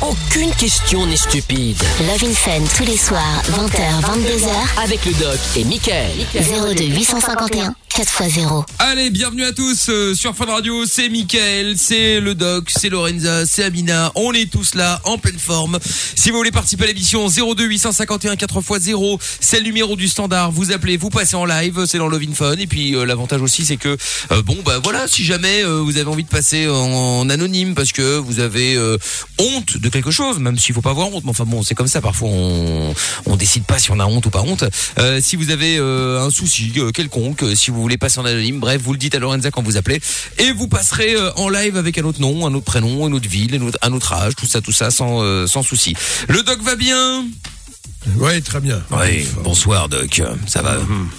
Aucune question n'est stupide. Love in Fun tous les soirs, 20h, 22h, Avec le doc et Michael. 02 851 4x0. Allez, bienvenue à tous euh, sur Fun Radio, c'est Mickaël, c'est le Doc, c'est Lorenza, c'est Amina, on est tous là en pleine forme. Si vous voulez participer à l'émission 02 851 4x0, c'est le numéro du standard, vous appelez, vous passez en live, c'est dans Love Fun et puis euh, l'avantage aussi c'est que euh, bon bah voilà, si jamais euh, vous avez envie de passer en, anonyme parce que vous avez euh, honte de quelque chose, même s'il faut pas avoir honte, mais enfin bon, c'est comme ça parfois on on décide pas si on a honte ou pas honte. Si vous avez un souci quelconque, si vous voulez passer en anonyme, bref, vous le dites à Lorenza quand vous appelez et vous passerez euh, en live avec un autre nom, un autre prénom, une autre ville, un autre, âge, tout ça, tout ça, sans euh, sans souci. Le doc va bien? Ouais, très bien. Oui. Bonsoir doc, ça va?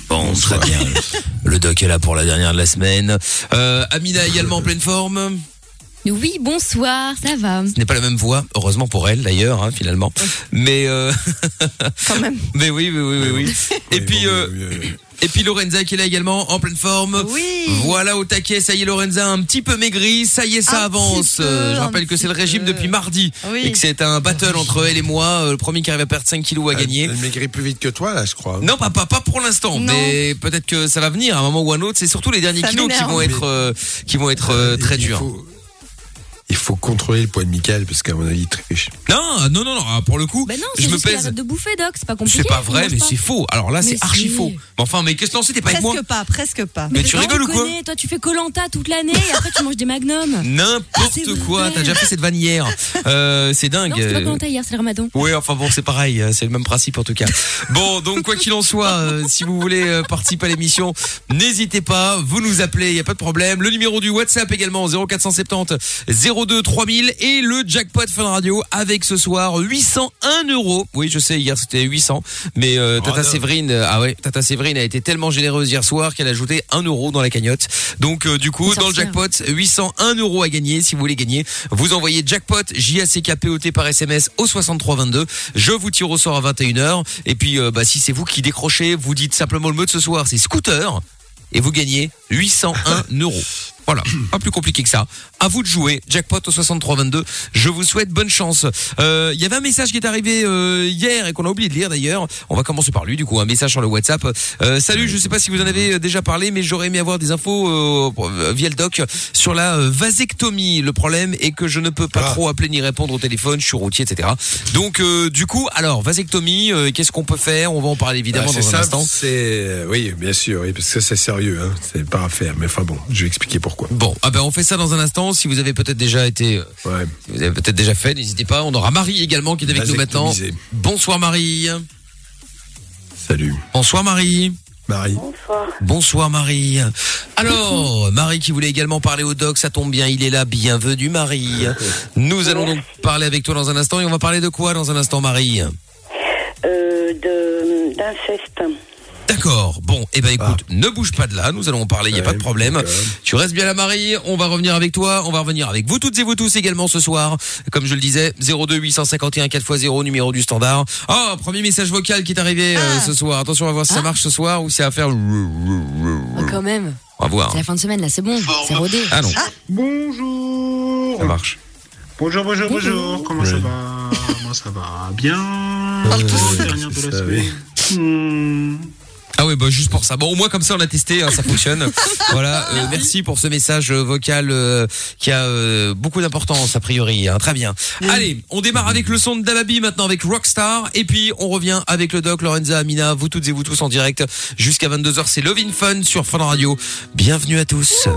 Bon, très bien. Le doc est là pour la dernière de la semaine. Euh, Amina également en pleine forme? Oui, bonsoir, ça va. Ce n'est pas la même voix, heureusement pour elle d'ailleurs, hein, finalement. Mais euh... Quand même. Mais oui, oui, oui, oui. oui. Et Oui, puis, bon, euh, oui, oui, oui. et puis Lorenza qui est là également en pleine forme. Oui. Voilà au taquet, ça y est Lorenza un petit peu maigri, ça y est ça Un avance. peu, Euh, Je rappelle que c'est le régime peu. depuis mardi Oui. et que c'est un battle entre elle et moi. Le premier qui arrive à perdre 5 kilos à gagner. Elle, elle maigrit plus vite que toi, là, je crois. Non, pas, pas, pas pour l'instant, mais peut-être que ça va venir à un moment ou à un autre. C'est surtout les derniers Ça kilos qui vont être, euh, qui vont être euh, très durs. faut- Il faut contrôler le poids de Michael, parce qu'à mon avis, il triche. Non, non, non, non. ah, Pour le coup, non, je c'est me pèse. arrête de bouffer, Doc, c'est pas compliqué. C'est pas vrai, mais c'est faux. Alors là, c'est archi faux. Mais enfin, mais qu'est-ce que t'en sais T'es pas avec moi Presque pas, presque pas. Mais tu rigoles ou quoi connais, Toi, tu fais Colanta toute l'année et après tu manges des magnums. N'importe C'est quoi. T'as déjà fait cette vanne hier. Euh, c'est dingue. Non, c'était pas Colanta hier, c'est le ramadan. Oui, enfin bon, c'est pareil, euh, c'est le même principe en tout cas. Bon, donc quoi qu'il en soit, euh, si vous voulez participer à l'émission, n'hésitez pas, vous nous appelez, il y a pas de problème. Le numéro du WhatsApp également 0470 02 3000 et le jackpot Fun Radio avec ce soir 801 euros. Oui, je sais, hier c'était 800, mais euh, Tata Oh. Séverine, euh, ah ouais, Tata Séverine a été tellement généreuse hier soir qu'elle a ajouté 1 euro dans la cagnotte. Donc euh, du coup, dans le jackpot, 801 euros à gagner. Si vous voulez gagner, vous envoyez jackpot J A C K P O T par SMS au 6322. Je vous tire au sort à 21h. Et puis, euh, bah, si c'est vous qui décrochez, vous dites simplement le mot de ce soir, c'est scooter. Et vous gagnez 801 euros. Voilà, pas plus compliqué que ça. À vous de jouer, jackpot au 6322. Je vous souhaite bonne chance. Euh, Il y avait un message qui est arrivé euh, hier et qu'on a oublié de lire d'ailleurs. On va commencer par lui, du coup, un message sur le WhatsApp. Euh, salut, je sais pas si vous en avez euh, déjà parlé, mais j'aurais aimé avoir des infos euh, via le doc sur la vasectomie. Le problème est que je ne peux pas Ah. trop appeler ni répondre au téléphone, je suis routier, etc. Donc, euh, du coup, alors vasectomie, euh, qu'est-ce qu'on peut faire? On va en parler évidemment Ah, c'est dans un instant. c'est oui, bien sûr, oui, parce que c'est sérieux, hein. c'est pas à faire. Mais enfin bon, je vais expliquer pourquoi. Bon, ah ben on fait ça dans un instant. Si vous avez peut-être déjà été, euh, Ouais. si vous avez peut-être déjà fait, n'hésitez pas. On aura Marie également qui est avec nous maintenant. Bonsoir Marie. Salut, Bonsoir Marie. Marie. Bonsoir Marie. Alors, Marie qui voulait également parler au doc, ça tombe bien, il est là. Bienvenue Marie. Nous allons donc parler avec toi dans un instant et on va parler de quoi dans un instant Marie? Euh, de d'inceste. D'accord. Bon, eh ben écoute, ne bouge pas de là, nous allons en parler, il y a Ouais, pas de problème. Tu restes bien là Marie, on va revenir avec toi, on va revenir avec vous toutes et vous tous également ce soir. Comme je le disais, 02 851 4x0 numéro du standard. Oh, premier message vocal qui est arrivé euh, Ah. ce soir. Attention, on va voir si ça Ah. marche ce soir ou si ça va faire Oh, quand même. on va voir. C'est la fin de semaine, là, c'est bon. C'est rodé. Ah non, Bonjour. ça marche. Bonjour, bonjour, bonjour. Comment ça va? Moi, ça va bien. Euh, Dernière de la ça, semaine. Ah oui, bah juste pour ça. Bon, au moins comme ça on a testé, hein, ça fonctionne. voilà, euh, merci pour ce message euh, vocal euh, qui a euh, beaucoup d'importance a priori. hein. très bien. Allez, on démarre avec le son de Dalabi maintenant avec Rockstar et puis on revient avec le doc Lorenza Amina, vous toutes et vous tous en direct jusqu'à 22h. C'est Love in Fun sur Fun Radio. Bienvenue à tous.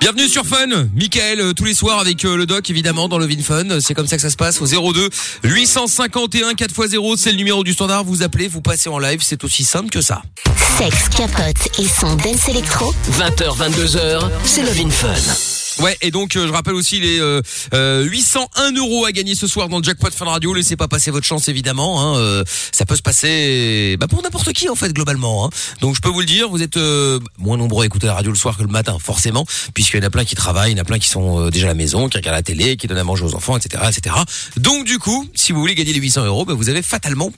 Bienvenue sur Fun, Michael, euh, tous les soirs avec euh, le doc évidemment dans le Vin Fun. C'est comme ça que ça se passe au 02 851 4x0, c'est le numéro du standard. Vous appelez, vous passez en live, c'est aussi simple que ça. Sexe, capote et son dance électro. 20h, 22h, c'est Love in Fun. Ouais, et donc euh, je rappelle aussi les euh, euh, 801 euros à gagner ce soir dans le jackpot Fun Radio. Laissez pas passer votre chance évidemment. Hein, euh, ça peut se passer bah, pour n'importe qui en fait globalement. Hein. Donc je peux vous le dire, vous êtes euh, moins nombreux à écouter la radio le soir que le matin, forcément, puisqu'il y en a plein qui travaillent, il y en a plein qui sont euh, déjà à la maison, qui regardent la télé, qui donnent à manger aux enfants, etc., etc. Donc du coup, si vous voulez gagner les 800 euros, bah, vous avez fatalement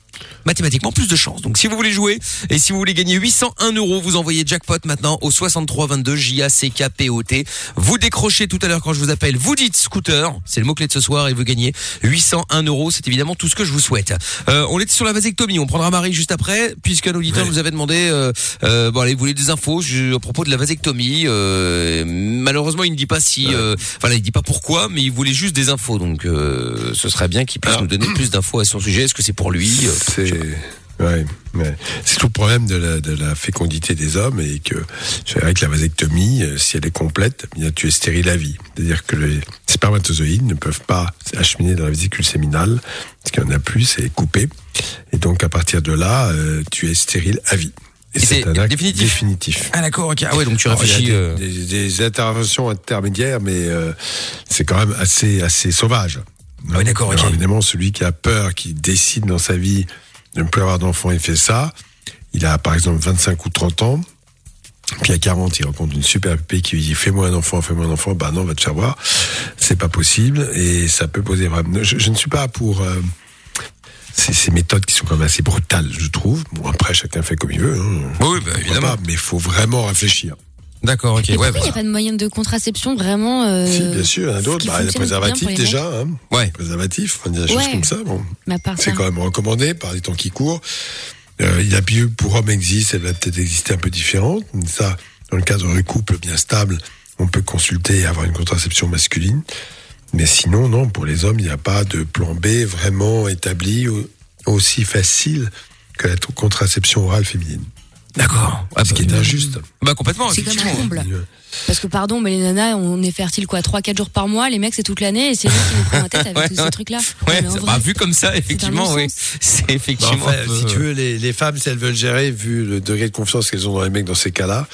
mathématiquement plus de chance. Donc si vous voulez jouer et si vous voulez gagner 801 euros, vous envoyez jackpot maintenant au 6322 J A C K P O T. Vous décrochez tout à l'heure quand je vous appelle, vous dites scooter, c'est le mot clé de ce soir et vous gagnez 801 euros. C'est évidemment tout ce que je vous souhaite. Euh, on est sur la vasectomie, on prendra Marie juste après puisqu'un auditeur nous avait demandé, euh, euh, bon allez, vous voulez des infos je- à propos de la vasectomie. Euh, malheureusement, il ne dit pas si, euh, voilà, il dit pas pourquoi, mais il voulait juste des infos. Donc euh, ce serait bien qu'il puisse Alors- nous donner plus d'infos à son sujet. Est-ce que c'est pour lui C'est ouais, ouais. c'est tout le problème de la, de la fécondité des hommes et que c'est vrai que la vasectomie, euh, si elle est complète, eh bien tu es stérile à vie. C'est-à-dire que les spermatozoïdes ne peuvent pas acheminer dans la vésicule séminale, parce qu'il n'y en a plus, c'est coupé. Et donc à partir de là, euh, tu es stérile à vie. Et c'est un acte définitif définitif. Ah d'accord, ok. Ah ouais, donc tu Alors, réfléchis. des, euh, des- des interventions intermédiaires, mais euh, c'est quand même assez, assez sauvage. Oui, d'accord. Évidemment, celui qui a peur, qui décide dans sa vie de ne plus avoir d'enfant, il fait ça. Il a par exemple 25 ou 30 ans. Puis à 40, il rencontre une super pépé qui lui dit fais-moi un enfant, fais-moi un enfant. Bah non, va te faire voir. C'est pas possible et ça peut poser vraiment. Je, je ne suis pas pour euh, ces, ces méthodes qui sont quand même assez brutales, je trouve. Bon après, chacun fait comme il veut. Hein. Oui, bah, évidemment. pas, mais il faut vraiment réfléchir. D'accord, ok. Et Ouais, pourquoi il n'y bah, a pas de moyen de contraception vraiment euh, Si, bien sûr, il y en a d'autres. Bah, préservatif déjà. Hein. ouais. Préservatif, on dit des choses comme ça. Bon. C'est quand même recommandé par les temps qui courent. Euh, il y a pilule pour hommes existe, elle va peut-être exister un peu différente. Ça, dans le cadre d'un couple bien stable, on peut consulter et avoir une contraception masculine. Mais sinon, non, pour les hommes, il n'y a pas de plan B vraiment établi au- aussi facile que la contraception orale féminine. D'accord. Ah, Ce qui est injuste. Bah complètement. C'est comme un effectivement. comble. Parce que pardon, mais les nanas, on est fertile quoi 3-4 jours par mois, les mecs c'est toute l'année et c'est nous qui nous prenons la tête avec Ouais, tous ouais. ces trucs-là. Ouais, vrai, bah, vu comme ça, effectivement, oui. C'est Bah, effectivement. enfin, si tu veux, les, les femmes, si elles veulent gérer, vu le degré de confiance qu'elles ont dans les mecs dans ces cas-là,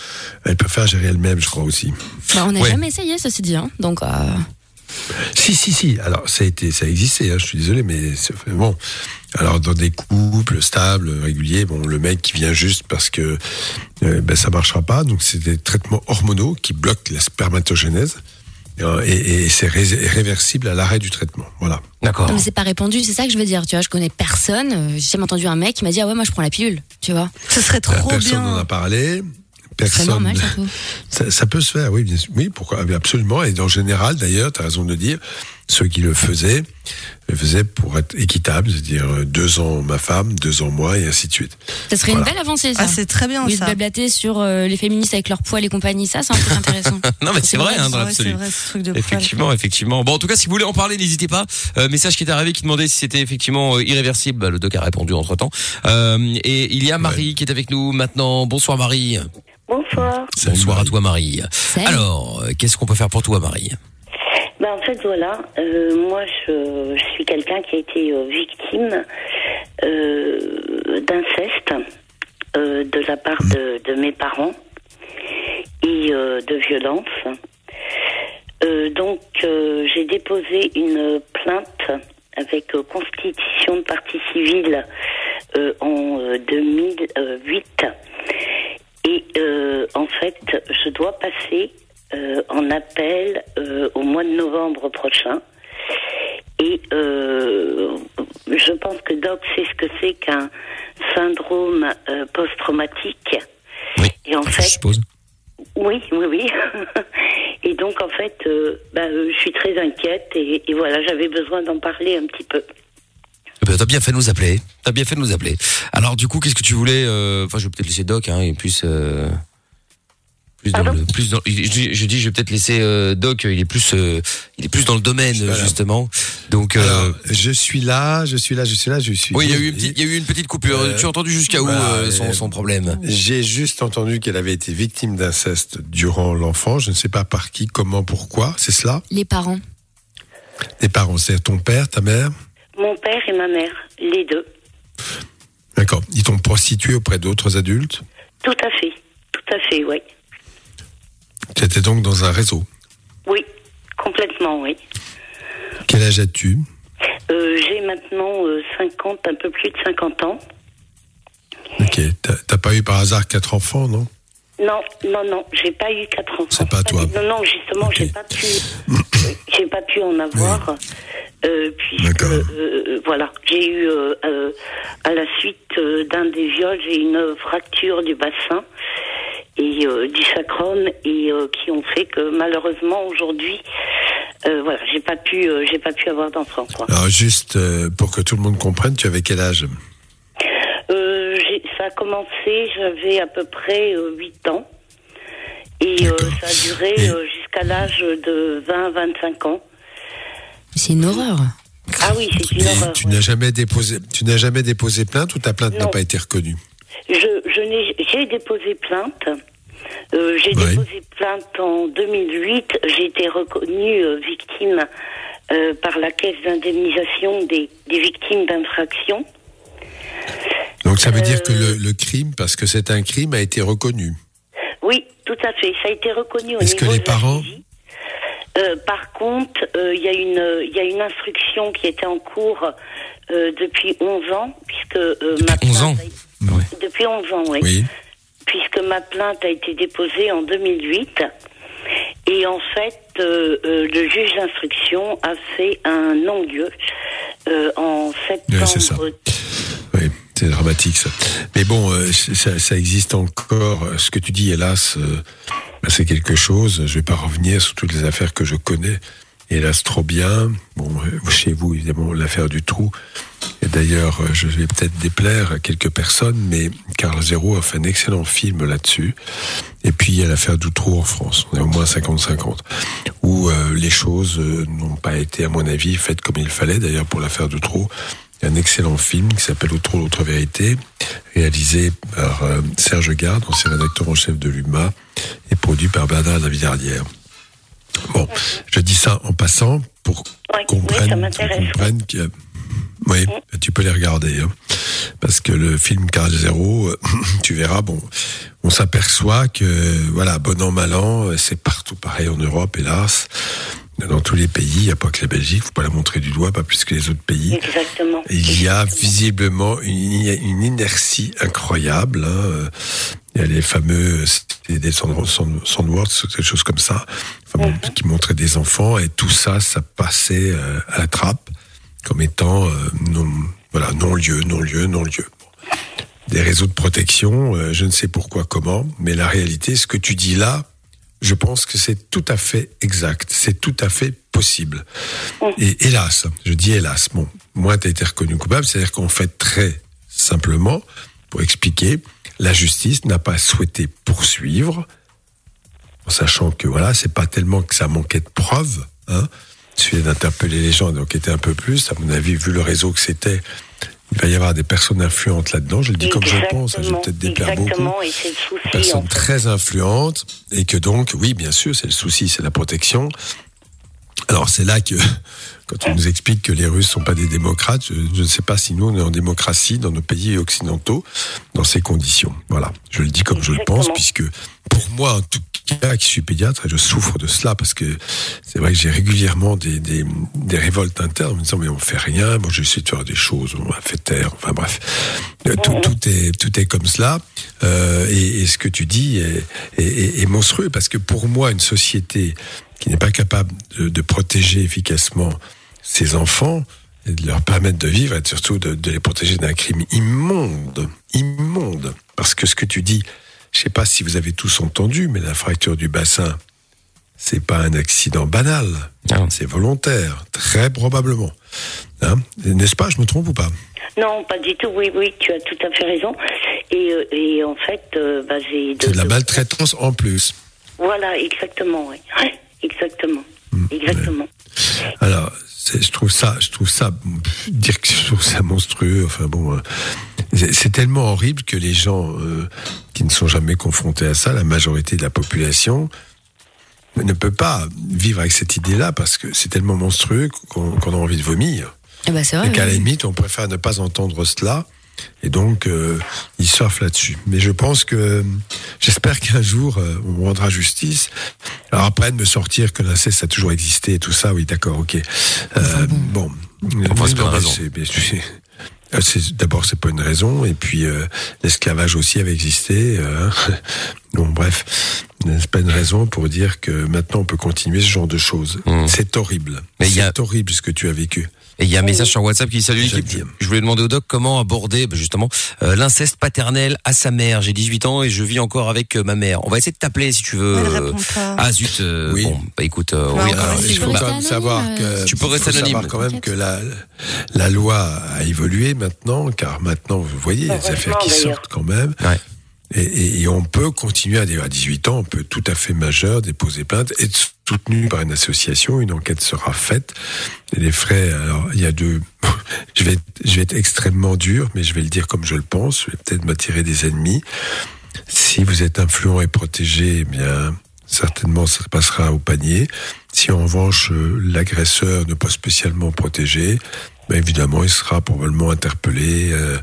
elles peuvent faire gérer elles-mêmes, je crois aussi. Bah, on n'a Ouais. jamais essayé, ceci dit. Hein. Donc, euh, Si, si, si. Alors, ça a été, ça a existé. Hein, je suis désolé, mais c'est- bon. Alors, dans des couples stables, réguliers, bon, le mec qui vient juste parce que euh, ben, ça marchera pas. Donc, c'est des traitements hormonaux qui bloquent la spermatogénèse. Euh, Et, et c'est ré- réversible à l'arrêt du traitement. Voilà. D'accord. non, mais c'est pas répandu, c'est ça que je veux dire. Tu vois, je connais personne. euh, J'ai jamais entendu un mec qui m'a dit ah ouais moi je prends la pilule. Tu vois, Ce serait trop Personne n'en a bien. Parlé. c'est Personne. normal surtout. Ça, ça peut se faire, oui, bien sûr. Oui, pourquoi? Absolument. Et en général, d'ailleurs, tu as raison de le dire, ceux qui le faisaient, le faisaient pour être équitable, c'est-à-dire euh, deux ans ma femme, deux ans moi, et ainsi de suite. Ça serait Voilà. une belle avancée ça. Ah, c'est très bien oui, de ça. blablater sur euh, les féministes avec leur poil et compagnie, ça c'est un truc intéressant. Non, mais c'est vrai, hein, dans l'absolu. c'est vrai, ce truc de poil. Effectivement, effectivement. Bon, en tout cas, si vous voulez en parler, n'hésitez pas. Euh, message qui est arrivé qui demandait si c'était effectivement euh, irréversible. Bah, le doc a répondu entre temps. et il y a Marie qui est avec nous maintenant. Bonsoir Marie. Bonsoir. Bonsoir à toi Marie. Salut. Alors, euh, qu'est-ce qu'on peut faire pour toi Marie? Ben, en fait, voilà, euh, moi, je, je suis quelqu'un qui a été euh, victime euh, d'inceste euh, de la part de, de mes parents et euh, de violence. Euh, donc, euh, j'ai déposé une plainte avec euh, constitution de partie civile euh, en euh, 2008. Et euh, en fait, je dois passer euh, en appel euh, au mois de novembre prochain. Et euh, je pense que Doc sait ce que c'est qu'un syndrome euh, post-traumatique. Oui. Et en fait, je suppose. oui, oui, oui. et donc, en fait, euh, bah, euh, je suis très inquiète et, et voilà, j'avais besoin d'en parler un petit peu. Eh ben, T'as bien fait de nous appeler. T'as bien fait de nous appeler. Alors, du coup, qu'est-ce que tu voulais euh, Enfin, je vais peut-être laisser Doc, hein, et plus. Euh... Plus dans le, plus dans, je, je dis, je vais peut-être laisser euh, Doc. Il est plus, euh, il est plus dans le domaine justement. Donc, euh, Alors, je suis là, je suis là, je suis là, je suis. oui, il y a eu une petite, il y a eu une petite coupure. Euh, tu as entendu jusqu'à où voilà, euh, son, son problème? J'ai juste entendu qu'elle avait été victime d'inceste durant l'enfant. Je ne sais pas par qui, comment, pourquoi. C'est cela? Les parents. Tes parents, c'est ton père, ta mère? Mon père et ma mère, les deux. D'accord. Ils t'ont prostitué auprès d'autres adultes Tout à fait. Tout à fait, oui. Tu étais donc dans un réseau. Oui, complètement, oui. Quel âge as-tu Euh, J'ai maintenant euh, 50, un peu plus de 50 ans. Ok. T'as- T'as pas eu par hasard quatre enfants, non? Non, non, non, j'ai pas eu quatre enfants. C'est pas toi. Non, non, justement, j'ai pas pu, j'ai pas pu en avoir, euh, puisque D'accord. euh, voilà, j'ai eu euh, euh, à la suite euh, d'un des viols, j'ai une fracture du bassin et euh, du sacrum et euh, qui ont fait que malheureusement aujourd'hui, euh, voilà, j'ai pas pu, euh, j'ai pas pu avoir d'enfant. Alors juste euh, pour que tout le monde comprenne, tu avais quel âge? Euh, j'ai- ça a commencé, j'avais à peu près euh, 8 ans. Et euh, ça a duré euh, jusqu'à l'âge de 20-25 ans. C'est une horreur. Ah oui, c'est une horreur. tu ouais. n'as jamais déposé, tu n'as jamais déposé plainte ou ta plainte n'a pas été reconnue? Je, je n'ai, j'ai déposé plainte. Euh, j'ai Ouais. déposé plainte en 2008. J'ai été reconnue euh, victime euh, par la caisse d'indemnisation des, des victimes d'infraction. Donc ça veut dire que Euh. le, le crime, parce que c'est un crime, a été reconnu. Oui, tout à fait. Ça a été reconnu au Est-ce niveau que les de la parents-. Euh, par contre, euh, il y a une il y a une instruction qui était en cours euh, depuis 11 ans puisque euh, ma Depuis 11 ans plainte a- depuis 11 ans, oui. Oui. Puisque ma plainte a été déposée en 2008 et en fait euh, euh, le juge d'instruction a fait un non-lieu euh, en septembre. C'est dramatique ça. Mais bon, euh, ça, existe encore. Ce que tu dis, hélas, euh, bah, c'est quelque chose. Je vais pas revenir sur toutes les affaires que je connais. Hélas, trop bien. Bon, euh, chez vous, évidemment, l'affaire du trou. Et d'ailleurs, je vais peut-être déplaire à quelques personnes, mais Carl Zero a fait un excellent film là-dessus. Et puis, il y a l'affaire du trou en France. On est au moins 50-50. Où les choses n'ont pas été, à mon avis, faites comme il fallait. D'ailleurs, pour l'affaire du trou, un excellent film qui s'appelle Autre l'autre vérité, réalisé par euh, Serge Garde, ancien rédacteur en chef de l'UMA, et produit par Bernard Lavillardière. Bon, je dis ça en passant pour qu'on oui, comprenne, comprenne que... Oui, tu peux les regarder. hein. Parce que le film Carl Zero, euh, tu verras, bon, on s'aperçoit que, voilà, bon an, mal an, c'est partout pareil en Europe, hélas. Dans tous les pays, il n'y a pas que la Belgique, faut pas la montrer du doigt, pas plus que les autres pays. Exactement. Il y a visiblement une, inertie incroyable. hein. Il y a les fameux des Sand- Sand- Sandwords, quelque chose comme ça, enfin, bon, qui montraient des enfants et tout ça, ça passait euh, à la trappe comme étant euh, non, voilà, non lieu, non lieu, non lieu. Des réseaux de protection, euh, je ne sais pourquoi, comment, mais la réalité, ce que tu dis là, je pense que c'est tout à fait exact, c'est tout à fait possible. Et hélas, je dis hélas, bon, moi tu as été reconnu coupable, c'est-à-dire qu'en fait très simplement, pour expliquer, la justice n'a pas souhaité poursuivre, en sachant que voilà, c'est pas tellement que ça manquait de preuves, hein. Suffisait d'interpeller les gens, d'enquêter un peu plus. À mon avis, vu le réseau que c'était, il va y avoir des personnes influentes là-dedans. Je le dis comme je le pense, hein, je vais peut-être déplaire beaucoup Exactement, et c'est le souci. en personnes fait. très influentes et que donc, oui, bien sûr, c'est le souci, c'est la protection. Alors c'est là que, quand on nous explique que les Russes sont pas des démocrates, je, je ne sais pas si nous on est en démocratie dans nos pays occidentaux dans ces conditions. Voilà, je le dis comme je le pense, puisque pour moi, en tout cas, qui suis pédiatre, et je souffre de cela parce que c'est vrai que j'ai régulièrement des, des, des révoltes internes en me disant mais on fait rien, moi j'essaie de faire des choses, on a fait taire, enfin bref, Euh, tout, tout est tout est comme cela. Euh, et, et ce que tu dis est, est- est- est monstrueux parce que pour moi une société qui n'est pas capable de, de protéger efficacement ses enfants et de leur permettre de vivre et surtout de, de les protéger d'un crime immonde, immonde. Parce que ce que tu dis, je sais pas si vous avez tous entendu, mais la fracture du bassin, c'est pas un accident banal, c'est volontaire, très probablement. Hein? N'est-ce pas? Je me trompe ou pas? Non, pas du tout. Oui, oui, tu as tout à fait raison. Et, euh, et en fait, euh, bah, j'ai C'est de la maltraitance en plus. Voilà, exactement, oui. Ouais, exactement. Exactement. Alors, je trouve ça, je trouve ça, dire que je trouve ça monstrueux. Enfin bon, euh, c'est tellement horrible que les gens euh, qui ne sont jamais confrontés à ça, la majorité de la population, ne peut pas vivre avec cette idée-là parce que c'est tellement monstrueux qu'on qu'on a envie de vomir. Eh ben, c'est vrai. Et qu'à la limite, on préfère ne pas entendre cela. Et donc, euh, ils surfent là-dessus. Mais je pense que, j'espère qu'un jour, euh, on rendra justice. Alors après, de me sortir que l'inceste a toujours existé et tout ça, oui, d'accord, ok. Euh, bon. Enfin, c'est pas raison. C'est- euh, c'est- D'abord, c'est pas une raison, et puis euh, l'esclavage aussi avait existé. euh, bon, bref, c'est pas une raison pour dire que maintenant on peut continuer ce genre de choses? Mmh. C'est horrible. Mais y a- C'est horrible ce que tu as vécu. Et il y a un message sur WhatsApp qui dit salut Je l'équipe. Je voulais demander au doc comment aborder bah, justement euh, l'inceste paternel à sa mère. J'ai 18 ans et je vis encore avec euh, ma mère. On va essayer de t'appeler si tu veux. Elle répond pas. Ah zut. euh, Oui. Bon, bah écoute, euh, Bah, oui, on va alors, il faut quand même anonyme, savoir que Tu peux rester faut savoir anonyme. quand même que la la loi a évolué maintenant, car maintenant vous voyez il y a des affaires qui sortent quand même. Ouais. Et, on peut continuer à, à 18 ans, on peut tout à fait majeur déposer plainte, être soutenu par une association, une enquête sera faite. Les frais, alors il y a deux. je vais je vais être extrêmement dur, mais je vais le dire comme je le pense. Je vais peut-être m'attirer des ennemis. Si vous êtes influent et protégé, eh bien certainement ça passera au panier. Si en revanche euh, l'agresseur n'est pas spécialement protégé, ben évidemment il sera probablement interpellé euh,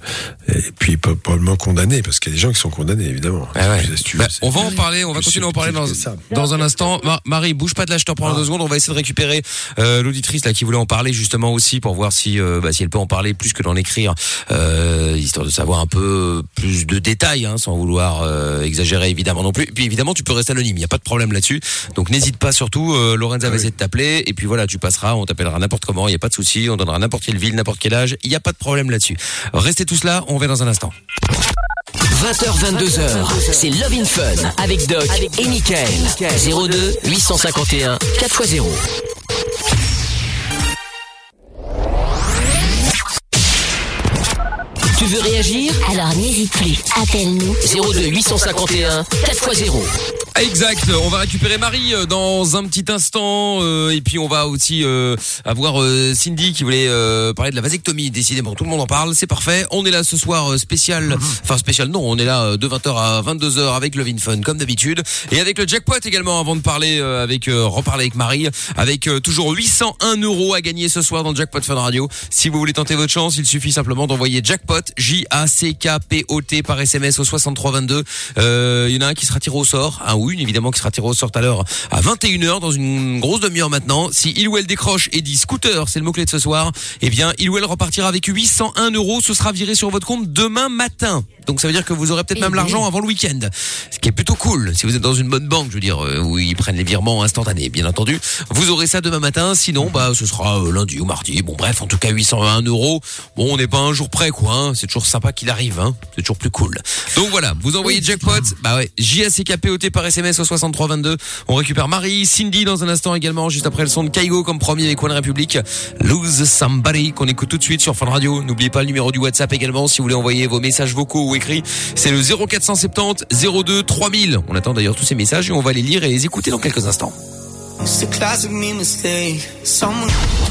et puis probablement condamné parce qu'il y a des gens qui sont condamnés évidemment. Ah ouais. Bah, on va en parler, on va continuer à en parler dans, dans un instant. Ma- Marie, bouge pas de là, je te reprends dans Ah. deux secondes. On va essayer de récupérer euh, l'auditrice là qui voulait en parler justement aussi pour voir si euh, bah, si elle peut en parler plus que d'en écrire, histoire de savoir un peu plus de détails, hein, sans vouloir exagérer évidemment non plus. Et puis évidemment, tu peux rester anonyme, il y a pas de problème là-dessus. Donc n'hésite pas surtout. Lorenza va Ah oui. essayer de t'appeler et puis voilà, tu passeras, on t'appellera n'importe comment, il y a pas de souci, on donnera n'importe quelle ville, n'importe quel âge, il y a pas de problème là-dessus. Restez tous là, on va dans un instant. 20h, 22h, c'est Love in Fun avec Doc et Michael. 02 851 4x0. Tu veux réagir? Alors n'hésite plus, appelle-nous. 02 851 4x0. Exact. On va récupérer Marie euh, dans un petit instant euh, et puis on va aussi euh, avoir euh, Cindy qui voulait euh, parler de la vasectomie. Décidément, tout le monde en parle, c'est parfait. On est là ce soir euh, spécial, enfin spécial non, on est là de 20h à 22h avec le Fun comme d'habitude et avec le jackpot également avant de parler euh, avec euh, reparler avec Marie avec euh, toujours 801 euros à gagner ce soir dans le jackpot Fun Radio. Si vous voulez tenter votre chance, il suffit simplement d'envoyer jackpot J A C K P O T par SMS au 6322. Euh, il y en a un qui sera tiré au sort, un ou une évidemment qui sera tiré au sort à l'heure à 21h dans une grosse demi-heure maintenant. Si il ou elle décroche et dit scooter, c'est le mot clé de ce soir, eh bien il ou elle repartira avec 801 euros. Ce sera viré sur votre compte demain matin. Donc ça veut dire que vous aurez peut-être Eh même l'argent avant le week-end, ce qui est plutôt cool. Si vous êtes dans une bonne banque, je veux dire, euh, où ils prennent les virements instantanés, bien entendu, vous aurez ça demain matin. Sinon, bah ce sera euh, lundi ou mardi. Bon bref, en tout cas 801 euros. Bon, on n'est pas un jour près quoi. hein. C'est toujours sympa qu'il arrive. Hein. C'est toujours plus cool. Donc voilà, vous envoyez jackpot. Bah ouais, J-A-C-K-P-O-T par SMS au 6322. On récupère Marie, Cindy dans un instant également, juste après le son de Kaigo comme premier avec One Republic. Lose Somebody qu'on écoute tout de suite sur Fun Radio. N'oubliez pas le numéro du WhatsApp également si vous voulez envoyer vos messages vocaux ou écrits. C'est le 0470 02 3000. On attend d'ailleurs tous ces messages et on va les lire et les écouter dans quelques instants.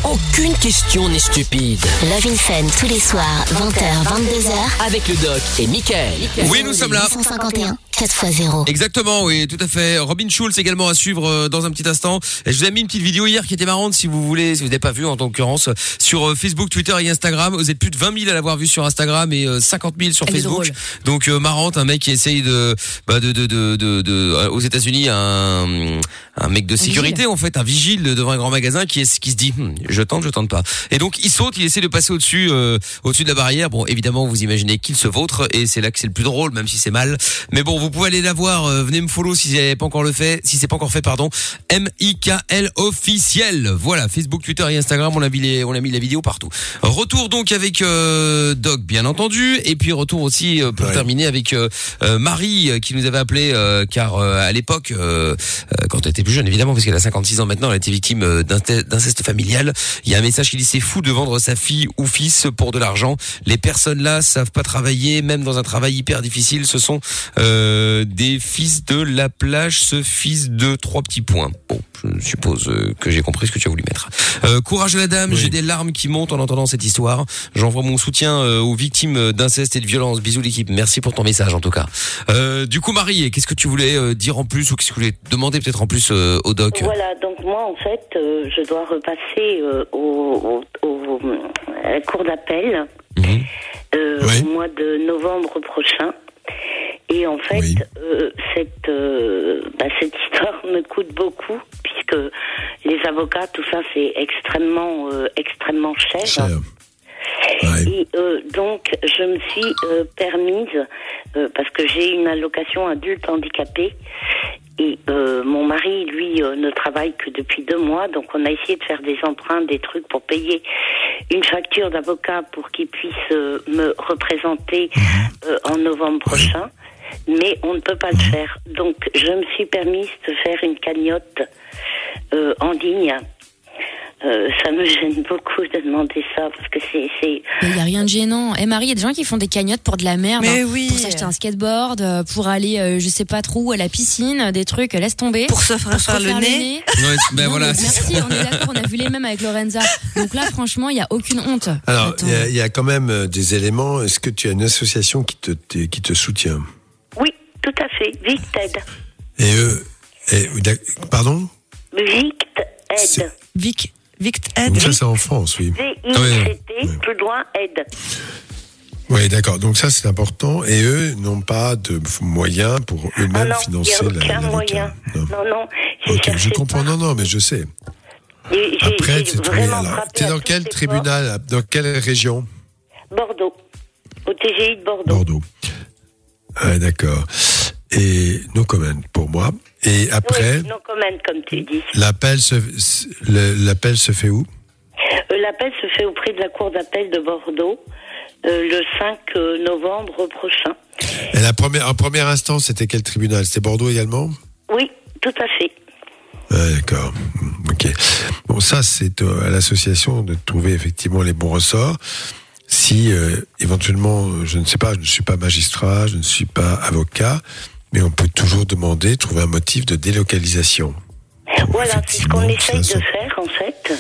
Aucune question n'est stupide. Love in Fun tous les soirs, 20h, 22h. Avec le doc et Michael. Oui, nous sommes là. 151, 4x0. Exactement, oui, tout à fait. Robin Schulz également à suivre euh, dans un petit instant. Je vous ai mis une petite vidéo hier qui était marrante si vous voulez, si vous n'avez pas vu en l'occurrence, sur euh, Facebook, Twitter et Instagram. Vous êtes plus de 20 000 à l'avoir vu sur Instagram et euh, 50 000 sur Elle Facebook. Donc euh, marrante, un mec qui essaye de, bah, de, de, de, de, euh, aux États-Unis, un, un mec de sécurité en fait, un vigile devant un grand magasin qui, est, qui se dit, Hmm, je tente, je tente pas. Et donc il saute, il essaie de passer au-dessus, euh, au-dessus de la barrière. Bon, évidemment, vous imaginez qu'il se vautre et c'est là que c'est le plus drôle, même si c'est mal. Mais bon, vous pouvez aller la voir. euh, venez me follow si vous n'avez pas encore le fait, si c'est pas encore fait, pardon. M I K L officiel. Voilà, Facebook, Twitter et Instagram, on a mis les, on a mis la vidéo partout. Retour donc avec euh, Doc, bien entendu, et puis retour aussi euh, pour Ouais. terminer avec euh, euh, Marie euh, qui nous avait appelé euh, car euh, à l'époque, euh, euh, quand elle était plus jeune évidemment, parce qu'elle a 56 ans maintenant, elle était victime d'inceste familial. Il y a un message qui dit c'est fou de vendre sa fille ou fils pour de l'argent. Les personnes là savent pas travailler, même dans un travail hyper difficile. Ce sont euh, Euh, des fils de la plage, ce fils de trois petits points. Bon, je suppose euh, que j'ai compris ce que tu as voulu mettre. Euh, courage à la dame, j'ai des larmes qui montent en entendant cette histoire. J'envoie mon soutien euh, aux victimes d'inceste et de violence. Bisous l'équipe. Merci pour ton message en tout cas. Euh, du coup, Marie, qu'est-ce que tu voulais dire en plus ou qu'est-ce que tu voulais demander peut-être en plus euh, au doc? Voilà, donc moi en fait, euh, je dois repasser euh, au, au, au- à la cour d'appel Mhm. euh, au mois de novembre prochain. Et en fait, euh, cette, euh, bah, cette histoire me coûte beaucoup puisque les avocats, tout ça, c'est extrêmement, euh, extrêmement cher. Et donc, je me suis permise, parce que j'ai une allocation adulte handicapé, et euh, mon mari, lui, euh, ne travaille que depuis deux mois, donc on a essayé de faire des emprunts, des trucs pour payer une facture d'avocat pour qu'il puisse euh, me représenter euh, en novembre prochain. Mais on ne peut pas le faire. Donc, je me suis permise de faire une cagnotte euh, en ligne. Euh, ça me gêne beaucoup de demander ça parce que c'est c'est Il n'y a rien de gênant. Et Marie, il y a des gens qui font des cagnottes pour de la merde. Mais hein, oui. Pour s'acheter un skateboard, euh, pour aller, euh, je sais pas trop, où, à la piscine, des trucs, laisse tomber. Pour se faire faire le nez. Ouais, ben Non, voilà. mais c'est Merci, on est d'accord, on a vu les mêmes avec Lorenza. Donc là, franchement, il n'y a aucune honte. Alors, il y a- il y, a quand même euh, des éléments. Est-ce que tu as une association qui te, qui te soutient? Oui, tout à fait. Victed. Et eux, et, d'ac- pardon? Victed. Vic, Vict Donc ça, c'est en France, oui. V-I-C-T, plus loin, aide. Oui, d'accord. Donc ça, c'est important. Et eux n'ont pas de moyens pour Ah eux-mêmes non, n'y financer la- aucun moyen. Non, non, j'ai Ok, je comprends. Non, non, mais je sais. Et Après, c'est t'es dans quel tribunal Dans quelle région? Bordeaux. Au TGI de Bordeaux. Bordeaux. Ah, d'accord. Et no comment pour moi. Et après, Oui, non comment, comme tu dis. l'appel se, l'appel se fait où? Euh, L'appel se fait auprès de la Cour d'appel de Bordeaux euh, le 5 novembre prochain. Et la première, en première instance, c'était quel tribunal? C'était Bordeaux également? Oui, tout à fait. Ah, D'accord. Hmm, Ok. Bon, ça, c'est euh, à l'association de trouver effectivement les bons ressorts. Si euh, éventuellement, euh, je ne sais pas, je ne suis pas magistrat, je ne suis pas avocat, mais on peut toujours demander, trouver un motif de délocalisation. Voilà, c'est ce qu'on essaye de faire en fait.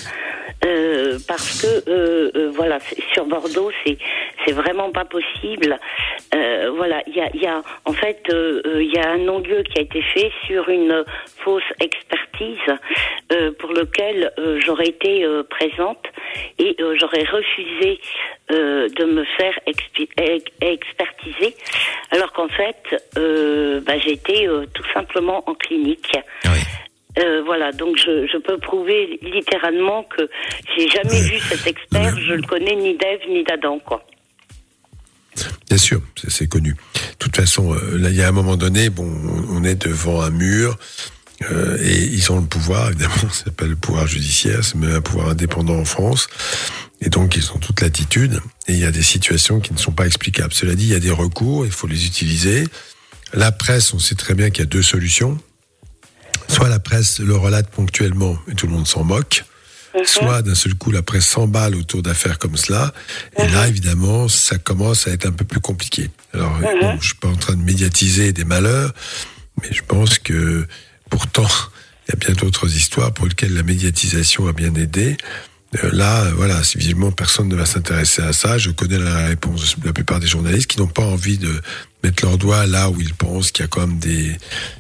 Euh, parce que euh, euh, voilà, sur Bordeaux, c'est c'est vraiment pas possible. Euh, voilà, il y a, y a en fait il y a un non-lieu qui a été fait sur une fausse expertise pour lequel j'aurais été présente et j'aurais refusé de me faire expertiser, alors qu'en fait bah, j'étais tout simplement en clinique. Euh, voilà, donc je, peux prouver littéralement que j'ai jamais vu cet expert, je le connais ni d'Ève ni d'Adam, quoi. Bien sûr, c'est- c'est connu. De toute façon, euh, là, il y a un moment donné, bon, on est devant un mur. euh, et ils ont le pouvoir, évidemment, ça s'appelle le pouvoir judiciaire, c'est même un pouvoir indépendant en France. Et donc, ils ont toute l'attitude. Et il y a des situations qui ne sont pas explicables. Cela dit, il y a des recours, il faut les utiliser. La presse, on sait très bien qu'il y a deux solutions. Soit la presse le relate ponctuellement et tout le monde s'en moque. Soit d'un seul coup la presse s'emballe autour d'affaires comme cela. Et là, évidemment, ça commence à être un peu plus compliqué. Alors, bon, je suis pas en train de médiatiser des malheurs, mais je pense que pourtant, il y a bien d'autres histoires pour lesquelles la médiatisation a bien aidé. Euh, là, voilà, si visiblement personne ne va s'intéresser à ça, je connais la réponse de la plupart des journalistes qui n'ont pas envie de mettre leur doigt là où ils pensent qu'il y a quand même des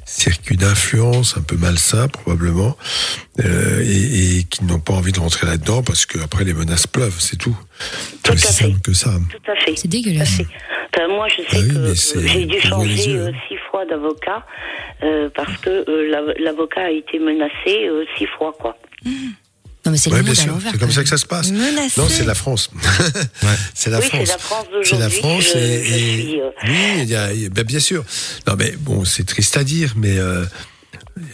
circuits d'influence un peu malsains probablement, euh, et, et qui n'ont pas envie de rentrer là-dedans parce que après les menaces pleuvent, c'est tout. C'est aussi simple que ça. Tout à fait. C'est dégueulasse. Enfin, moi, je sais Ah oui, que j'ai dû changer yeux, euh, hein. six fois d'avocat euh, parce que euh, l'av- l'avocat a été menacé euh, six fois, quoi. Non, mais c'est Ouais, le bien monde à sûr, l'envers. c'est comme ça que ça se passe. Menacé. Non, c'est la France. c'est la Oui, la France C'est la France je- et, je et- suis, euh, oui, il y a- il y a- ben, bien sûr. Non, mais bon, c'est triste à dire, mais euh,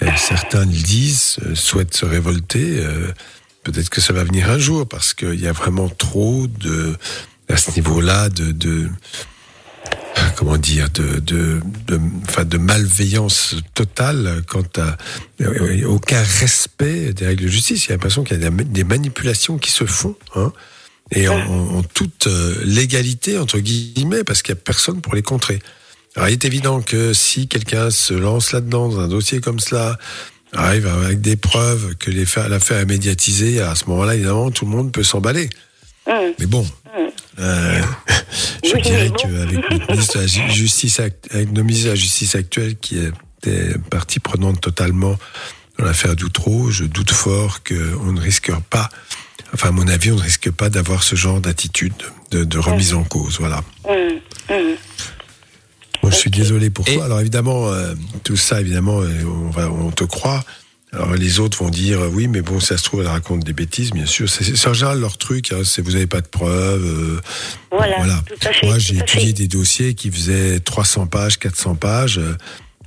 a certains le disent, euh, souhaitent se révolter. euh, Peut-être que ça va venir un jour parce qu'il y a vraiment trop de à ce niveau-là de, de comment dire de de de, enfin, de malveillance totale quant à euh, aucun respect des règles de justice. Il y a l'impression qu'il y a des, manipulations qui se font. Hein, et en, en- en toute euh, légalité entre guillemets parce qu'il y a personne pour les contrer. Alors, il est évident que si quelqu'un se lance là-dedans, dans un dossier comme cela, arrive avec des preuves que l'affaire est médiatisée, à ce moment-là, évidemment, tout le monde peut s'emballer. Hum, Mais bon. Euh, je Oui, dirais bon. qu'avec notre ministre de la Ju- justice, avec nos ministres de la justice actuelle, qui était partie prenante totalement dans l'affaire d'Outreau, je doute fort qu'on ne risque pas, enfin, à mon avis, on ne risque pas d'avoir ce genre d'attitude de, de remise en cause. Voilà. Hum, hum. Moi, je suis désolé pour toi. Alors évidemment, euh, tout ça, évidemment, euh, on, va, on te croit. Alors les autres vont dire euh, oui, mais bon, ça se trouve, elle raconte des bêtises, bien sûr. C'est en général leur truc. Hein, c'est vous n'avez pas de preuves. euh, Voilà, tout à fait. Moi, j'ai étudié des dossiers qui faisaient 300 pages, 400 pages. euh,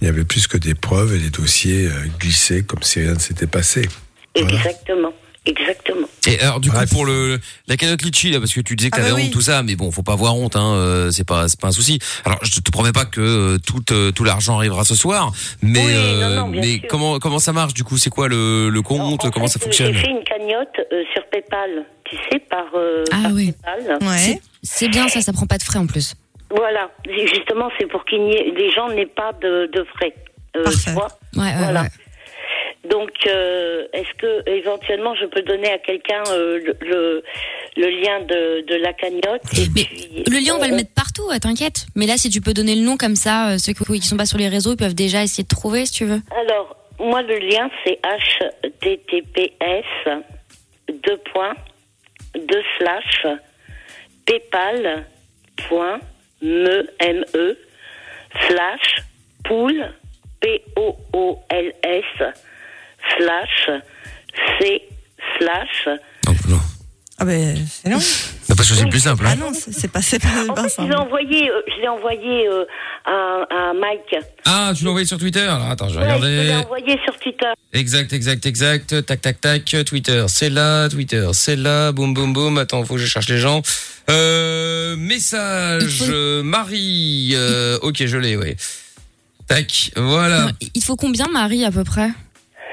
il y avait plus que des preuves et les dossiers euh, glissaient comme si rien ne s'était passé. Voilà. Exactement, exactement. Et alors du Bref. coup pour le la cagnotte litchi là parce que tu disais que Ah t'avais bah oui. honte tout ça mais bon faut pas avoir honte hein euh, c'est pas c'est pas un souci. Alors je te promets pas que euh, tout euh, tout l'argent arrivera ce soir mais Oui, non, euh, non, bien mais sûr. comment comment ça marche du coup? C'est quoi le le compte? En comment fait, ça fonctionne? J'ai fait une cagnotte euh, sur PayPal, tu sais, par, euh, Ah par oui. PayPal. Ouais. C'est- bien ça, ça prend pas de frais en plus. Voilà, justement, c'est pour qu'il n'y ait, les gens n'aient pas de, de frais. Euh, Parfait. tu vois Ouais, ouais, Voilà. ouais. Donc, euh, est-ce que éventuellement je peux donner à quelqu'un euh, le, le, le lien de, de la cagnotte et Mais puis, le lien, on va euh, le mettre partout, t'inquiète. Mais là, si tu peux donner le nom comme ça, euh, ceux qui qui sont pas sur les réseaux, ils peuvent déjà essayer de trouver, si tu veux. Alors, moi, le lien, c'est https deux points deux slash paypal point me m e slash pool p o o l s slash c slash Non, non. Ah ben, c'est long. T'as pas choisi le plus simple Ah hein. non, c'est c'est pas, c'est pas, en pas fait, ça. je l'ai envoyé, euh, je l'ai envoyé euh, à, à Mike. Ah tu l'as envoyé sur Twitter? Alors attends je vais Ouais, je l'ai regarder envoyé sur Twitter. Exact, exact, exact. Tac, tac, tac. Twitter, c'est là. Twitter, c'est là. Boum, boum, boum. Attends, faut que je cherche les gens. Euh, message, faut- euh, Marie. Euh, ok, je l'ai, oui. Tac, voilà. Non, il faut combien, Marie, à peu près?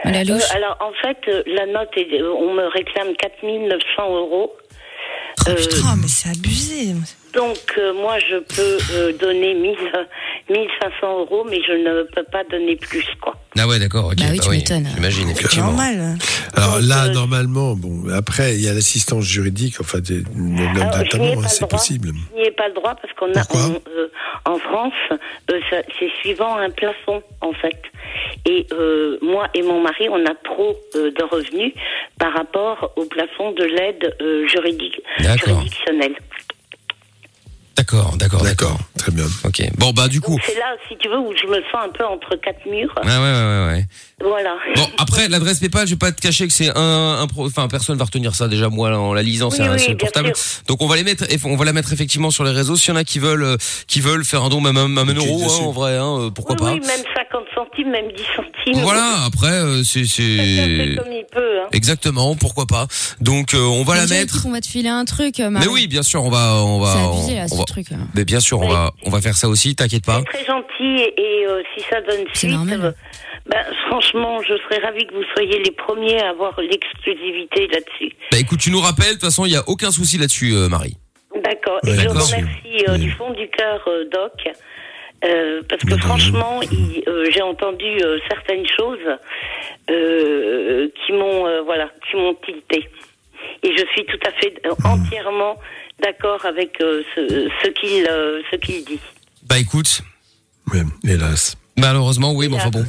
À la Euh, alors, en fait, euh, la note, est, on me réclame 4900 euros. Oh, Euh, putain, mais c'est abusé. Donc, euh, moi, je peux euh, donner 1000, euh, 1500 euros, mais je ne peux pas donner plus, quoi. Ah ouais, d'accord, ok. Bah oui, tu m'étonnes. J'imagine, C'est effectivement. normal. Alors Donc, là, euh, normalement, bon, après, il y a l'assistance juridique, enfin, des, Alors, je n'y ai notamment, pas hein, le c'est droit. possible. Je n'y ai pas le droit parce qu'on a, Pourquoi on, euh, en France, euh, ça- c'est suivant un plafond, en fait. Et euh, moi et mon mari, on a trop euh, de revenus par rapport au plafond de l'aide euh, juridique, D'accord. juridictionnelle. D'accord, d'accord, d'accord. Très bien. Ok. Bon, bah, du coup. C'est là, si tu veux, où je me sens un peu entre quatre murs. Ah ouais, ouais, ouais, ouais. Voilà. Bon, après, l'adresse PayPal, je vais pas te cacher que c'est un, un pro- enfin, personne va retenir ça déjà, moi, en la lisant, c'est Oui, un oui. Donc, on va les mettre, et on va la mettre effectivement sur les réseaux. S'il y en a qui veulent, euh, qui veulent faire un don, même un, même un euro, hein, en vrai, hein, euh, pourquoi oui, pas. oui, même 50 centimes, même 10 centimes. Voilà, après, euh, c'est, c'est, comme il peut. Hein. exactement, pourquoi pas. Donc, euh, on va la mettre. On va te filer un truc, euh, Marie. Mais oui, bien sûr, on va, on va, C'est on, abusé, là, on ce va- truc. là. mais bien sûr, on va, on va faire ça aussi, t'inquiète pas. C'est très gentil et, et, euh, si ça donne C'est suite, euh, ben, franchement, je serais ravie que vous soyez les premiers à avoir l'exclusivité là-dessus. Bah écoute, tu nous rappelles, de toute façon, il y a aucun souci là-dessus, euh, Marie. D'accord. Et Ouais, je d'accord. remercie euh, Oui. du fond du cœur, euh, Doc, euh, parce que franchement, euh, j'ai entendu euh, certaines choses euh, qui m'ont, euh, voilà, qui m'ont tilté. Et je suis tout à fait euh, Hmm. entièrement d'accord avec euh, ce, ce qu'il, euh, ce qu'il dit. Bah écoute, Oui, hélas. Malheureusement, oui, mais enfin bon.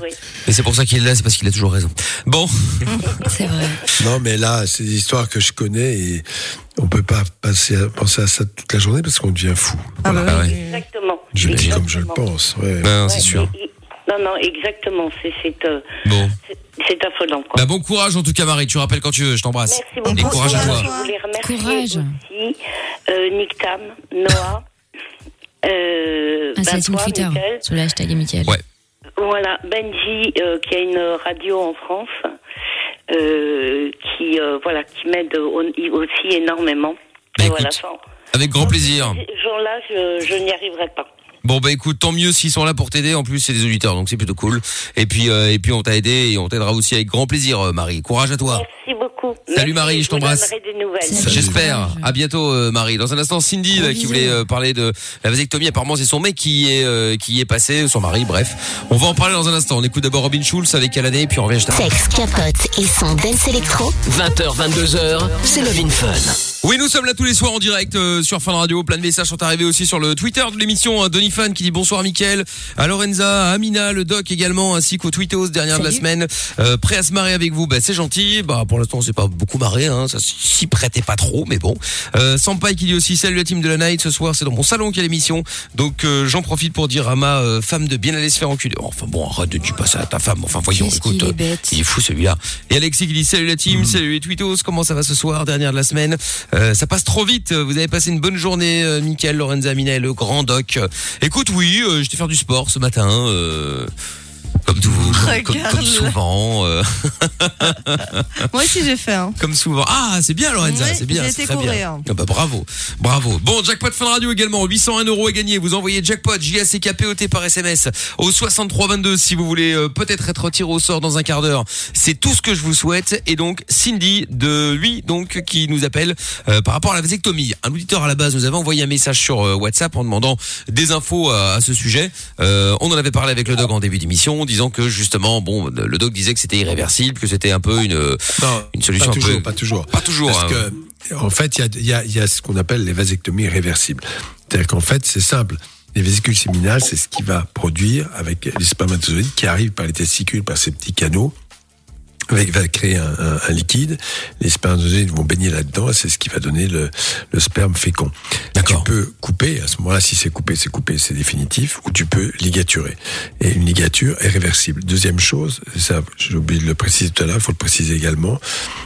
Et c'est pour ça qu'il est là, c'est parce qu'il a toujours raison. Bon. C'est vrai. Non, mais là, c'est des histoires que je connais et on peut pas passer à, penser à ça toute la journée parce qu'on devient fou. Ah bah Ah oui. Exactement. Je le dis comme je le pense. Ouais. Non, c'est Ouais, sûr. et- et- non, non, exactement. C'est, c'est, euh, Bon. c'est, c'est affolant, quoi. Bah bon courage en tout cas Marie, tu rappelles quand tu veux, je t'embrasse. Merci beaucoup. Et courage à toi. Je voulais remercier Courage. aussi euh, Nick Tam, Noah, euh, Ah, ben, c'est sur toi, Twitter, Mickaël. sur le hashtag Mickaël. Ouais. Voilà, Benji, euh, qui a une radio en France, euh, qui, euh, voilà, qui m'aide au- aussi énormément. Bah, Et écoute, voilà, sans- Avec grand plaisir. Ces gens-là, je, je n'y arriverai pas. Bon bah écoute, tant mieux s'ils sont là pour t'aider. En plus, c'est des auditeurs, donc c'est plutôt cool. Et puis euh, et puis on t'a aidé et on t'aidera aussi avec grand plaisir, euh, Marie. Courage à toi. Merci beaucoup. Salut Merci, Marie, je t'embrasse. J'espère. À bientôt, euh, Marie. Dans un instant, Cindy là, qui voulait euh, parler de la vasectomie. Apparemment, c'est son mec qui est euh, qui y est passé, son mari. Bref, on va en parler dans un instant. On écoute d'abord Robin Schulz avec Alané, et puis on revient juste après. Sex, capote et son dance électro. 20h, 22h, c'est Love in Fun. Oui, nous sommes là tous les soirs en direct euh, sur Fun Radio. Plein de messages sont arrivés aussi sur le Twitter de l'émission. hein. Denis Qui dit bonsoir Mickaël, à Lorenza, à Amina, le doc également, ainsi qu'au Tweetos dernière de la semaine. Euh, prêt à se marrer avec vous, bah, c'est gentil. Bah, pour l'instant, on s'est pas beaucoup marré, hein. ça s'y prêtait pas trop, mais bon. Euh, Sampai qui dit aussi salut la team de la night. Ce soir, c'est dans mon salon qu'il y a l'émission. Donc, euh, j'en profite pour dire à ma euh, femme de bien aller se faire enculer. Enfin bon, arrête de tu pas ça à ta femme. Enfin voyons, Qu'est-ce écoute, qu'il est euh, bête. il est fou celui-là. Et Alexis qui dit salut la team, salut les tweetos, comment ça va ce soir, dernière de la semaine? Euh, ça passe trop vite. Vous avez passé une bonne journée, euh, Mickaël, Lorenza, Mina et le grand doc. Euh, Écoute, oui, euh, j'étais faire du sport ce matin. Euh, comme tout, comme, comme- comme souvent, euh, Moi aussi, j'ai fait. Hein. comme souvent. Ah, c'est bien, Lorenza, Oui, c'est bien, j'ai c'est été très bien. Ah bah, bravo, bravo. Bon, jackpot Fun Radio également, 801 euros à gagner. Vous envoyez jackpot J A C K P O T par SMS au 6322 si vous voulez euh, peut-être être tiré au sort dans un quart d'heure. C'est tout ce que je vous souhaite. Et donc Cindy de lui donc qui nous appelle euh, par rapport à la vasectomie. Un auditeur à la base nous avait envoyé un message sur euh, WhatsApp en demandant des infos à, à ce sujet. Euh, on en avait parlé avec le dog en début d'émission, disant que justement bon le dog disait que c'était irréversible, que c'était un peu une Non, une solution pas un toujours, peu pas toujours. pas toujours. Parce hein. que, en fait, il y a, y, a, il y a ce qu'on appelle les vasectomies réversibles. C'est-à-dire qu'en fait, c'est simple. Les vésicules séminales, c'est ce qui va produire avec les spermatozoïdes qui arrivent par les testicules, par ces petits canaux. Va créer un, un- un liquide, les spermatozoïdes vont baigner là-dedans, c'est ce qui va donner le, le sperme fécond. Tu peux couper, à ce moment-là, si c'est coupé, c'est coupé, c'est définitif, ou tu peux ligaturer. Et une ligature est réversible. Deuxième chose, ça, j'ai oublié de le préciser tout à l'heure, il faut le préciser également,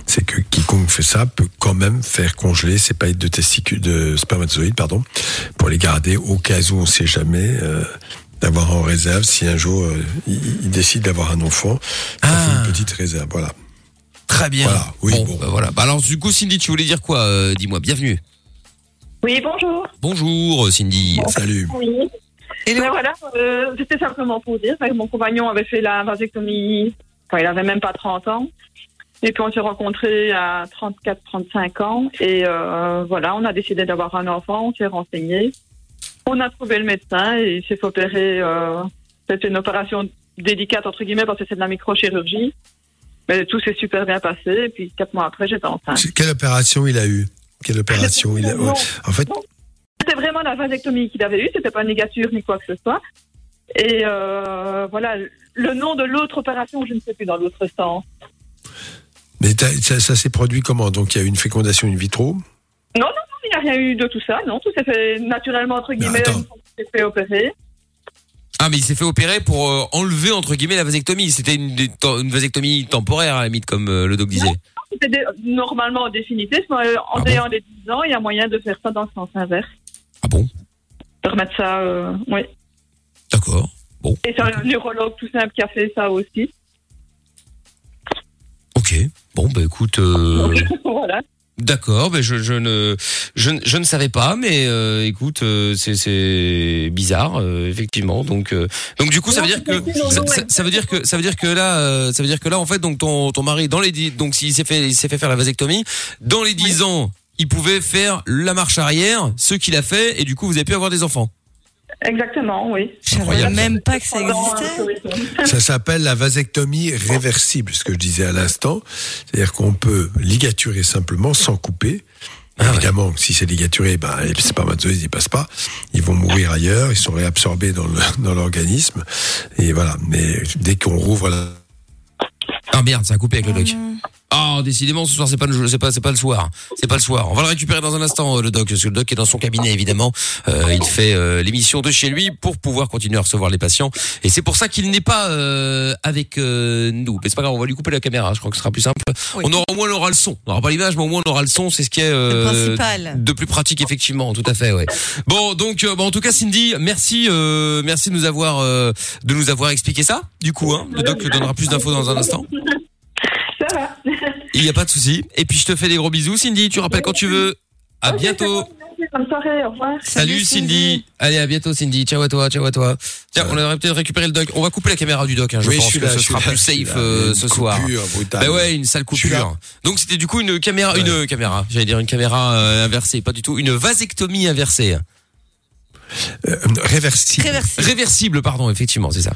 c'est que quiconque fait ça peut quand même faire congeler ses paillettes de testicules, de spermatozoïdes, pardon, pour les garder au cas où on sait jamais, euh, d'avoir en réserve si un jour euh, il, il décide d'avoir un enfant, ça fait une petite réserve, voilà. Très bien. Voilà, oui, bon, bon. bah voilà. Bah alors du coup Cindy, tu voulais dire quoi Euh, Dis-moi. Bienvenue. Oui, bonjour. Bonjour euh, Cindy. Salut. Oui. Et ben voilà, euh, c'était simplement pour dire que mon compagnon avait fait la vasectomie quand il avait même pas 30 ans. Et puis on s'est rencontrés à 34-35 ans. Et euh, voilà, on a décidé d'avoir un enfant, on s'est renseigné. On a trouvé le médecin et il s'est fait opérer. Euh, C'était une opération délicate, entre guillemets, parce que c'est de la microchirurgie. Mais tout s'est super bien passé. Et puis quatre mois après, j'étais enceinte. C'est- Quelle opération il a eu? Quelle opération il a Non. En fait, C'était vraiment la vasectomie qu'il avait eue, c'était pas une ligature ni quoi que ce soit. Et euh, voilà, le nom de l'autre opération, je ne sais plus dans l'autre sens. mais ça, ça s'est produit comment? Donc il y a eu une fécondation in vitro? Non, non, il n'y a rien eu de tout ça, non, tout s'est fait naturellement, entre guillemets, attends. qu'il s'est fait opérer. Ah mais il s'est fait opérer pour euh, enlever entre guillemets la vasectomie. C'était une, une vasectomie temporaire à la limite comme euh, le doc disait. C'était normalement définitif, mais euh, en Ah ayant des 10 ans, il y a moyen de faire ça dans le sens inverse. Ah bon De remettre ça, euh, oui. D'accord. Bon. Et c'est un neurologue tout simple qui a fait ça aussi. Ok. Bon bah écoute. euh, voilà. D'accord, ben je, je ne je, ne- je ne savais pas, mais euh, écoute, euh, c'est c'est bizarre euh, effectivement. Donc euh, donc du coup ça veut dire que ça, veut dire que ça veut dire que là euh, ça veut dire que là en fait donc ton ton mari dans les dix- donc s'il s'est fait il s'est fait faire la vasectomie dans les 10 ans il pouvait faire la marche arrière, ce qu'il a fait et du coup vous avez pu avoir des enfants. Exactement, oui. Je savais même pas que ça existait. Ça s'appelle la vasectomie réversible, ce que je disais à l'instant. C'est-à-dire qu'on peut ligaturer simplement sans couper. Évidemment, si c'est ligaturé, ben, les spermatozoïdes, ils passent pas. Ils vont mourir ailleurs, ils sont réabsorbés dans le- dans l'organisme. Et voilà. Mais dès qu'on rouvre la, Ah merde, ça a coupé avec le doc. Ah, décidément, ce soir, c'est pas le, c'est pas, c'est pas le soir. C'est pas le soir. On va le récupérer dans un instant, euh, le doc, parce que le doc est dans son cabinet, évidemment. Euh, il fait euh, l'émission de chez lui pour pouvoir continuer à recevoir les patients. Et c'est pour ça qu'il n'est pas euh, avec euh, nous. Mais c'est pas grave, on va lui couper la caméra. Je crois que ce sera plus simple. On aura au moins on aura le son. On n'aura pas l'image, mais au moins on aura le son. C'est ce qui est euh, Le principal. de plus pratique, effectivement. Tout à fait, ouais. Bon, donc, euh, bon, en tout cas, Cindy, merci, euh, merci de nous avoir, euh, de nous avoir expliqué ça. Du coup, hein, le doc donnera plus d'infos dans un instant. Il n'y a pas de souci. Et puis je te fais des gros bisous, Cindy. Tu rappelles quand tu veux. À bientôt. bonne soirée, au revoir. Salut, Cindy. Allez, à bientôt Cindy. Ciao à toi, ciao à toi. Tiens, on aurait peut-être récupéré le doc. On va couper la caméra du doc, hein, je Oui, je pense suis que là, ce je suis sera là, plus je suis safe euh, Une ce soir. coupure brutale. Bah ouais, une sale Je suis coupure. Donc c'était du coup une caméra, une caméra. J'allais dire une caméra euh, inversée, pas du tout, une vasectomie inversée. Euh, réversible. Réversible, pardon, effectivement, c'est ça.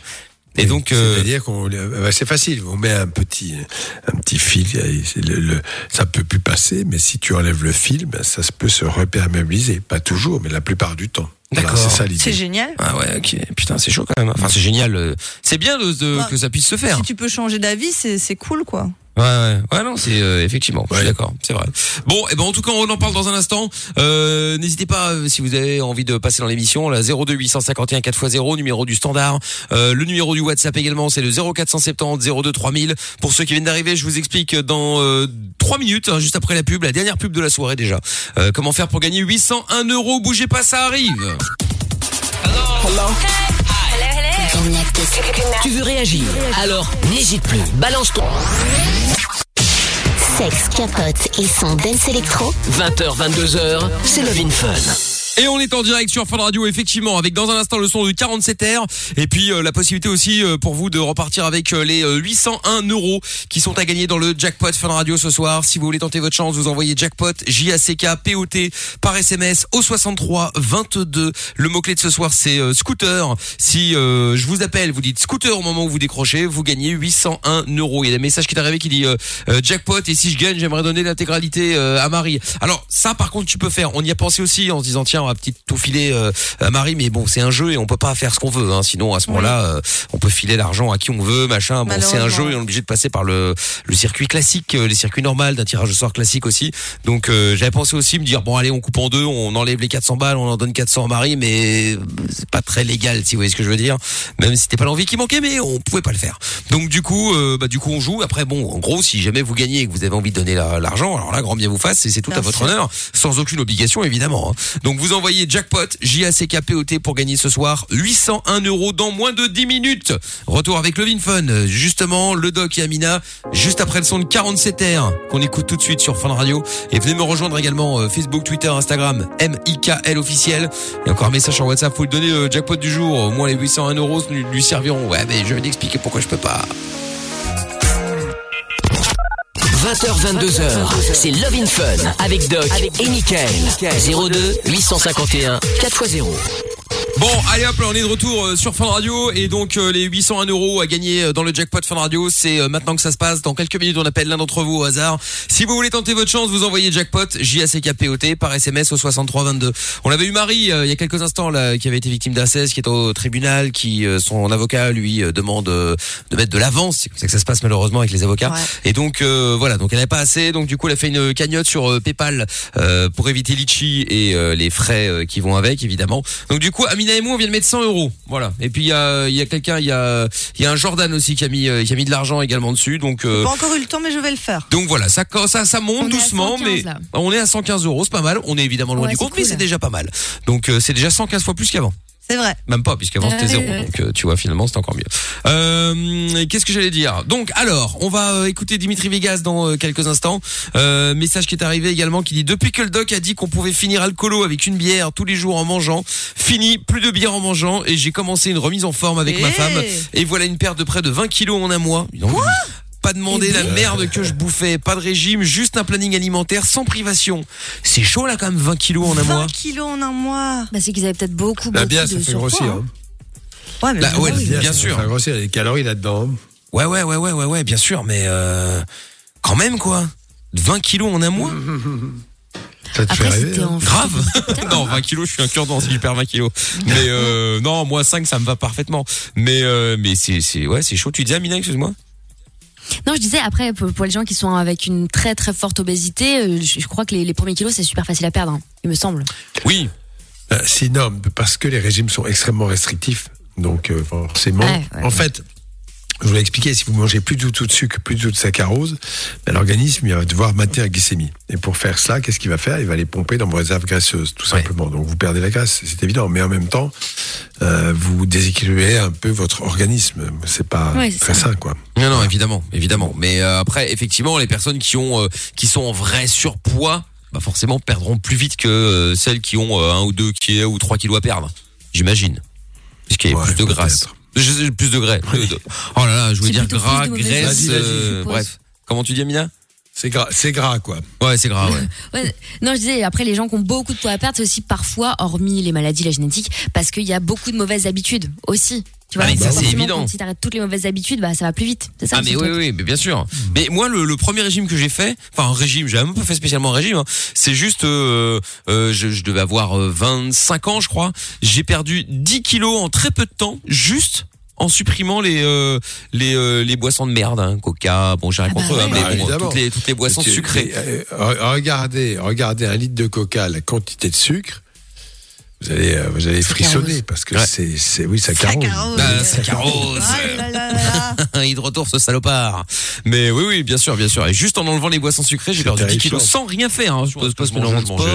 Et donc, euh, c'est-à-dire qu'on, bah, c'est facile. On met un petit, un petit fil. Le, le- ça peut plus passer, mais si tu enlèves le fil, ben, ça peut se reperméabiliser. Pas toujours, mais la plupart du temps. D'accord. c'est ça l'idée. C'est génial. Ah ouais, ok. Putain, c'est chaud quand même. Enfin, c'est génial. euh, C'est bien de, de- Ouais. que ça puisse se faire. Si tu peux changer d'avis, c'est c'est cool, quoi. Ouais, ouais, ouais, non, c'est euh, effectivement, je suis d'accord, c'est vrai. Bon, et ben en tout cas, on en parle dans un instant. Euh, N'hésitez pas euh, si vous avez envie de passer dans l'émission, la 02 851 4x0, numéro du standard. Euh, le numéro du WhatsApp également, c'est le 0470 02 3000. Pour ceux qui viennent d'arriver, je vous explique dans euh, 3 minutes, hein, juste après la pub, la dernière pub de la soirée déjà. Euh, comment faire pour gagner 801 euros? Bougez pas, ça arrive. Tu veux réagir? Alors n'hésite plus, balance ton Sexe, capote et son dance électro. 20h 22h, c'est Love in Fun. Et on est en direct sur Fun Radio, effectivement, avec dans un instant le son de 47 r et puis euh, la possibilité aussi euh, pour vous de repartir avec euh, les euh, 801 euros qui sont à gagner dans le jackpot Fun Radio ce soir. Si vous voulez tenter votre chance, vous envoyez jackpot J A C K P O T par SMS au 63 22. Le mot clé de ce soir c'est euh, scooter. Si euh, je vous appelle, vous dites scooter au moment où vous décrochez, vous gagnez 801 euros. Il y a des messages qui est arrivé qui dit euh, euh, jackpot et si je gagne, j'aimerais donner l'intégralité euh, à Marie. Alors ça, par contre, tu peux faire. On y a pensé aussi en se disant tiens, on va petit tout filer euh, à Marie, mais bon, c'est un jeu et on peut pas faire ce qu'on veut. Hein. Sinon, à ce moment-là, euh, on peut filer l'argent à qui on veut, machin. Bon, c'est un jeu et on est obligé de passer par le, le circuit classique, euh, les circuits normaux d'un tirage au sort classique aussi. Donc j'avais pensé aussi me dire bon allez, on coupe en deux, on enlève les 400 balles, on en donne 400 à Marie, mais c'est pas très légal si vous voyez ce que je veux dire. Même si c'était pas l'envie qui manquait, mais on pouvait pas le faire. Donc du coup, bah du coup on joue. Après bon, en gros, si jamais vous gagnez et que vous avez envie de donner la- l'argent, alors là grand bien vous fasse c'est tout à votre honneur, sans aucune obligation évidemment. hein. Donc vous envoyez jackpot J A C K P O T pour gagner ce soir 801 euros dans moins de 10 minutes. Retour avec le Fun, euh, justement le doc et Amina, juste après le son de 47 r qu'on écoute tout de suite sur Fun Radio. Et venez me rejoindre également euh, Facebook, Twitter, Instagram, M I K L officiel. Et encore un message sur WhatsApp, faut lui donner le jackpot du jour. Au moins les 801 euros lui, serviront. Ouais, mais je vais l'expliquer pourquoi je peux pas. 20h 22h, c'est Love in Fun avec Doc et Michael. 02 851 4x0. Bon, allez hop, là, on est de retour euh, sur Fun Radio et donc euh, les 801 euros à gagner euh, dans le jackpot Fun Radio, c'est euh, maintenant que ça se passe. Dans quelques minutes, on appelle l'un d'entre vous au hasard. Si vous voulez tenter votre chance, vous envoyez jackpot J A C K P O T par SMS au 63 22. On avait eu Marie euh, il y a quelques instants là qui avait été victime d'inceste, qui est au tribunal, qui euh, son avocat lui euh, demande euh, de mettre de l'avance. C'est comme ça que ça se passe malheureusement avec les avocats. Et donc euh, voilà, donc elle n'avait pas assez, donc du coup elle a fait une cagnotte sur PayPal euh, pour éviter litchi et euh, les frais qui vont avec évidemment. Donc du coup Amina et moi on vient de mettre 100 euros, voilà. Et puis il y a y a quelqu'un, il y a y a un Jordan aussi qui a mis euh, qui a mis de l'argent également dessus, donc euh, Pas encore eu le temps, mais je vais le faire. donc voilà, ça ça ça monte On est à doucement, 115 mais là. on est à 115 euros, c'est pas mal. On est évidemment loin Ouais, du c'est compte, mais cool. c'est déjà pas mal. Donc euh, c'est déjà 115 fois plus qu'avant. C'est vrai. Même pas, puisqu'avant c'était zéro. ouais. Donc euh, tu vois, finalement, c'est encore mieux. Euh, Qu'est-ce que j'allais dire? Donc alors, on va euh, écouter Dimitri Vegas dans euh, quelques instants. Euh, message qui est arrivé également qui dit depuis que le doc a dit qu'on pouvait finir alcoolo avec une bière tous les jours en mangeant, fini plus de bière en mangeant et j'ai commencé une remise en forme avec ma Eh. femme et voilà une perte de près de 20 kilos en un mois. Pas demander la merde que je bouffais, pas de régime, juste un planning alimentaire sans privation. C'est chaud là quand même 20 kilos en un 20 mois. kilos en un mois. Bah, c'est qu'ils avaient peut-être beaucoup, La beaucoup bière, de ça fait surpoids, grossir. hein. hein. Ouais, mais Bah, bon, ouais, oui. bien Ça sûr. fait grossir, il y a des calories là-dedans. Ouais, ouais, ouais, ouais, ouais, ouais, bien sûr, mais euh, quand même quoi. 20 kilos en un mois Ça te Après, fait rêver. c'était hein. en Grave Non, 20 kilos, je suis un cure-dent si je perds 20 kilos. Mais euh, non, moi 5, ça me va parfaitement. Mais euh, mais c'est c'est ouais, c'est chaud. Tu disais Amina, excuse-moi? Non, je disais après pour, pour les gens qui sont avec une très très forte obésité, euh, je, je crois que les, les premiers kilos c'est super facile à perdre, hein, il me semble. Oui. Euh, C'est énorme parce que les régimes sont extrêmement restrictifs. Donc euh, forcément, Ouais, ouais, en fait, je voulais expliquer, si vous mangez plus du tout de sucre, plus du tout de saccharose, ben, l'organisme va devoir maintenir la glycémie. Et pour faire cela, qu'est-ce qu'il va faire? Il va les pomper dans vos réserves graisseuses, tout simplement. Donc vous perdez la graisse, c'est évident. Mais en même temps, euh, vous déséquilibrez un peu votre organisme. C'est pas Ouais, très ça. sain, quoi. Non, non, évidemment, évidemment. Mais euh, après, effectivement, les personnes qui ont, euh, qui sont en vrai surpoids. bah forcément perdront plus vite que euh, celles qui ont euh, un ou deux qui ou trois kilos à perdre. J'imagine. Parce qu'il y a plus de graisse. Plus de graisse. de- Oh là là, je voulais dire gras, graisse, euh, bref. Comment tu dis Amina? C'est gras, c'est gras, quoi. Ouais, c'est gras, ouais. Ouais. Non, je disais, après, les gens qui ont beaucoup de poids à perdre, c'est aussi parfois, hormis les maladies, la génétique, parce qu'il y a beaucoup de mauvaises habitudes aussi. Tu vois, Ah, c'est forcément, évident. quand Si t'arrêtes toutes les mauvaises habitudes, bah, ça va plus vite. C'est ça Ah mais oui oui mais bien sûr. Mais moi le, le premier régime que j'ai fait, enfin un régime, j'ai même pas fait spécialement un régime, hein. c'est juste euh, euh, je, je devais avoir euh, 25 ans je crois, j'ai perdu 10 kilos en très peu de temps juste en supprimant les euh, les euh, les boissons de merde, hein, Coca, bon j'ai rien Ah bah contre eux, hein, mais Ah, bon, évidemment. toutes les toutes les boissons Tu- sucrées. euh, regardez, regardez un litre de coca, la quantité de sucre. Vous allez, euh, vous allez Ça frissonner carose. parce que Ouais. c'est, c'est, oui, ça Ça carose. Ah, ça carose. Ah là là là là. il de retour ce salopard. Mais oui oui bien sûr bien sûr et juste en enlevant les boissons sucrées j'ai perdu 10 terrifiant. kilos sans rien faire. Hein. Je pose pas de mangeais-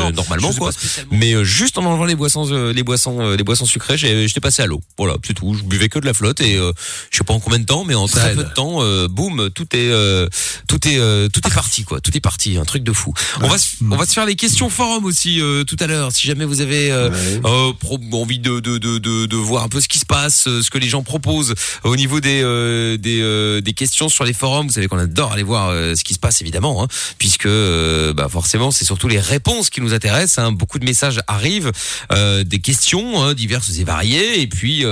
je normalement quoi. Mais euh, juste en enlevant les boissons, euh, les boissons, euh, les boissons sucrées, j'ai- j'étais passé à l'eau. Voilà, c'est tout. Je buvais que de la flotte et euh, je sais pas en combien de temps, mais en Ça très peu de temps, euh, boum, tout est, euh, tout est, euh, tout est parti quoi. Tout est parti, un truc de fou. On va, se- on va se faire les questions forum aussi euh, tout à l'heure. Si jamais vous avez euh, envie de, de, de, de, voir un peu ce qui se passe, euh, ce que les gens proposent au niveau des, euh, des, euh, des questions sur les forums. Vous savez qu'on adore aller voir euh, ce qui se passe évidemment, hein, puisque euh, bah, forcément c'est surtout les réponses qui nous intéressent. hein. Beaucoup de messages arrivent, des questions hein, diverses et variées, et puis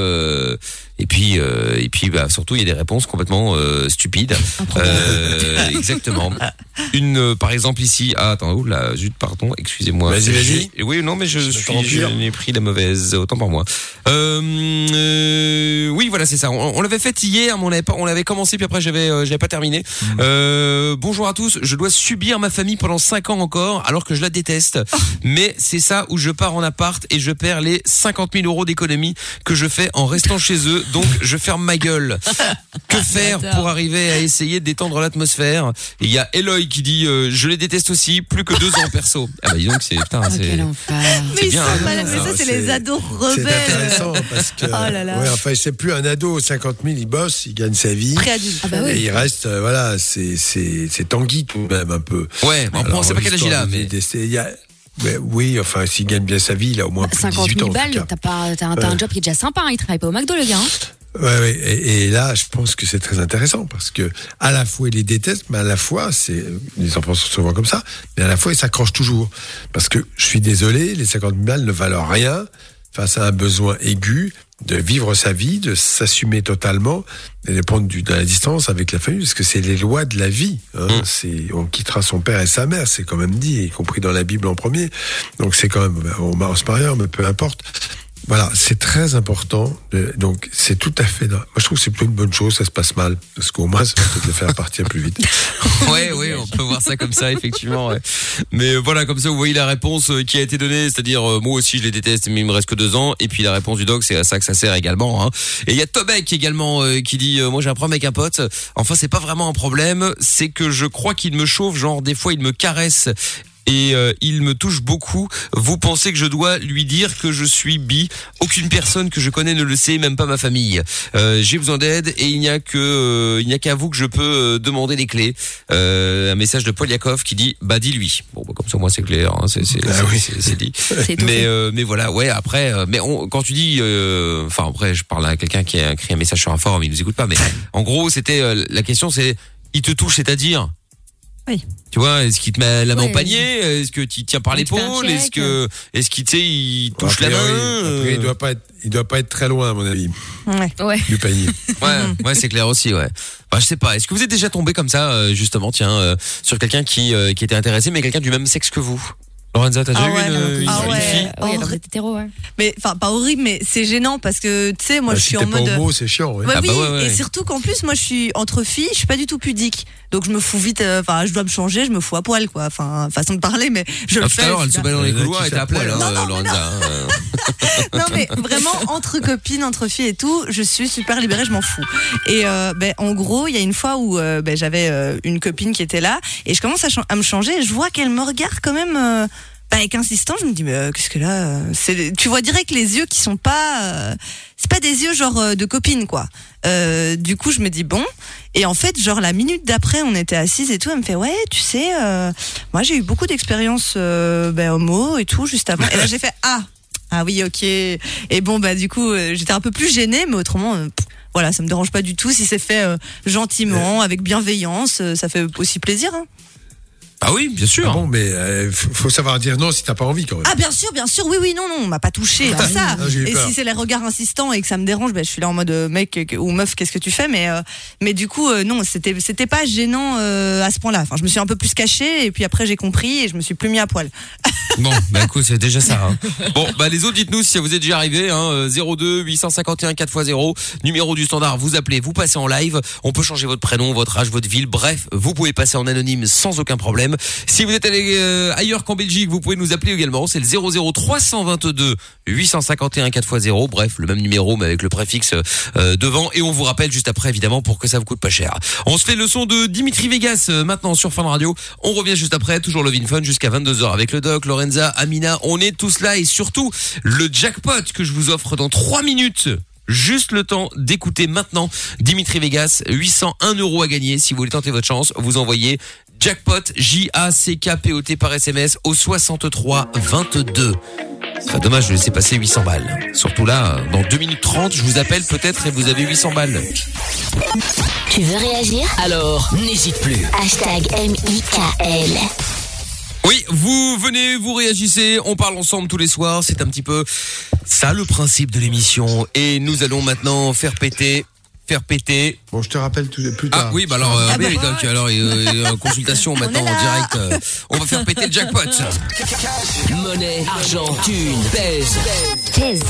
et puis euh, et puis bah, surtout il y a des réponses complètement euh, stupides. Euh, exactement. Une euh, par exemple ici. Ah attends, oh là, zut, pardon, excusez-moi. Vas-y, vas-y. Oui, non, mais je Je suis, je pire. n'ai pris la mauvaise, autant pour moi. Euh, euh, oui, voilà, c'est ça. On, on l'avait fait hier, mais on l'avait pas, on l'avait commencé, puis après j'avais, euh, j'avais pas terminé. Euh, bonjour à tous. Je dois subir ma famille pendant 5 ans encore, alors que je la déteste. Mais c'est ça où je pars en appart et je perds les 50 000 euros d'économie que je fais en restant chez eux. Donc je ferme ma gueule. Que faire pour arriver à essayer de détendre l'atmosphère? Et Il y a Eloy qui dit, euh, je les déteste aussi, plus que deux ans perso. Ah bah dis donc c'est putain, Ah, c'est. quel enfer. Mais ils bien, sont hein. Mais ça, Ah, c'est c'est- les ados C'est rebelles. intéressant parce que, Oh là là. ouais, enfin, c'est plus un ado, 50 000, il bosse, il gagne sa vie. Préadulte. Ah bah oui. Et il reste, euh, voilà, c'est, c'est, c'est Tanguy tout de même un peu. Ouais, bon, Alors, on sait pas quel âge il a, mais. détester, il y a- mais oui, enfin, s'il gagne bien sa vie, il a au moins plus de 50 18 ans. 000 en tout balles, t'as pas, t'as un, t'as un Ouais. job qui est déjà sympa, hein. il travaille pas au McDo, le gars. hein. Ouais, ouais. Et, et là, je pense que c'est très intéressant parce que à la fois il les déteste, mais à la fois c'est les enfants sont souvent comme ça, mais à la fois ils s'accrochent toujours parce que je suis désolé, les 50 000 balles ne valent rien face à un besoin aigu de vivre sa vie, de s'assumer totalement et de prendre du, de la distance avec la famille parce que c'est les lois de la vie. Hein. Mm. C'est on quittera son père et sa mère, c'est quand même dit, y compris dans la Bible en premier. Donc c'est quand même on, on se marie, mais peu importe. Voilà, c'est très important. Donc, c'est tout à fait. Moi, je trouve que c'est plutôt une bonne chose. Ça se passe mal, parce qu'au moins, ça les faire partir plus vite. Ouais, ouais, on peut voir ça comme ça, effectivement. Mais euh, voilà, comme ça, vous voyez la réponse euh, qui a été donnée, c'est-à-dire euh, moi aussi je les déteste, mais il me reste que deux ans. Et puis la réponse du doc, c'est à ça que ça sert également. Hein. Et il y a Tobek également qui dit, moi j'ai un problème avec un pote. Enfin, c'est pas vraiment un problème, c'est que je crois qu'il me chauffe, genre des fois il me caresse. Et euh, il me touche beaucoup. Vous pensez que je dois lui dire que je suis bi? Aucune personne que je connais ne le sait, même pas ma famille. Euh, J'ai besoin d'aide et il n'y a que euh, il n'y a qu'à vous que je peux euh, demander les clés. Euh, un message de Poliakov qui dit bah dis-lui. Bon bah, comme ça moi c'est clair, hein, c'est c'est Ah oui. dit. Mais euh, mais voilà ouais après euh, mais on, quand tu dis euh, enfin après je parle à quelqu'un qui a écrit un message sur un forum il nous écoute pas mais en gros c'était euh, la question c'est il te touche c'est-à-dire? Oui. tu vois, est-ce qu'il te met la main au panier? Est-ce que tu tiens par Il te l'épaule? Est-ce que, est-ce qu'il, tu sais, il touche la main priori, euh, il doit pas être, il doit pas être très loin, à mon avis, Ouais. Ouais. du panier. Ouais, ouais, c'est clair aussi, ouais. Bah, je sais pas. Est-ce que vous êtes déjà tombé comme ça, euh, justement, tiens, euh, sur quelqu'un qui, euh, qui était intéressé, mais quelqu'un du même sexe que vous? Lorenza, t'as déjà Ah eu ouais, une, alors, une, ah une ouais. fille Ouais, alors hétéro, ouais. Mais enfin, pas horrible, mais c'est gênant parce que tu sais, moi, Ah, je si suis t'es en pas mode. homo, c'est chiant. ouais. Ah oui, bah ouais, ouais. et surtout qu'en plus, moi, je suis entre filles, je suis pas du tout pudique. Donc, je me fous vite, euh, enfin, je dois me changer, je me fous à poil, quoi. Enfin, façon de parler, mais je Ah, le tout fais. à l'heure, elle se bat dans les couloirs qui et t'es à poil, s'appellent, hein, Non, Lorenza. hein. Non, mais vraiment, entre copines, entre filles et tout, je suis super libérée, je m'en fous. Et euh, ben, en gros, il y a une fois où euh, ben, j'avais euh, une copine qui était là, et je commence à, à me changer, et je vois qu'elle me regarde quand même. Bah, avec insistance, je me dis mais euh, qu'est-ce que là euh, c'est tu vois direct les yeux qui sont pas euh, c'est pas des yeux genre euh, de copine quoi. Euh, du coup, je me dis bon et en fait, genre la minute d'après, on était assises et tout, elle me fait ouais, tu sais euh, moi j'ai eu beaucoup d'expériences euh, ben, homo et tout juste avant. Et là, j'ai fait ah ah oui, OK. Et bon bah du coup, j'étais un peu plus gênée mais autrement euh, voilà, ça me dérange pas du tout si c'est fait euh, gentiment, avec bienveillance, euh, ça fait aussi plaisir. hein. Ah oui, bien sûr. Ah bon, mais euh, faut savoir dire non si t'as pas envie quand même. Ah bien sûr, bien sûr, oui, oui, non, non, on m'a pas touché, Ah, tout ça. ah, Et peur. si c'est les regards insistants et que ça me dérange, ben, je suis là en mode euh, mec ou meuf, qu'est-ce que tu fais? Mais euh, mais du coup, euh, non, c'était c'était pas gênant euh, à ce point-là. Enfin, je me suis un peu plus cachée et puis après j'ai compris et je me suis plus mis à poil. Bon, bah écoute, c'est déjà ça. hein. Bon, bah les autres, dites-nous si ça vous est déjà arrivé. Hein, euh, 02 851 4x0, numéro du standard. Vous appelez, vous passez en live. On peut changer votre prénom, votre âge, votre ville. Bref, vous pouvez passer en anonyme sans aucun problème. Si vous êtes allé euh, ailleurs qu'en Belgique, vous pouvez nous appeler également. C'est le 00 322 851 4x0. Bref, le même numéro mais avec le préfixe euh, devant. Et on vous rappelle juste après, évidemment, pour que ça vous coûte pas cher. On se fait le son de Dimitri Vegas euh, maintenant sur Fun Radio. On revient juste après, toujours le Fun jusqu'à 22h avec le doc, Lorenza, Amina. On est tous là et surtout le jackpot que je vous offre dans 3 minutes. Juste le temps d'écouter maintenant Dimitri Vegas, 801 euros à gagner. Si vous voulez tenter votre chance, vous envoyez jackpot J-A-C-K-P-O-T par SMS au 63 22. Ce serait dommage de laisser passer 800 balles. Surtout là, dans 2 minutes 30, je vous appelle peut-être et vous avez 800 balles. Tu veux réagir? Alors, n'hésite plus. Hashtag M-I-K-L. Oui, vous venez, vous réagissez, on parle ensemble tous les soirs, c'est un petit peu ça le principe de l'émission. Et nous allons maintenant faire péter, faire péter. Bon, je te rappelle tout, plus tard. Ah oui, bah alors, euh, Ah bah oui, donc, alors euh, euh, consultation maintenant en direct. euh, on va faire péter le jackpot. Monnaie, argent, thune, pèse. Pèse.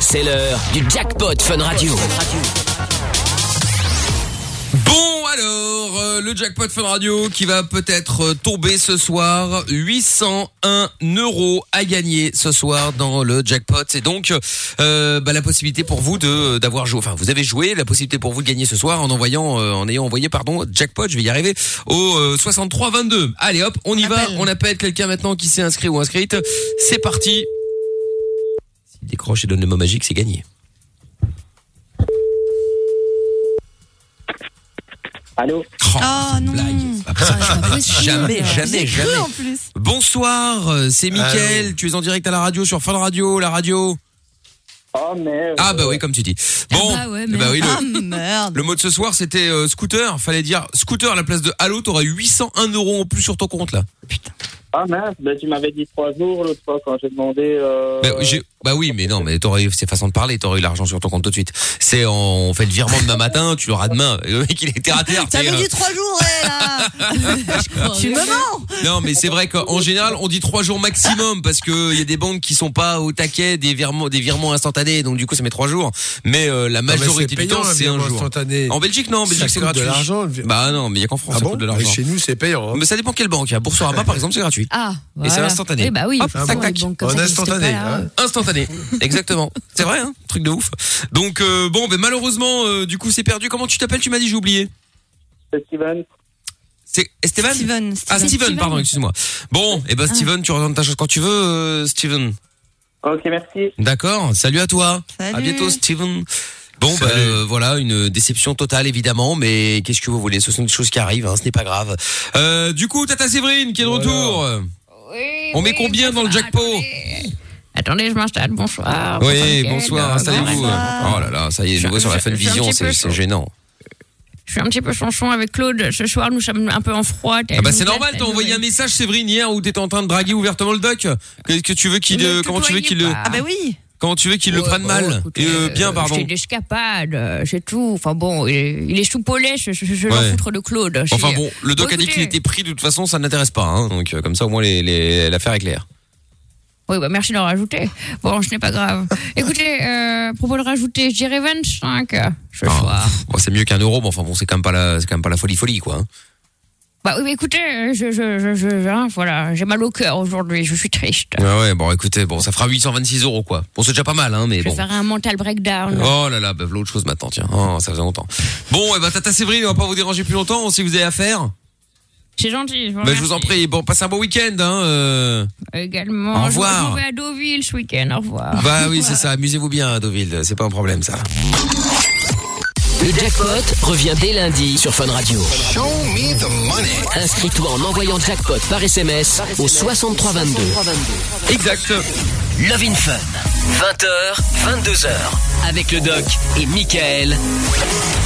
C'est l'heure du jackpot Fun Radio. Bon alors, euh, le jackpot Fun Radio qui va peut-être euh, tomber ce soir. 801 euros à gagner ce soir dans le jackpot. C'est donc euh, bah, la possibilité pour vous de d'avoir joué. Enfin, vous avez joué. La possibilité pour vous de gagner ce soir en envoyant, euh, en ayant envoyé, pardon, jackpot. Je vais y arriver au euh, 63 22. Allez hop, on y va. Appel. On appelle quelqu'un maintenant qui s'est inscrit ou inscrite. C'est parti. S'il décroche et donne le mot magique, c'est gagné. Allô Oh, Oh, une non. Ah, ça, jamais, jamais, jamais. en plus. Bonsoir, euh, c'est Mickaël, tu es en direct à la radio sur Fun Radio, la radio. Oh merde. Ah bah oui, comme tu dis. Bon, bah ouais, eh bah oui, le, Ah merde. le mot de ce soir c'était euh, scooter, fallait dire scooter à la place de Halo, t'auras 801 euros en plus sur ton compte là. Ah mince, ben, tu m'avais dit trois jours l'autre fois quand j'ai demandé. Euh... Bah, j'ai- bah oui, mais non, mais t'aurais eu, c'est façon de parler, t'aurais eu l'argent sur ton compte tout de suite. C'est en- on fait le virement demain matin, tu l'auras demain. Et le mec il est terre à terre. t'es, T'avais euh, dit trois jours, ouais, là. tu me mens. Non, mais c'est vrai qu'en général, on dit trois jours maximum parce que il y a des banques qui sont pas au taquet des virements, des virements instantanés, donc du coup ça met trois jours. Mais euh, la majorité du temps, c'est un jour. instantané. En Belgique, non, en Belgique c'est gratuit. de l'argent, Bah non, mais il y a qu'en France Ah ça bon coûte de Et l'argent. Chez nous, c'est payant. hein. Mais ça dépend quelle banque. À Boursorama, par exemple, c'est gratuit. Ah, Et c'est voilà. instantané. Oui, bah oui. Hop, tac, tac. En instantané, là. hein. Instantané, exactement. C'est vrai, hein truc de ouf. Donc euh, bon, ben malheureusement, euh, du coup, c'est perdu. Comment tu t'appelles? Tu m'as dit, j'ai oublié. C'est Steven. C'est Esteban? Steven. Ah, Steven. Steven, pardon, excuse-moi. Bon, et ben Steven, tu retournes ta chose quand tu veux, euh, Steven. Ok, merci. D'accord. Salut à toi. Salut. À bientôt, Steven. Bon, bah, euh, voilà, une déception totale évidemment, mais qu'est-ce que vous voulez? Ce sont des choses qui arrivent, hein, ce n'est pas grave. Euh, du coup, Tata Séverine qui est de Voilà. retour. On met combien dans le jackpot? Attendez, je m'installe. Bonsoir. Oui,Nickel. bonsoir, installez-vous. Oh là là, ça y est, je vois sur la suis un Vision, c'est c'est gênant. Je suis un petit peu chanchon avec Claude. Ce soir, nous sommes un peu en froid. Ah bah c'est normal, t'as envoyé un message Séverine hier où t'étais en train de draguer ouvertement le doc. Qu'est-ce que tu veux qu'il euh, comment tu veux qu'il le Ah bah oui. comment tu veux qu'il le prenne mal et euh, bien pardon. J'ai d'escapade, euh, c'est tout. Enfin bon, il est, il est soupolé, je, je, je Ouais. foutre de Claude. Enfin C'est- bon, le doc a dit qu'il écoutez. était pris de toute façon, ça n'intéresse pas hein. Donc euh, comme ça au moins les les l'affaire est claire. Oui, bah merci d'en rajouter. Bon, ce n'est pas grave. Écoutez, euh, à propos de rajouter, je dirais 25 euh, ce Ah, soir. bon, c'est mieux qu'un euro, mais enfin bon, c'est quand même pas la c'est quand même pas la folie folie quoi. hein. Bah oui, mais écoutez, je, je, je, je- hein, voilà, j'ai mal au cœur aujourd'hui, je suis triste. Ouais ouais, bon écoutez, bon ça fera 826 euros quoi. Bon c'est déjà pas mal hein, mais Je vais bon. faire un mental breakdown. Oh là là, bah voilà autre chose maintenant, tiens. Oh, ça faisait longtemps. Bon, et bah Tata Séverine, on va pas vous déranger plus longtemps si vous avez affaire. C'est gentil. Je vous Bah, je vous en prie. Bon, passez un bon week-end. Hein, euh. Également. Au revoir. Je, vais à Deauville ce week-end. Au revoir. Bah oui, c'est ça. Amusez-vous bien à Deauville. C'est pas un problème, ça. Le jackpot revient dès lundi sur Fun Radio. Inscris-toi en envoyant jackpot par SMS au 6322. Exact. Love in Fun. 20h, 22h. Avec le doc et Michael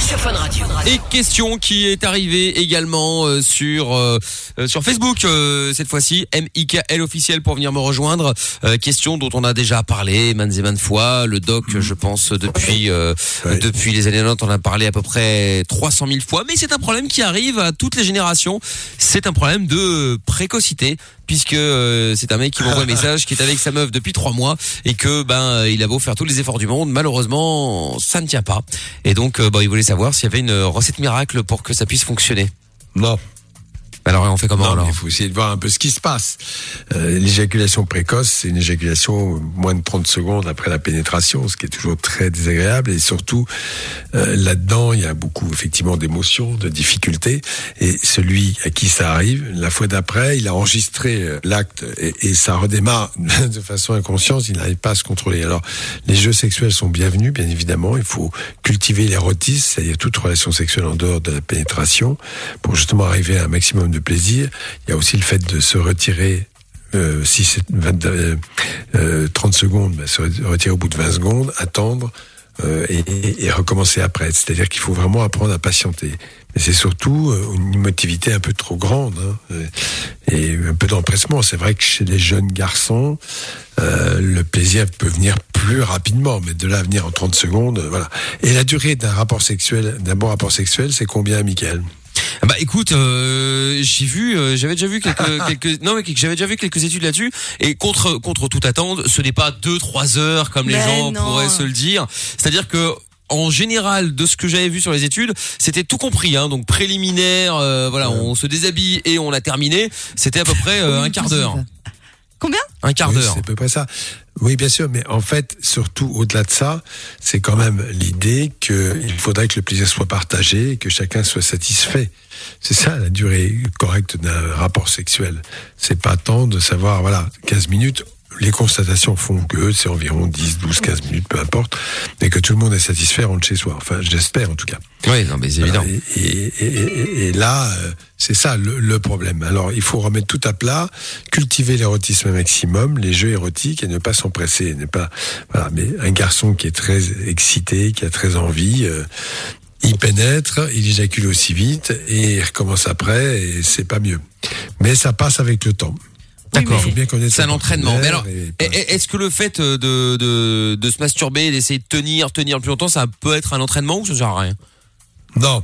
sur Fun Radio. Et question qui est arrivée également euh, sur euh, euh, sur Facebook euh, cette fois-ci MIKL officiel pour venir me rejoindre. Euh, question dont on a déjà parlé maintes et maintes fois. Le doc, je pense depuis euh, depuis les années 90, on a parlé à peu près 300 000 fois. Mais c'est un problème qui arrive à toutes les générations. C'est un problème de précocité puisque euh, c'est un mec qui m'envoie un message qui est avec sa meuf depuis trois mois et que ben euh, il a beau faire tous les efforts du monde, malheureusement ça ne tient pas. Et donc euh, bon, il voulait savoir s'il y avait une recette miracle pour que ça puisse fonctionner. Non. Alors on fait comment Non, alors Il faut essayer de voir un peu ce qui se passe. Euh, L'éjaculation précoce, c'est une éjaculation moins de 30 secondes après la pénétration, ce qui est toujours très désagréable. Et surtout, euh, là-dedans, il y a beaucoup effectivement d'émotions, de difficultés. Et celui à qui ça arrive, la fois d'après, il a enregistré euh, l'acte et, et ça redémarre de façon inconsciente. Il n'arrive pas à se contrôler. Alors, les jeux sexuels sont bienvenus, bien évidemment. Il faut cultiver l'érotisme, c'est-à-dire toute relation sexuelle en dehors de la pénétration, pour justement arriver à un maximum de plaisir. Il y a aussi le fait de se retirer euh, si c'est 20, euh, euh, 30 secondes, se retirer au bout de 20 secondes, attendre euh, et, recommencer après. C'est-à-dire qu'il faut vraiment apprendre à patienter. Mais c'est surtout euh, une émotivité un peu trop grande hein, euh, et un peu d'empressement. C'est vrai que chez les jeunes garçons, euh, le plaisir peut venir plus rapidement, mais de là à venir en 30 secondes, euh, voilà. Et la durée d'un rapport sexuel, d'un bon rapport sexuel, c'est combien, Michael? Bah écoute, euh, j'ai vu, euh, j'avais déjà vu quelques, quelques, non mais j'avais déjà vu quelques études là-dessus. Et contre contre toute attente, ce n'est pas deux trois heures comme les Mais gens non. pourraient se le dire. C'est-à-dire que en général, de ce que j'avais vu sur les études, c'était tout compris, hein, donc préliminaire, euh, voilà, on se déshabille et on a terminé. C'était à peu près euh, un quart d'heure. Combien? Un quart Oui, d'heure. C'est à peu près ça. Oui, bien sûr, mais en fait, surtout au-delà de ça, c'est quand même l'idée qu'il faudrait que le plaisir soit partagé et que chacun soit satisfait. C'est ça la durée correcte d'un rapport sexuel. C'est pas tant de savoir, voilà, 15 minutes. Les constatations font que c'est environ 10, 12, 15 minutes, peu importe, et que tout le monde est satisfait, rentre chez soi. Enfin, j'espère en tout cas. Oui, non, mais c'est évident. Et, et- et- et- et là, euh, c'est ça le, le problème. Alors, il faut remettre tout à plat, cultiver l'érotisme maximum, les jeux érotiques et ne pas s'empresser, ne pas. Voilà. Mais un garçon qui est très excité, qui a très envie. euh, il pénètre, il éjacule aussi vite et il recommence après et c'est pas mieux. Mais ça passe avec le temps. D'accord. Il faut bien connaître C'est un entraînement. Mais alors, est-ce que le fait euh, de, de, de se masturber, d'essayer de tenir, tenir le plus longtemps, ça peut être un entraînement ou ça sert à rien? Non.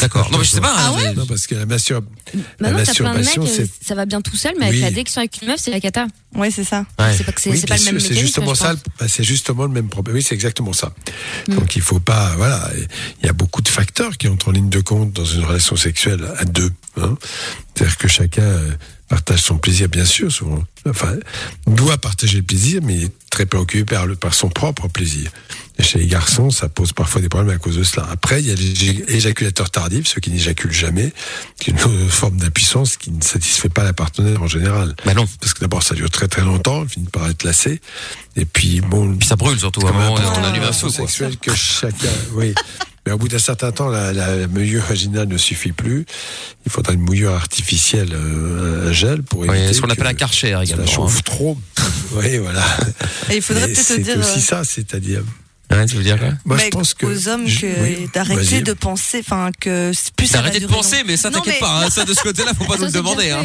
D'accord. Non, mais je sais pas. hein, Non, parce que la, mastur... la plein de mecs, masturbation, euh, c'est ça va bien tout seul, mais avec Oui. la sont avec une meuf, c'est la cata. Ouais, c'est ça. Ouais. C'est pas que c'est Oui, pas le même C'est justement ça. bah, c'est justement le même problème. Oui, c'est exactement ça. Mm. Donc il faut pas. Voilà, il y a beaucoup de facteurs qui entrent en ligne de compte dans une relation sexuelle à deux. Hein. C'est-à-dire que chacun euh, partage son plaisir, bien sûr. Souvent, enfin, doit partager le plaisir, mais il est très préoccupé par, le, par son propre plaisir. Et chez les garçons, ça pose parfois des problèmes à cause de cela. Après, il y a les éjaculateurs tardifs, ceux qui n'éjaculent jamais, qui est une forme d'impuissance qui ne satisfait pas la partenaire en général. Bah non. Parce que d'abord, ça dure très très longtemps, on finit par être lassé. Et puis, bon. Puis ça brûle surtout. À un moment, on allume un feu, quoi. sexuelle que chacun, oui. Mais au bout d'un certain temps, la, la mouillure vaginale ne suffit plus. Il faudra une mouillure artificielle, euh, un gel pour Oui, éviter. ce qu'on appelle un karcher ça également. chauffe hein. trop. oui, voilà. Et il faudrait peut-être c'est dire. aussi euh, ça, c'est-à-dire. Ouais, tu veux dire quoi Moi, bah, je pense que. aux hommes que oui, d'arrêter de penser, enfin que plus ça D'arrêter de penser, mais ça t'inquiète mais- pas. hein, ça de ce côté-là, faut pas nous le demander. hein.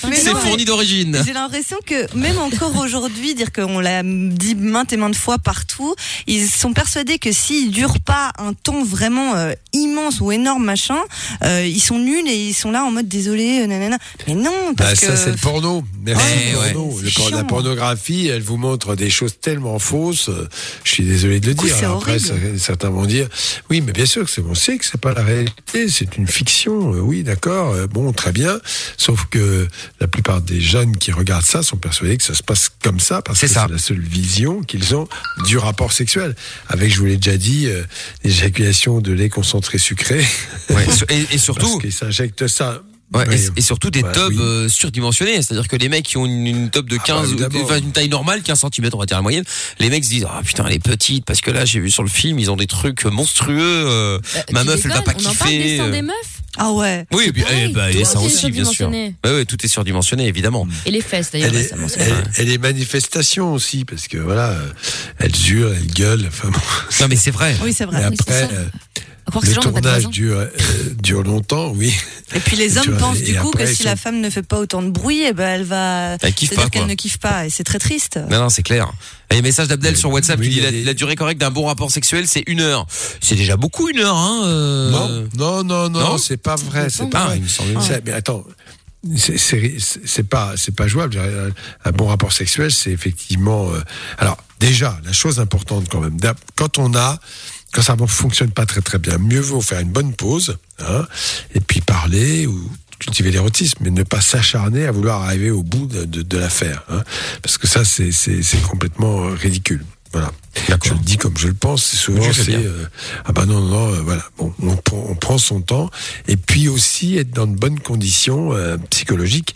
Ça, C'est fourni d'origine. J'ai l'impression que même encore aujourd'hui, dire qu'on l'a dit maintes et maintes fois partout, ils sont persuadés que s'ils durent pas un temps vraiment euh, immense ou énorme machin, euh, ils sont nuls et ils sont là en mode désolé, euh, nanana. Mais non, Bah, parce ça, que c'est le porno. Merci, Ouais, le porno. C'est Le por- la pornographie, elle vous montre des choses tellement fausses. Je suis désolé de le dire. c'est Après, certains vont dire, oui, mais bien sûr que c'est, on sait que c'est pas la réalité, c'est une fiction. Euh, Oui, d'accord. euh, Bon, très bien. Sauf que la plupart des jeunes qui regardent ça sont persuadés que ça se passe comme ça parce que c'est la seule vision qu'ils ont du rapport sexuel. Avec, je vous l'ai déjà dit, euh, l'éjaculation de lait concentré sucré. Ouais, et, et surtout, Parce qu'ils s'injectent ça Ouais, et- Oui. et, surtout des Bah, tubs oui. euh, surdimensionnés, c'est-à-dire que les mecs qui ont une, une tub de 15, bah, évidemment. enfin une taille normale, 15 cm on va dire la moyenne, les mecs se disent ah putain elle est petite parce que là j'ai vu sur le film ils ont des trucs monstrueux, euh, ma Tu meuf elle va pas On en parle des kiffer. seins euh. des meufs? Ah ouais. Oui, et puis, pareil, eh tout et ça aussi, bien sûr. Ouais, ouais, tout est surdimensionné, évidemment. et les fesses d'ailleurs Elle elle, vrai. elle est manifestation aussi, parce que voilà, euh, elle hurle, elle gueule. Enfin, bon. Non, mais c'est vrai. Oui, c'est Et vrai. c'est après, croire que le ces gens n'ont pas de tournage voisins. dure, euh, dure longtemps, oui. Et puis les hommes pensent du coup après, que si sont- la femme ne fait pas autant de bruit, eh ben elle va. Elle kiffe C'est-à-dire pas, qu'elle ne kiffe pas et c'est très triste. Non, non, c'est clair. Et message d'Abdel sur WhatsApp oui, qui dit il y a la, la durée correcte d'un bon rapport sexuel, c'est une heure. C'est déjà beaucoup une heure, hein. euh, Non, non, non, non, non c'est pas vrai, c'est Ah, pas il vrai. C'est- Mais attends, c'est- c'est c'est pas, c'est pas jouable. Je dirais, Un bon rapport sexuel, c'est effectivement. euh, alors déjà, la chose importante quand même, quand on a, quand ça ne fonctionne pas très très bien, mieux vaut faire une bonne pause, hein, et puis parler ou cultiver l'érotisme, mais ne pas s'acharner à vouloir arriver au bout de, de, de l'affaire, hein, parce que ça, c'est c'est c'est complètement euh, ridicule. Voilà. Je le dis comme je le pense. c'est Souvent, c'est euh, ah bah non non, non euh, voilà. Bon, on, prend- on prend son temps et puis aussi être dans de bonnes conditions euh, psychologiques.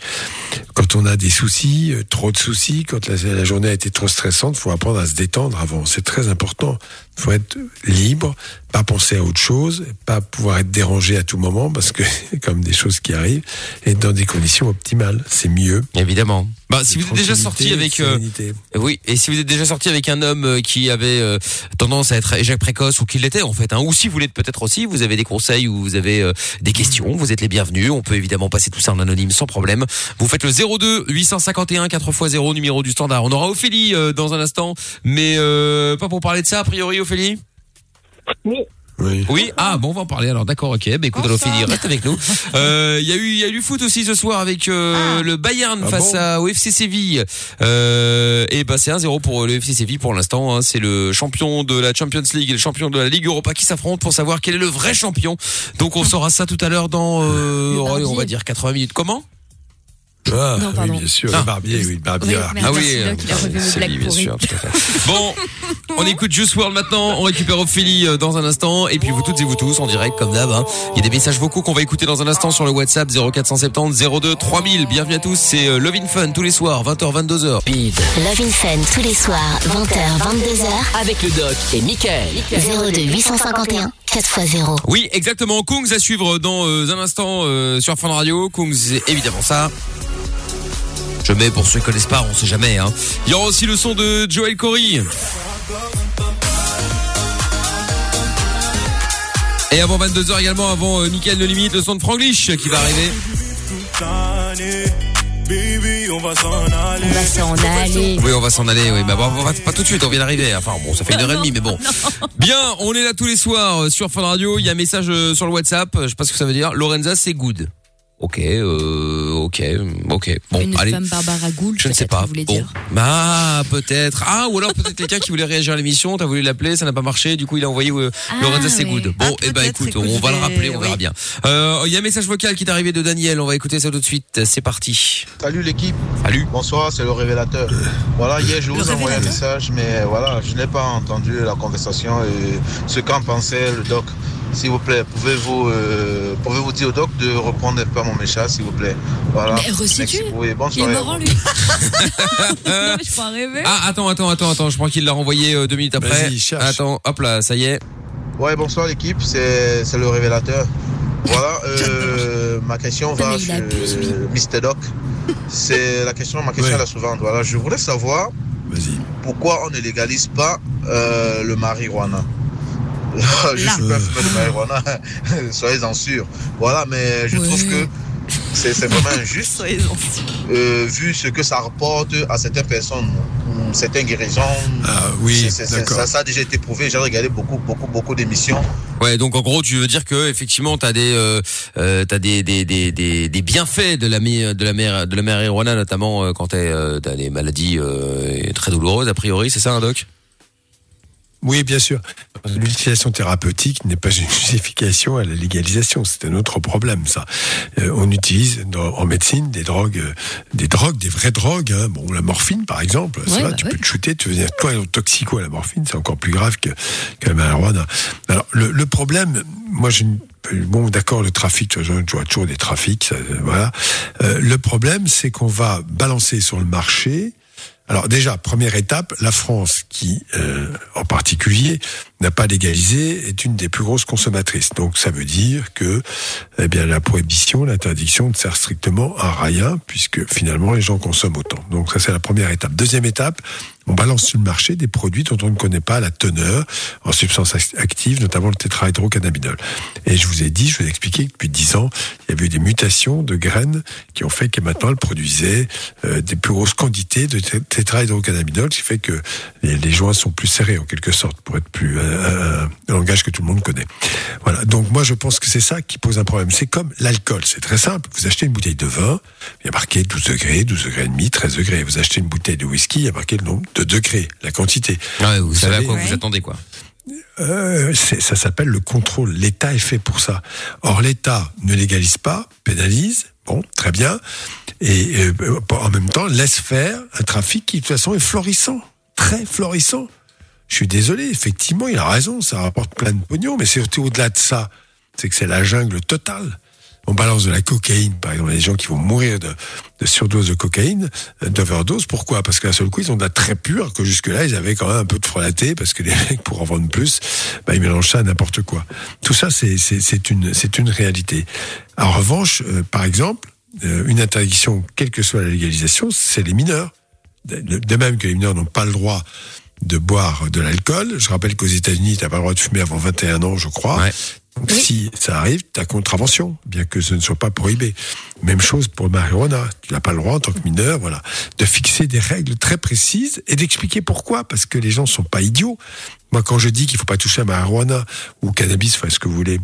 Quand on a des soucis, euh, trop de soucis, quand la, la journée a été trop stressante, faut apprendre à se détendre avant. C'est très important. Faut être libre, pas penser à autre chose, pas pouvoir être dérangé à tout moment parce que comme des choses qui arrivent et dans des conditions optimales. C'est mieux. Évidemment. Bah, si vous êtes déjà sorti avec, euh, oui, et si vous êtes déjà sorti avec un homme euh, qui avait euh, tendance à être éjec précoce ou qui l'était en fait, hein, ou si vous l'êtes peut-être aussi, vous avez des conseils ou vous avez euh, des questions, vous êtes les bienvenus. On peut évidemment passer tout ça en anonyme sans problème. Vous faites le 02 851 4x0 numéro du standard. On aura Ophélie dans un instant, mais pas pour parler de ça a priori, Ophélie. Oui. Oui, ah bon, on va en parler alors. D'accord, ok. Bah écoute, alors, Ophélie, reste avec nous. Euh, Il y a eu, il y a eu du foot aussi ce soir avec euh, le Bayern Ah face bon à au FC Séville. Euh, et bah c'est 1-0 pour le FC Séville pour l'instant. hein. C'est le champion de la Champions League et le champion de la Ligue Europa qui s'affrontent pour savoir quel est le vrai champion. Donc on saura ça tout à l'heure dans, euh, on va dire 80 minutes. Comment? Ah, Non, oui, bien sûr. Ah. Le barbier, oui, le barbier. Oui, ah, merci. Oui, mes c'est bien sûr, tout à fait. Bon, on écoute Juice World maintenant, on récupère Ophélie euh, dans un instant, et puis vous toutes et vous tous en direct comme d'hab. hein. Il y a des messages vocaux qu'on va écouter dans un instant sur le WhatsApp 0470 02 3000. Bienvenue à tous, c'est euh, Love in Fun tous les soirs, 20h 22h. Speed Love in Fun tous les soirs, 20h, 22h, avec le doc et Michael. 02 851 4x0. Oui, exactement. Kungs à suivre dans euh, un instant euh, sur Fun Radio. Kungs, c'est évidemment ça. Mets pour ceux qui connaissent pas, on sait jamais. Hein. Il y aura aussi le son de Joel Corey. Et avant 22h également, avant euh, Mickaël No Limite, le son de Franglish qui va arriver. On va s'en aller. Oui, on va s'en aller, oui. Mais va pas tout de suite, on vient d'arriver. Enfin, bon, ça fait une heure et demie, mais bon. Bien, on est là tous les soirs euh, sur Fun Radio. Il y a un message euh, sur le WhatsApp. Je sais pas ce que ça veut dire. Lorenza, c'est good. Ok, euh, ok, ok. Bon, Une allez. femme Barbara Gould, Je ne sais pas. Bon. dire. Ah, peut-être. Ah, ou alors peut-être quelqu'un qui voulait réagir à l'émission. T'as voulu l'appeler, ça n'a pas marché. Du coup, il a envoyé euh, Ah, Lorenza oui. good. Bon, Ah, eh ben écoute, écoute, on va le rappeler, on verra bien. Euh, Il y a un message vocal qui est arrivé de Daniel. On va écouter ça tout de suite. C'est parti. Salut l'équipe. Salut. Bonsoir, c'est le révélateur. Voilà, hier je vous ai envoyé un message, mais voilà, je n'ai pas entendu la conversation et ce qu'en pensait le doc. S'il vous plaît, pouvez-vous euh, pouvez-vous dire au doc de reprendre un peu mon message, s'il vous plaît. Voilà. Mais resitue. Et bonne Il est soirée. marrant, lui. non, mais je en rêver. Ah, attends, attends, attends, attends. Je crois qu'il l'a renvoyé euh, deux minutes après. Attends, hop là, ça y est. Ouais, bonsoir l'équipe, c'est c'est le révélateur. Voilà, euh, ma question va sur euh, Mr. Doc. C'est la question, ma question Ouais. est la suivante. Voilà, je voulais savoir Vas-y. pourquoi on ne légalise pas euh, le marijuana. Je suis pas fumeur de marijuana, soyez-en sûrs. Voilà, mais je Ouais. trouve que c'est vraiment injuste, Soyez-en sûrs. euh, vu ce que ça rapporte à certaines personnes, certaines guérisons. Ah oui, ça, ça a déjà été prouvé. J'ai regardé beaucoup, beaucoup, beaucoup d'émissions. Ouais, donc en gros, tu veux dire que effectivement, t'as des, euh, euh, t'as des, des, des, des, des bienfaits de la de la mer, de la marijuana, notamment euh, quand euh, t'as des maladies euh, très douloureuses a priori, c'est ça, un doc? Oui, bien sûr. L'utilisation thérapeutique n'est pas une justification à la légalisation. C'est un autre problème, ça. Euh, on utilise dans- en médecine des drogues, euh, des drogues, des vraies drogues. hein. Bon, la morphine, par exemple, ça Ouais, va, bah tu ouais. peux te shooter, tu veux dire, toi, toxico à la morphine, c'est encore plus grave que, que la marijuana. Alors, le, le problème, moi, je ne bon, d'accord, le trafic, tu je vois toujours des trafics, ça, euh, voilà. Euh, le problème, c'est qu'on va balancer sur le marché. Alors déjà, première étape, la France, qui euh, en particulier n'a pas légalisé, est une des plus grosses consommatrices. Donc ça veut dire que eh bien, la prohibition, l'interdiction ne sert strictement à rien, puisque finalement les gens consomment autant. Donc ça c'est la première étape. Deuxième étape, on balance sur le marché des produits dont on ne connaît pas la teneur en substances act- actives, notamment le tétrahydrocannabinol. Et je vous ai dit, je vous ai expliqué que depuis 10 ans, il y avait eu des mutations de graines qui ont fait que maintenant elles produisaient euh, des plus grosses quantités de té- tétrahydrocannabinol, ce qui fait que les, les joints sont plus serrés en quelque sorte, pour être plus euh, un, un langage que tout le monde connaît. Voilà. Donc moi je pense que c'est ça qui pose un problème. C'est comme l'alcool, c'est très simple. Vous achetez une bouteille de vin, il y a marqué 12 degrés, 12 degrés et demi, 13 degrés. Vous achetez une bouteille de whisky, il y a marqué le nombre de degrés, la quantité. Ouais, vous, savez à quoi vous attendez, quoi. Euh, ça s'appelle le contrôle. L'État est fait pour ça. Or, l'État ne légalise pas, pénalise, bon, très bien, et euh, en même temps laisse faire un trafic qui de toute façon est florissant, très florissant. Je suis désolé, effectivement, il a raison, ça rapporte plein de pognon, mais c'est au-delà de ça, c'est que c'est la jungle totale. On balance de la cocaïne, par exemple, des gens qui vont mourir de, surdose de cocaïne, euh, d'overdose. Pourquoi? Parce qu'à seul coup, ils ont de la très pure, que jusque-là, ils avaient quand même un peu de frelaté, parce que les mecs, pour en vendre plus, bah, ils mélangent ça à n'importe quoi. Tout ça, c'est une, réalité. En revanche, euh, par exemple, euh, une interdiction, quelle que soit la légalisation, c'est les mineurs. De même que les mineurs n'ont pas le droit de boire de l'alcool. Je rappelle qu'aux États-Unis, tu n'as pas le droit de fumer avant 21 ans, je crois. Donc, si ça arrive, tu as contravention, bien que ce ne soit pas prohibé. Même chose pour le marijuana. Tu n'as pas le droit, en tant que mineur, voilà, de fixer des règles très précises et d'expliquer pourquoi. Parce que les gens sont pas idiots. Moi, quand je dis qu'il faut pas toucher à marijuana ou au cannabis, enfin, ce que vous voulez,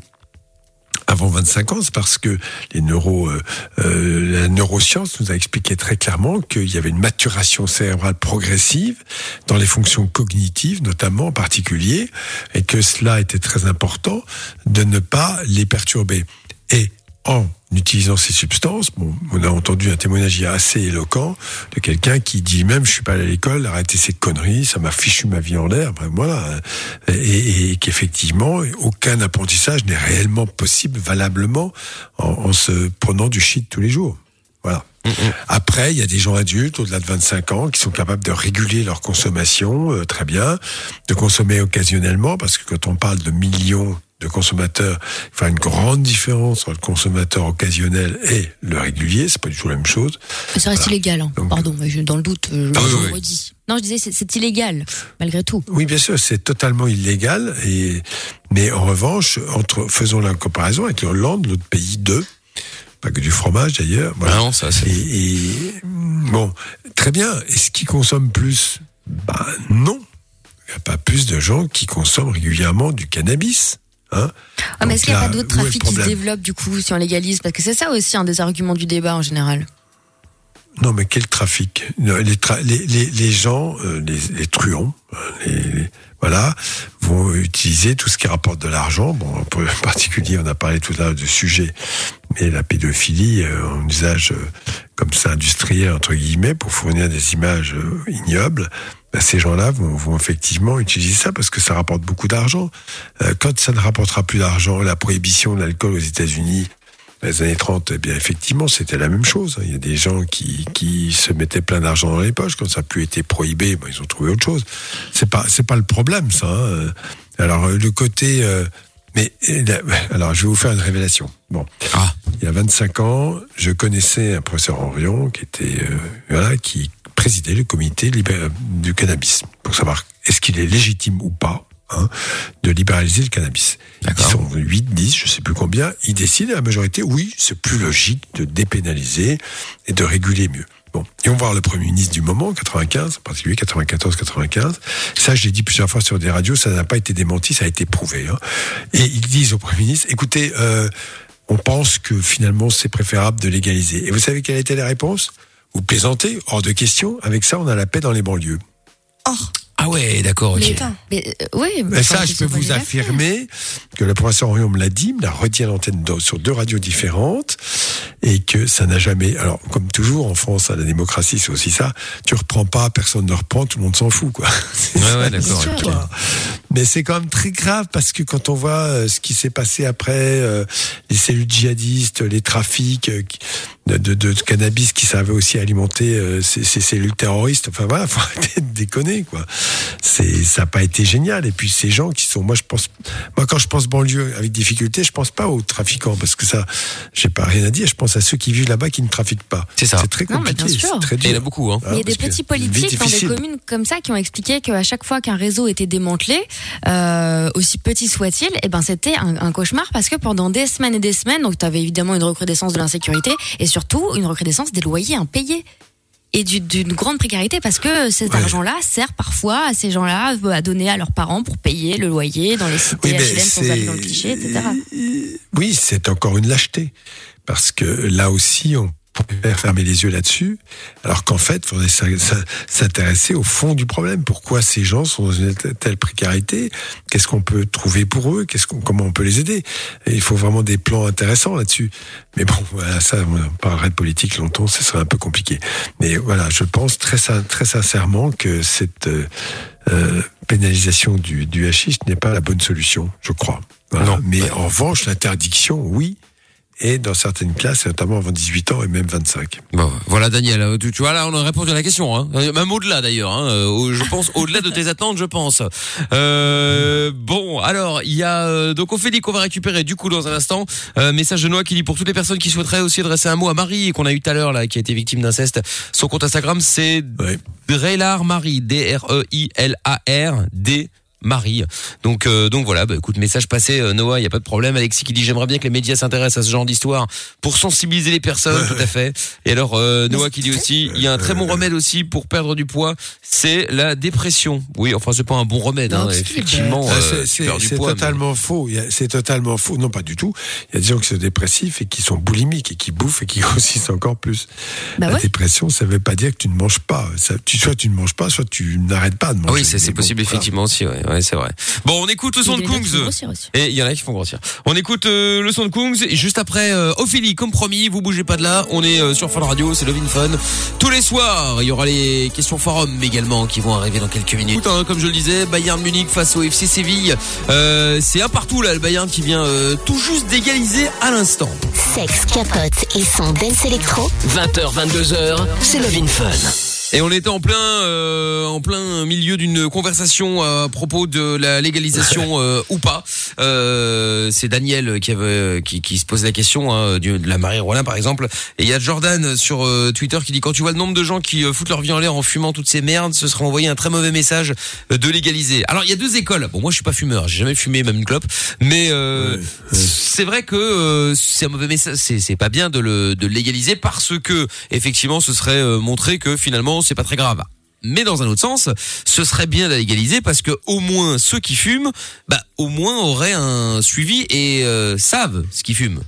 avant 25 ans, c'est parce que les neuro, euh, euh, la neuroscience nous a expliqué très clairement qu'il y avait une maturation cérébrale progressive dans les fonctions cognitives, notamment en particulier, et que cela était très important de ne pas les perturber. Et en utilisant ces substances, bon, on a entendu un témoignage assez éloquent de quelqu'un qui dit même je suis pas allé à l'école, arrêtez ces conneries, ça m'a fichu ma vie en l'air, ben voilà, et, et qu'effectivement aucun apprentissage n'est réellement possible valablement en, en se prenant du shit tous les jours. Voilà. Après, il y a des gens adultes au-delà de 25 ans qui sont capables de réguler leur consommation euh, très bien, de consommer occasionnellement, parce que quand on parle de millions de consommateurs, il faut faire une grande différence entre le consommateur occasionnel et le régulier, c'est pas du tout la même chose. Mais ça reste Voilà. illégal. hein. Pardon, mais je- dans le doute, euh, Ah je oui, le oui. redis. Non, je disais, c'est- c'est illégal, malgré tout. Oui, bien sûr, c'est totalement illégal. Et mais en revanche, entre faisons la comparaison avec l'Hollande, l'autre pays de pas que du fromage d'ailleurs. Voilà. Ah non, ça, c'est- et, et, bon, très bien. Est-ce qu'ils consomment plus? Ben non. Il n'y a pas plus de gens qui consomment régulièrement du cannabis. Hein Ah, mais est-ce qu'il n'y a pas d'autres trafics qui se développent du coup si on légalise? Parce que c'est ça aussi un des arguments du débat en général. Non, mais quel trafic? Les, tra- les, les, les gens, euh, les, truands, les- voilà, vont utiliser tout ce qui rapporte de l'argent. Bon, en particulier, on a parlé tout à l'heure du sujet, mais la pédophilie euh, en usage euh, comme ça industriel entre guillemets pour fournir des images euh, ignobles. Ben, ces gens-là vont, vont effectivement utiliser ça parce que ça rapporte beaucoup d'argent. Euh, quand ça ne rapportera plus d'argent, la prohibition de l'alcool aux États-Unis dans les années 30, eh bien effectivement, c'était la même chose. Il y a des gens qui, qui se mettaient plein d'argent dans les poches. Quand ça n'a plus été prohibé, ben, ils ont trouvé autre chose. C'est pas, c'est pas le problème, ça. hein. Alors euh, le côté, euh, mais alors je vais vous faire une révélation. Bon, il y a 25 ans, je connaissais un professeur Henrion qui était, euh, voilà, qui présidait le comité du cannabis pour savoir est-ce qu'il est légitime ou pas. hein, de libéraliser le cannabis. Ils sont 8, 10, je sais plus combien. Ils décident à la majorité, oui, c'est plus logique de dépénaliser et de réguler mieux. Bon, et on va voir le Premier ministre du moment, 95, en particulier 94-95. Ça, je l'ai dit plusieurs fois sur des radios, ça n'a pas été démenti, ça a été prouvé. hein. Et ils disent au Premier ministre, écoutez, euh, on pense que finalement c'est préférable de légaliser. Et vous savez quelle était la réponse? Vous plaisantez, hors de question. Avec ça, on a la paix dans les banlieues. Ah ouais, d'accord, ok. Mais, euh, oui, Mais ça, je peux vous affirmer que le professeur Orion me l'a dit, me l'a redit à l'antenne sur deux radios différentes. et que ça n'a jamais. Alors, comme toujours en France, hein, la démocratie, c'est aussi ça. Tu reprends pas, personne ne reprend, tout le monde s'en fout, quoi. Ouais, ouais, d'accord. Mais c'est quand même très grave parce que quand on voit euh, ce qui s'est passé après, euh, les cellules djihadistes, les trafics euh, de, de, de cannabis qui servaient aussi à alimenter euh, ces, ces cellules terroristes, enfin voilà, faut arrêter de déconner, quoi. C'est, ça n'a pas été génial. Et puis ces gens qui sont, moi je pense, moi quand je pense banlieue avec difficulté, je pense pas aux trafiquants parce que ça, j'ai pas rien à dire. Je pense à ceux qui vivent là-bas qui ne trafiquent pas. C'est ça. C'est très Non, compliqué. c'est très Et il y en a dur. beaucoup, hein. Ah, Il y a des petits politiques dans des communes comme ça qui ont expliqué qu'à chaque fois qu'un réseau était démantelé, euh, aussi petit soit-il, eh ben c'était un, un cauchemar parce que pendant des semaines et des semaines, donc tu avais évidemment une recrudescence de l'insécurité et surtout une recrudescence des loyers impayés et du- d'une grande précarité parce que cet argent-là sert parfois à ces gens-là à donner à leurs parents pour payer le loyer dans les cités Oui, sans aller dans le cliché, etc. Oui, c'est encore une lâcheté. Parce que là aussi, on pourrait fermer les yeux là-dessus, alors qu'en fait, il faudrait s'in- s'in- s'intéresser au fond du problème. Pourquoi ces gens sont dans une telle précarité? Qu'est-ce qu'on peut trouver pour eux? Qu'est-ce qu'on, Comment on peut les aider? Et Il faut vraiment des plans intéressants là-dessus. Mais bon, voilà, ça, on parlerait de politique longtemps, ce serait un peu compliqué. Mais voilà, je pense très, très sincèrement que cette euh, euh, pénalisation du, du hashish n'est pas la bonne solution, je crois. Voilà. Mais en revanche, l'interdiction, oui, et dans certaines classes, notamment avant 18 ans et même 25. Bon, voilà Daniel, Euh, tu, tu vois là on a répondu à la question, hein. Euh, même au-delà d'ailleurs, hein. Euh, je pense au-delà de tes attentes, je pense. Euh, bon, alors il y a donc Ophélie qu'on va récupérer du coup dans un instant. Euh, message de Noah qui dit pour toutes les personnes qui souhaiteraient aussi adresser un mot à Marie qu'on a eu tout à l'heure là, qui a été victime d'inceste. Son compte Instagram c'est Drelar Marie, D R E I L A R D. Marie. Donc euh, donc voilà, bah, écoute, message passé euh, Noah, il y a pas de problème. Alexis qui dit j'aimerais bien que les médias s'intéressent à ce genre d'histoire pour sensibiliser les personnes, tout à fait. Et alors euh, Noah qui dit aussi il y a un très bon remède aussi pour perdre du pois, c'est la dépression. Oui, enfin c'est pas un bon remède hein, effectivement. C'est- poids, mais- totalement faux. C'est totalement faux. Non, pas du tout. Il y a des gens qui sont dépressifs et qui sont boulimiques et qui bouffent et qui grossissent encore plus. Bah la ouais. dépression, ça veut pas dire que tu ne manges pas. Ça, tu, soit tu ne manges pas, soit tu n'arrêtes pas de manger. Ah oui, c'est bon, possible voilà. effectivement aussi, ouais, ouais c'est vrai. Bon, on écoute le son de Kungs. Et il y en a qui font grossir. On écoute euh, le son de Kungs et juste après euh, Ophélie, comme promis, vous bougez pas de là. On est euh, sur Fun Radio, c'est Love in Fun. Tous les soirs, il y aura les questions forum également qui vont arriver dans quelques minutes. Écoute, hein, comme je le disais, Bayern Munich face au FC Séville. Euh, c'est un partout là, le Bayern qui vient euh, tout juste d'égaliser à l'instant. Sexe, capote et son dance électro. 20h, 22h, c'est Love in Fun. Et on était en plein, euh, en plein milieu d'une conversation à propos de la légalisation euh, ou pas. Euh, c'est Daniel qui avait, qui, qui se pose la question hein, de la marijuana par exemple. Et il y a Jordan sur euh, Twitter qui dit quand tu vois le nombre de gens qui euh, foutent leur vie en l'air en fumant toutes ces merdes, ce serait envoyer un très mauvais message euh, de légaliser. Alors il y a deux écoles. Bon moi je suis pas fumeur, j'ai jamais fumé même une clope, mais euh, c'est vrai que euh, c'est un mauvais message. C'est c'est pas bien de le de légaliser parce que effectivement ce serait montrer que finalement c'est pas très grave. Mais dans un autre sens, ce serait bien de la légaliser parce que au moins ceux qui fument, bah au moins auraient un suivi et euh, savent ce qu'ils fument.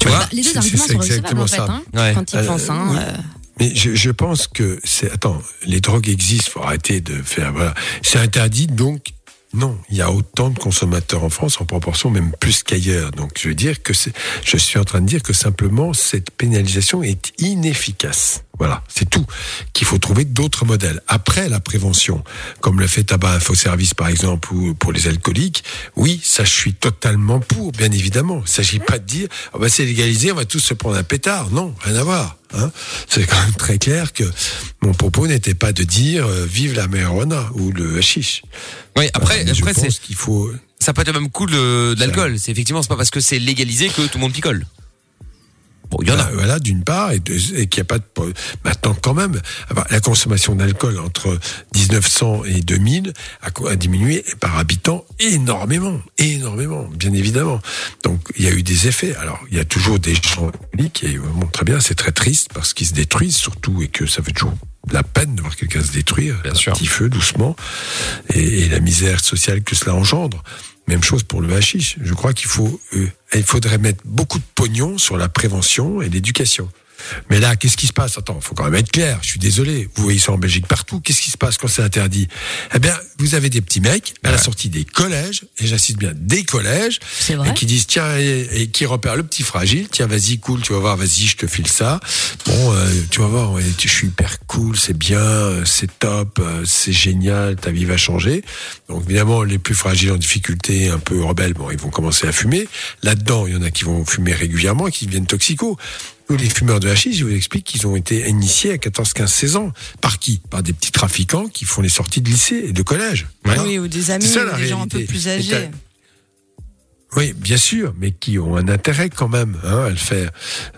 Tu vois Bah, les deux arguments sont recevables en exactement fait, ça. hein, Ouais. quand ils Euh, pensent. Hein, oui. euh. Mais je, je pense que c'est. Attends, les drogues existent, faut arrêter de faire. Voilà. C'est interdit, donc. Non, il y a autant de consommateurs en France en proportion même plus qu'ailleurs. Donc je veux dire que c'est, je suis en train de dire que simplement cette pénalisation est inefficace. Voilà, c'est tout. Qu'il faut trouver d'autres modèles. Après la prévention, comme le fait Tabac Info Service par exemple ou pour les alcooliques, oui, ça je suis totalement pour, bien évidemment. Il s'agit pas de dire oh ben, c'est légalisé, on va tous se prendre un pétard. Non, rien à voir. Hein. C'est quand même très clair que mon propos n'était pas de dire euh, vive la marijuana ou le hashish. Oui, après, après c'est qu'il faut. ça peut être le même coup de, de l'alcool. C'est effectivement c'est pas parce que c'est légalisé que tout le monde picole. Bon, il y en a. Voilà, d'une part, et, qu'il n'y a pas de. Maintenant, quand même, la consommation d'alcool entre 1900 et 2000 a, diminué par habitant énormément, énormément, bien évidemment. Donc, il y a eu des effets. Alors, il y a toujours des gens alcooliques, et bon, très bien, c'est très triste parce qu'ils se détruisent surtout, et que ça fait toujours la peine de voir quelqu'un se détruire, Bien un sûr. petit feu, doucement, et, et la misère sociale que cela engendre. Même chose pour le hashish. Je crois qu'il faut, euh, il faudrait mettre beaucoup de pognon sur la prévention et l'éducation. Mais là, qu'est-ce qui se passe? Attends, faut quand même être clair. Je suis désolé. Vous voyez ça en Belgique partout. Qu'est-ce qui se passe quand c'est interdit? Eh bien, vous avez des petits mecs à la sortie des collèges, et j'insiste bien, des collèges, et qui disent tiens et, et qui repèrent le petit fragile. Tiens, vas-y, cool, tu vas voir, vas-y, je te file ça. Bon, euh, tu vas voir, ouais, je suis hyper cool, c'est bien, euh, c'est top, euh, c'est génial, ta vie va changer. Donc évidemment, les plus fragiles en difficulté, un peu rebelles, bon, ils vont commencer à fumer. Là-dedans, il y en a qui vont fumer régulièrement, et qui deviennent toxicos. Nous, les fumeurs de hashish, je vous explique qu'ils ont été initiés à 14, 15, 16 ans. Par qui? Par des petits trafiquants qui font les sorties de lycée et de collège. Voilà. Oui, ou des amis, ça, ou des gens un peu plus âgés. Oui, bien sûr, mais qui ont un intérêt quand même hein, à le faire.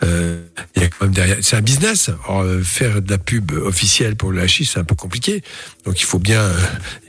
Euh, il y a quand même derrière. C'est un business. Euh, faire de la pub officielle pour le hashish, c'est un peu compliqué. Donc il faut bien, euh,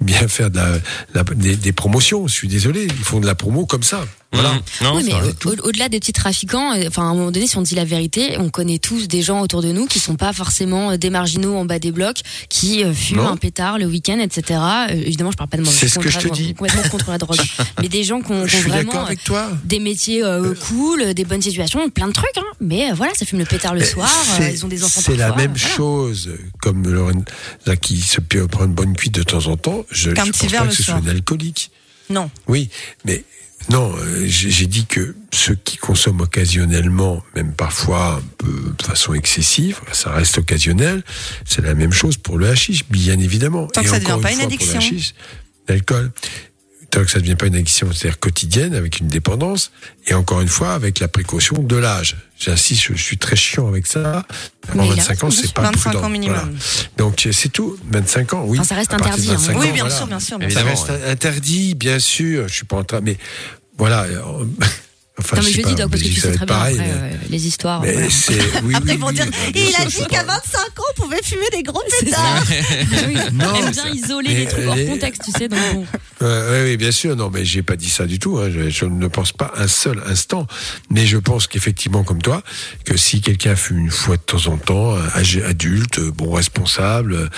bien faire de la, la- des, des promotions. Je suis désolé, ils font de la promo comme ça. Voilà. oui, mais au- au- au-delà des petits trafiquants, euh, enfin à un moment donné, si on dit la vérité, on connaît tous des gens autour de nous qui sont pas forcément euh, des marginaux en bas des blocs, qui euh, fument Non. un pétard le week-end, etc. Euh, évidemment, je parle pas de moi. C'est ce que je te dis. Complètement contre la drogue, mais des gens qui ont, qui vraiment d'accord avec toi. des métiers euh, cool, des bonnes situations, plein de trucs. Hein. Mais euh, voilà, ça fume le pétard le soir. euh, ils ont des enfants. C'est la même voilà. chose comme Lorraine, là, qui se peut prendre une bonne cuite de temps en temps. Je ne Qu'un pense petit verre pas le que ce soit une alcoolique. Non. Oui, mais non, euh, j'ai dit que ceux qui consomment occasionnellement, même parfois un peu de façon excessive, ça reste occasionnel. C'est la même chose pour le hashish, bien évidemment. Tant que ça devient encore pas une addiction. L'alcool. Tant que ça ne devient pas une addiction, c'est-à-dire quotidienne, avec une dépendance, et encore une fois, avec la précaution de l'âge. J'insiste, je suis très chiant avec ça. Avant Mais il a 25 ans, c'est pas 25 prudent. ans minimum. Voilà. Donc c'est tout, 25 ans, oui. Enfin, ça reste interdit, hein. 25 Oui, ans, bien voilà. sûr, bien sûr, bien Ça sûr. reste interdit, bien sûr. Je suis pas en train, mais voilà. Enfin, non, mais je pas, dis Doc, en parce que tu sais ça très va bien après pareil, euh, les histoires. mais, voilà. mais c'est, oui, Après, oui, ils vont oui, dire, oui, il a je dit qu'à pas. 25 ans, on pouvait fumer des gros pétards. Oui. Non, Aime bien isoler mais les trucs hors contexte, tu sais. Donc bon. Euh, oui, oui, bien sûr. Non, mais j'ai pas dit ça du tout. hein. Je, je ne pense pas un seul instant. Mais je pense qu'effectivement, comme toi, que si quelqu'un fume une fois de temps en temps, âgé, adulte, bon, responsable,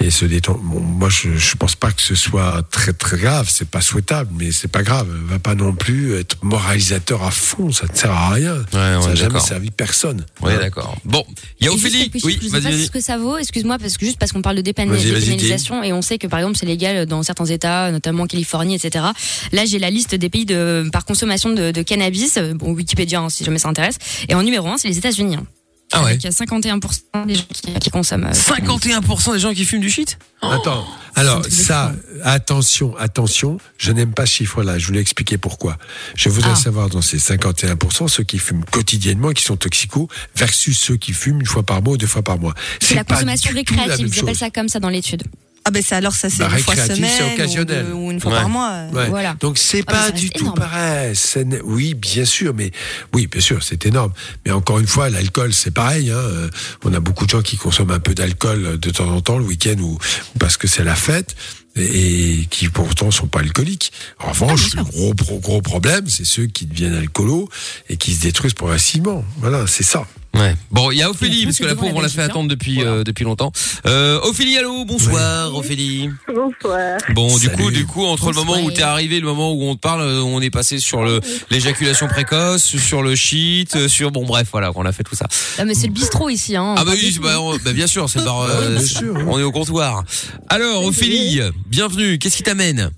et se détend, bon, moi, je, je pense pas que ce soit très très grave. C'est pas souhaitable, mais c'est pas grave. Va pas non plus être moralisateur à fond. Ça ne sert à rien. Ouais, ça n'a jamais servi personne. Ouais, Hein. d'accord. Bon, il y a Ophélie. Oui, je sais vas-y, pas vas-y. ce que ça vaut, excuse-moi, parce que juste parce qu'on parle de dépénalisation et on sait que par exemple c'est légal dans certains États, notamment en Californie, etc. Là j'ai la liste des pays de par consommation de, de cannabis, bon Wikipédia hein, si jamais ça intéresse. Et en numéro 1 c'est les États-Unis. hein. Ah ouais. Avec 51% des gens qui, qui consomment. euh, 51% des gens qui fument du shit Attends. Alors, ça, attention, attention, je n'aime pas ce chiffre-là. Je voulais expliquer pourquoi. Je voudrais Ah. savoir dans ces 51%, ceux qui fument quotidiennement, qui sont toxicaux, versus ceux qui fument une fois par mois ou deux fois par mois. C'est la pas consommation du tout la récréative, même ils appellent ça comme ça dans l'étude. Ah ben alors ça c'est Bah, une fois récréatif, semaine c'est ou occasionnel. deux- ou, une fois Ouais. par mois. euh. Ouais. Voilà. Donc c'est Ah, ça pas du tout énorme. pareil. Oui, bien sûr, mais oui, bien sûr, c'est énorme. Mais encore une fois, l'alcool, c'est pareil. Hein. Euh, On a beaucoup de gens qui consomment un peu d'alcool de temps en temps le week-end ou, parce que c'est la fête et, qui pourtant sont pas alcooliques. En revanche, le gros, gros, gros problème, c'est ceux qui deviennent alcoolos et qui se détruisent progressivement. Voilà, c'est ça. Ouais. Bon, il y a Ophélie, parce que la pauvre, on l'a fait attendre depuis, euh, depuis longtemps. Euh, Ophélie, allô, bonsoir, Ophélie. Bonsoir. Bon, du Salut. coup, du coup, entre le moment où t'es arrivé, et le moment où on te parle, euh, on est passé sur le l'éjaculation précoce, sur le shit, euh, sur bon bref, voilà, on a fait tout ça. Ah, mais c'est le bistrot ici. Hein, Ah bah oui, bah, on- bah, bien sûr, c'est le bar, euh, sûr, on est au comptoir. Alors, Ophélie, bienvenue. Qu'est-ce qui t'amène?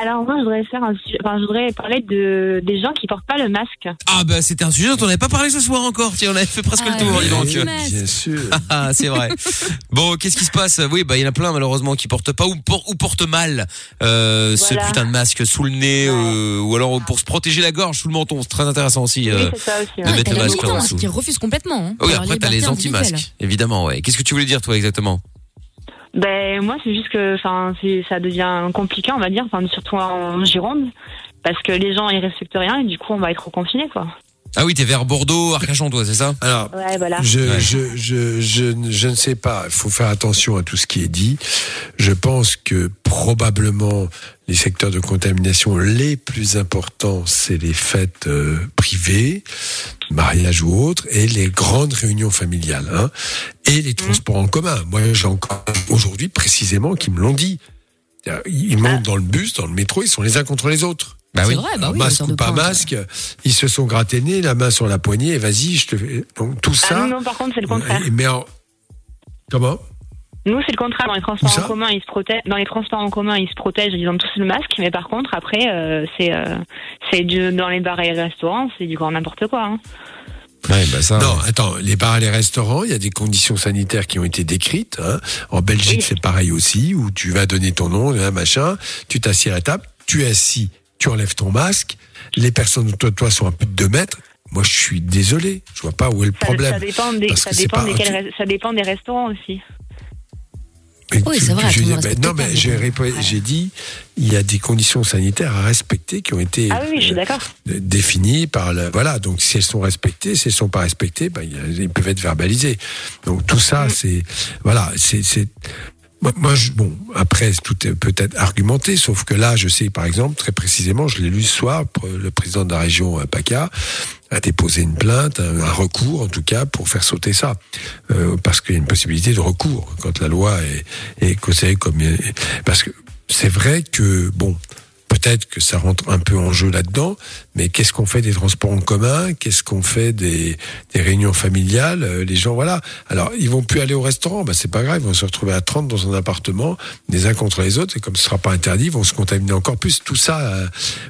Alors moi, je voudrais faire un, su- enfin, je voudrais parler de des gens qui portent pas le masque. Ah bah c'était un sujet dont on n'avait pas parlé ce soir encore. Tiens, on avait fait presque Ah, le tour, oui. dis donc. Bien sûr. Ah, c'est vrai. Bon, qu'est-ce qui se passe? Oui, bah il y en a plein malheureusement qui portent pas ou, por- ou portent mal euh, ce putain de masque sous le nez euh, ou alors pour se protéger la gorge sous le menton. C'est très intéressant aussi. euh, oui, c'est ça aussi. de ouais. mettre le masque dessous. qui refusent complètement. hein. Oui, après t'as les anti-masques, évidemment. Ouais. Qu'est-ce que tu voulais dire toi exactement? Ben moi, c'est juste que, enfin, ça devient compliqué, on va dire, surtout en Gironde, parce que les gens ils respectent rien et du coup, on va être confinés, quoi. Ah oui, t'es vers Bordeaux, Arcachon, toi, c'est ça? Alors, Ouais, voilà. Je, Ouais. je, je, je, ne- je ne sais pas. Il faut faire attention à tout ce qui est dit. Je pense que probablement les secteurs de contamination les plus importants, c'est les fêtes euh, privées, mariages ou autres, et les grandes réunions familiales, hein, et les transports en commun. Moi, j'ai encore aujourd'hui précisément qui me l'ont dit. Ils montent dans le bus, dans le métro, ils sont les uns contre les autres. Bah C'est vrai, bah Alors, oui, masque ou pas masque, ils se sont grattés nez, la main sur la poignée, et vas-y, je te fais. Donc tout Ah ça. non, non, par contre, c'est le contraire. Mais en- Comment? Nous, c'est le contraire. Dans les transports en commun, ils se protègent. Dans les transports en commun, ils se protègent. Ils ont tous le masque. Mais par contre, après, euh, c'est euh, c'est du- dans les bars et les restaurants, c'est du grand n'importe quoi. Hein. Ouais, bah ça. Non, attends, les bars et les restaurants, il y a des conditions sanitaires qui ont été décrites. hein. En Belgique, c'est pareil aussi, où tu vas donner ton nom, un machin, tu t'assieds à la table, tu es assis, tu enlèves ton masque, les personnes autour de toi sont à plus de 2 mètres. Moi, je suis désolé, je vois pas où est le problème. ça dépend des, ça dépend ça dépend restaurants aussi. Mais Oui, c'est vrai, je- ben, non, mais j'ai dit, il y a des conditions sanitaires à respecter qui ont été Ah oui, oui, je suis d'accord. euh, définies par le, voilà. Donc, si elles sont respectées, si elles sont pas respectées, ben, ils peuvent être verbalisés. Donc, tout ça, Mm. c'est, voilà, c'est, moi, moi, bon, après, tout est peut-être argumenté, sauf que là, je sais, par exemple, très précisément, je l'ai lu ce soir, le président de la région, euh, PACA, a déposé une plainte, un, recours, en tout cas, pour faire sauter ça. Euh, parce qu'il y a une possibilité de recours quand la loi est, est considérée comme, parce que c'est vrai que, bon, Peut-être que ça rentre un peu en jeu là-dedans, mais qu'est-ce qu'on fait des transports en commun? Qu'est-ce qu'on fait des, des réunions familiales? Euh, Les gens, voilà. Alors, ils vont plus aller au restaurant, bah, c'est pas grave, ils vont se retrouver à 30 dans un appartement, les uns contre les autres, et comme ce sera pas interdit, ils vont se contaminer encore plus. Tout ça, euh,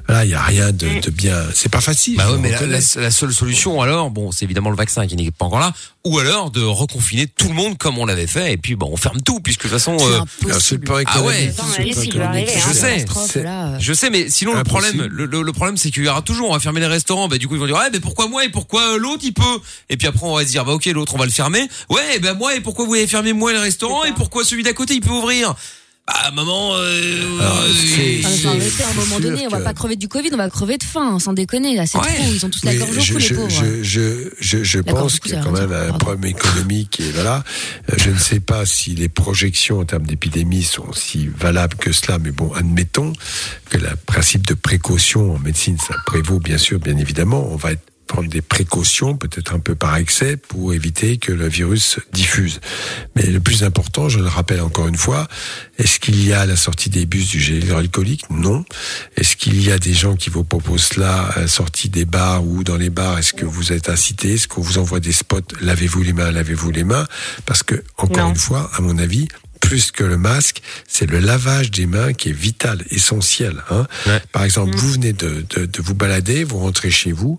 voilà, il y a rien de, de bien. C'est pas facile. Bah je ouais, mais la, reconnais. la- la seule solution alors, bon, c'est évidemment le vaccin qui n'est pas encore là, ou alors de reconfiner tout le monde comme on l'avait fait, et puis bon, on ferme tout, puisque de toute façon. euh, c'est le plan ah ouais, le plan arriver, je hein, sais, euh. je sais, mais sinon le problème, le, le- le problème c'est qu'il y aura toujours, on va fermer les restaurants, bah du coup ils vont dire ouais, mais pourquoi moi et pourquoi euh, l'autre il peut? Et puis après on va se dire bah ok l'autre on va le fermer, ouais, bah moi et pourquoi vous avez fermé moi le restaurant? Et pourquoi celui d'à côté il peut ouvrir? Bah maman, euh, Alors, c'est- Ah, mais faut arrêter, à un moment donné, on va pas crever du Covid, on va crever de faim, sans déconner, là, c'est Ouais. trop, ils ont tous la gorge au je, cou, les je, pauvres. je, je, je, je D'accord, pense du coup, qu'il y a ça quand veut même un problème économique et voilà. Euh, Je ne sais pas si les projections en termes d'épidémie sont si valables que cela, mais bon, admettons que le principe de précaution en médecine, ça prévaut bien sûr, bien évidemment. On va être prendre des précautions, peut-être un peu par excès, pour éviter que le virus se diffuse. Mais le plus important, je le rappelle encore une fois, est-ce qu'il y a à la sortie des bus du gel hydroalcoolique? Non. Est-ce qu'il y a des gens qui vous proposent cela à la sortie des bars ou dans les bars? Est-ce que vous êtes incité? Est-ce qu'on vous envoie des spots? Lavez-vous les mains, lavez-vous les mains Parce que, encore Non. une fois, à mon avis, plus que le masque, c'est le lavage des mains qui est vital, essentiel. Hein. Par exemple, vous venez de, de, de vous balader, vous rentrez chez vous,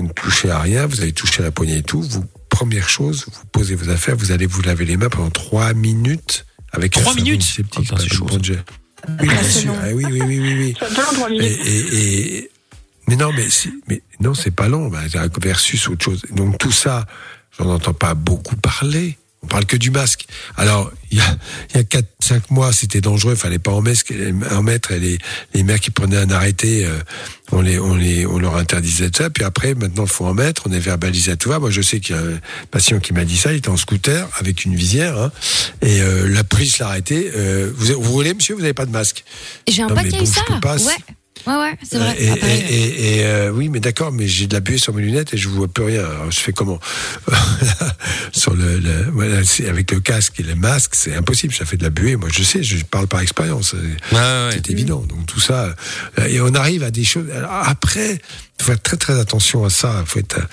vous ne touchez à rien, vous avez touché à la poignée et tout. Vous, première chose, vous posez vos affaires, vous allez vous laver les mains pendant trois minutes avec un Trois savon minutes Ah, bon jet. Oui, bien sûr. Ah oui, oui, oui, oui, oui. Un Et, minutes. et, et- mais non, mais, si- mais non, c'est pas long. bah, versus autre chose. Donc tout ça, j'en entends pas beaucoup parler. On parle que du masque. Alors, il y a, il y a 4, 5 mois, c'était dangereux, fallait pas en mettre, en mettre et les, les maires qui prenaient un arrêté, euh, on les, on les, on leur interdisait ça. Puis après, maintenant, il faut en mettre, on est verbalisé à tout va. Moi, je sais qu'il y a un patient qui m'a dit ça, il était en scooter avec une visière, hein, et euh, la police l'a arrêté. Euh, vous, vous roulez, monsieur, vous n'avez pas de masque. J'ai un Non, paquet bon, je ça. peux pas, Ouais. Ouais, ouais, c'est vrai. Et, Ah, pareil. et, et- et, euh, oui, mais d'accord, mais j'ai de la buée sur mes lunettes et je vois plus rien. Alors, je fais comment Sur le, le- voilà, c'est avec le casque et le masque, c'est impossible. Ça fait de la buée. Moi, je sais, je parle par expérience. C'est évident. Donc tout ça, euh, et on arrive à des choses. Après, il faut faire très très attention à ça. Faut être, euh,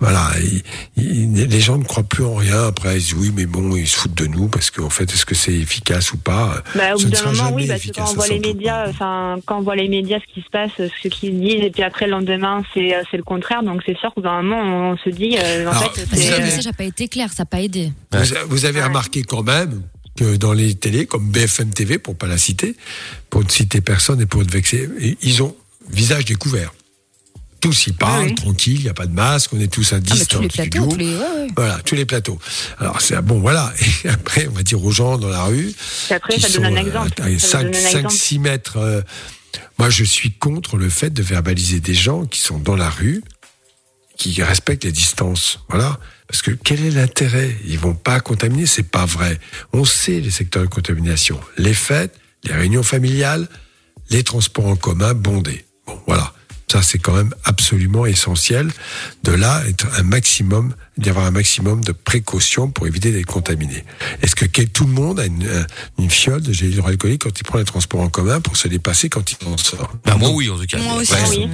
voilà, il- il- les gens ne croient plus en rien. Après, ils disent oui, mais bon, ils se foutent de nous parce qu'en fait, est-ce que c'est efficace ou pas? Bah, au bout ne d'un moment, oui, parce que quand on voit les médias, enfin, quand on voit les médias, ce qui se passe, ce qu'ils disent, et puis après le lendemain, c'est euh, c'est le contraire. Donc c'est sûr qu'au bout d'un moment, on se dit, euh, en Alors, fait, le message n'a pas été clair, ça n'a pas aidé. Vous, vous avez remarqué quand même que dans les télés, comme BFM TV, pour pas la citer, pour ne citer personne et pour te vexer, ils ont visage découvert. Tous y parlent, tranquille, il n'y a pas de masque, on est tous à 10 Ah, mais tous les le plateaux, studio. tous les. ouais, ouais. Voilà, tous les plateaux. Alors c'est bon, voilà. Et après, on va dire aux gens dans la rue. Puis après, ça donne sont, un euh, exemple. à Ça 5, donne un exemple. 6 mètres. euh, moi, je suis contre le fait de verbaliser des gens qui sont dans la rue, qui respectent les distances. Voilà. Parce que quel est l'intérêt? Ils vont pas contaminer, c'est pas vrai. On sait les secteurs de contamination. Les fêtes, les réunions familiales, les transports en commun bondés. Bon, voilà. Ça, c'est quand même absolument essentiel. De là, être un maximum, d'y avoir un maximum de précautions pour éviter d'être contaminé. Est-ce que quel- tout le monde a une, une fiole de gel hydroalcoolique quand il prend les transports en commun pour se dépasser quand il en sort? Bah, moi, oui, en tout cas. Moi aussi, Ouais, oui.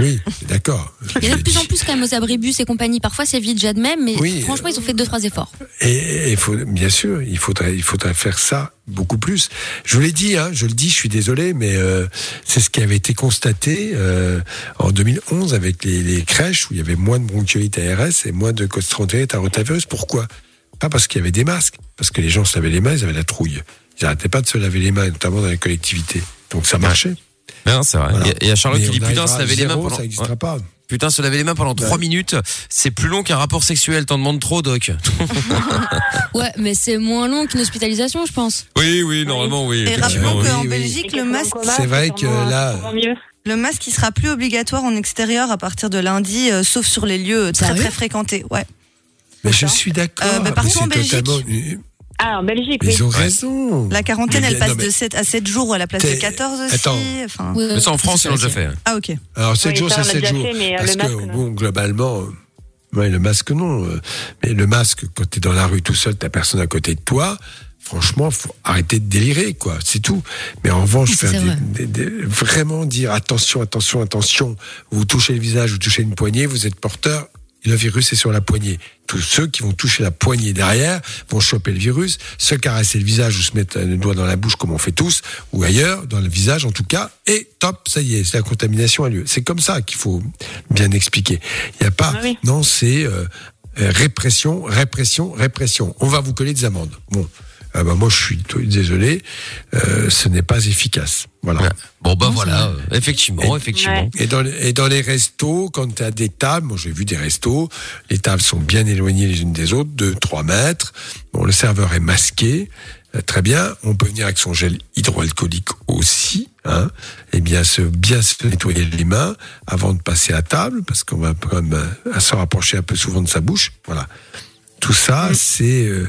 Oui, d'accord. Il y en a de plus en plus quand même aux abribus et compagnie. Parfois c'est vite, j'admets, mais Oui. franchement ils ont fait deux trois efforts. Et il faut, bien sûr, il faudrait, il faudrait faire ça beaucoup plus. Je vous l'ai dit, hein, je le dis, je suis désolé, mais euh, c'est ce qui avait été constaté euh, en 2011 avec les, les crèches où il y avait moins de bronchiolite ARS et moins de costrantéite à rotavirus. Pourquoi? Pas parce qu'il y avait des masques, parce que les gens se lavaient les mains, ils avaient la trouille. Ils n'arrêtaient pas de se laver les mains, notamment dans les collectivités. Donc ça marchait. Non, c'est vrai. Voilà. Il y a- Il y, a Charlotte Mais qui dit putain, se laver les mains pendant. ça n'existera Ouais. pas. Putain, se laver les mains pendant 3 minutes, c'est plus long qu'un rapport sexuel. T'en demandes trop, Doc. Ouais, mais c'est moins long qu'une hospitalisation, je pense. Oui, oui, normalement, oui. Et rappelons oui. qu'en oui. Belgique, le masque, C'est vrai que là, le masque, il sera plus obligatoire en extérieur à partir de lundi, euh, sauf sur les lieux très très fréquentés. Ouais. mais je suis d'accord. Euh, bah, partout en Belgique. totalement- Ah, en Belgique, Mais oui. Ils ont raison. La quarantaine, Mais- elle passe non, mais- de 7 à 7 jours à la place de T'es- 14 aussi. Attends. Enfin... Mais ça, en France, ils l'ont déjà fait. hein. Ah, ok. Alors 7 Oui, jours, ça, c'est on l'a 7 déjà jours. fait, mais, euh, Parce le que, masque, non. bon, globalement, euh, ouais, le masque, non. euh, Mais le masque, quand tu es dans la rue tout seul, t'as personne à côté de toi. Franchement, faut arrêter de délirer, quoi. C'est tout. Mais en revanche, Oui, faire c'est des- vrai. des- des- vraiment dire attention, attention, attention. Vous touchez le visage, vous touchez une poignée, vous êtes porteur. Et Le virus est sur la poignée. Tous ceux qui vont toucher la poignée derrière vont choper le virus, se caresser le visage ou se mettre le doigt dans la bouche comme on fait tous, ou ailleurs, dans le visage en tout cas, et top, ça y est, la contamination a lieu. C'est comme ça qu'il faut bien expliquer. Il n'y a pas, Ah oui. non, c'est euh, euh, répression, répression, répression. On va vous coller des amendes. Bon, ah bah moi je suis désolé, euh, ce n'est pas efficace. Voilà. Ouais. Bon, bah voilà, euh, effectivement, effectivement. Ouais. Et dans, les- et dans les restos, quand tu as des tables, moi j'ai vu des restos, les tables sont bien éloignées les unes des autres, 2-3 mètres. Bon, le serveur est masqué, euh, très bien. On peut venir avec son gel hydroalcoolique aussi. Hein, et bien se bien se nettoyer les mains avant de passer à table, parce qu'on va quand même euh, se rapprocher un peu souvent de sa bouche. Voilà. Tout ça, c'est. euh,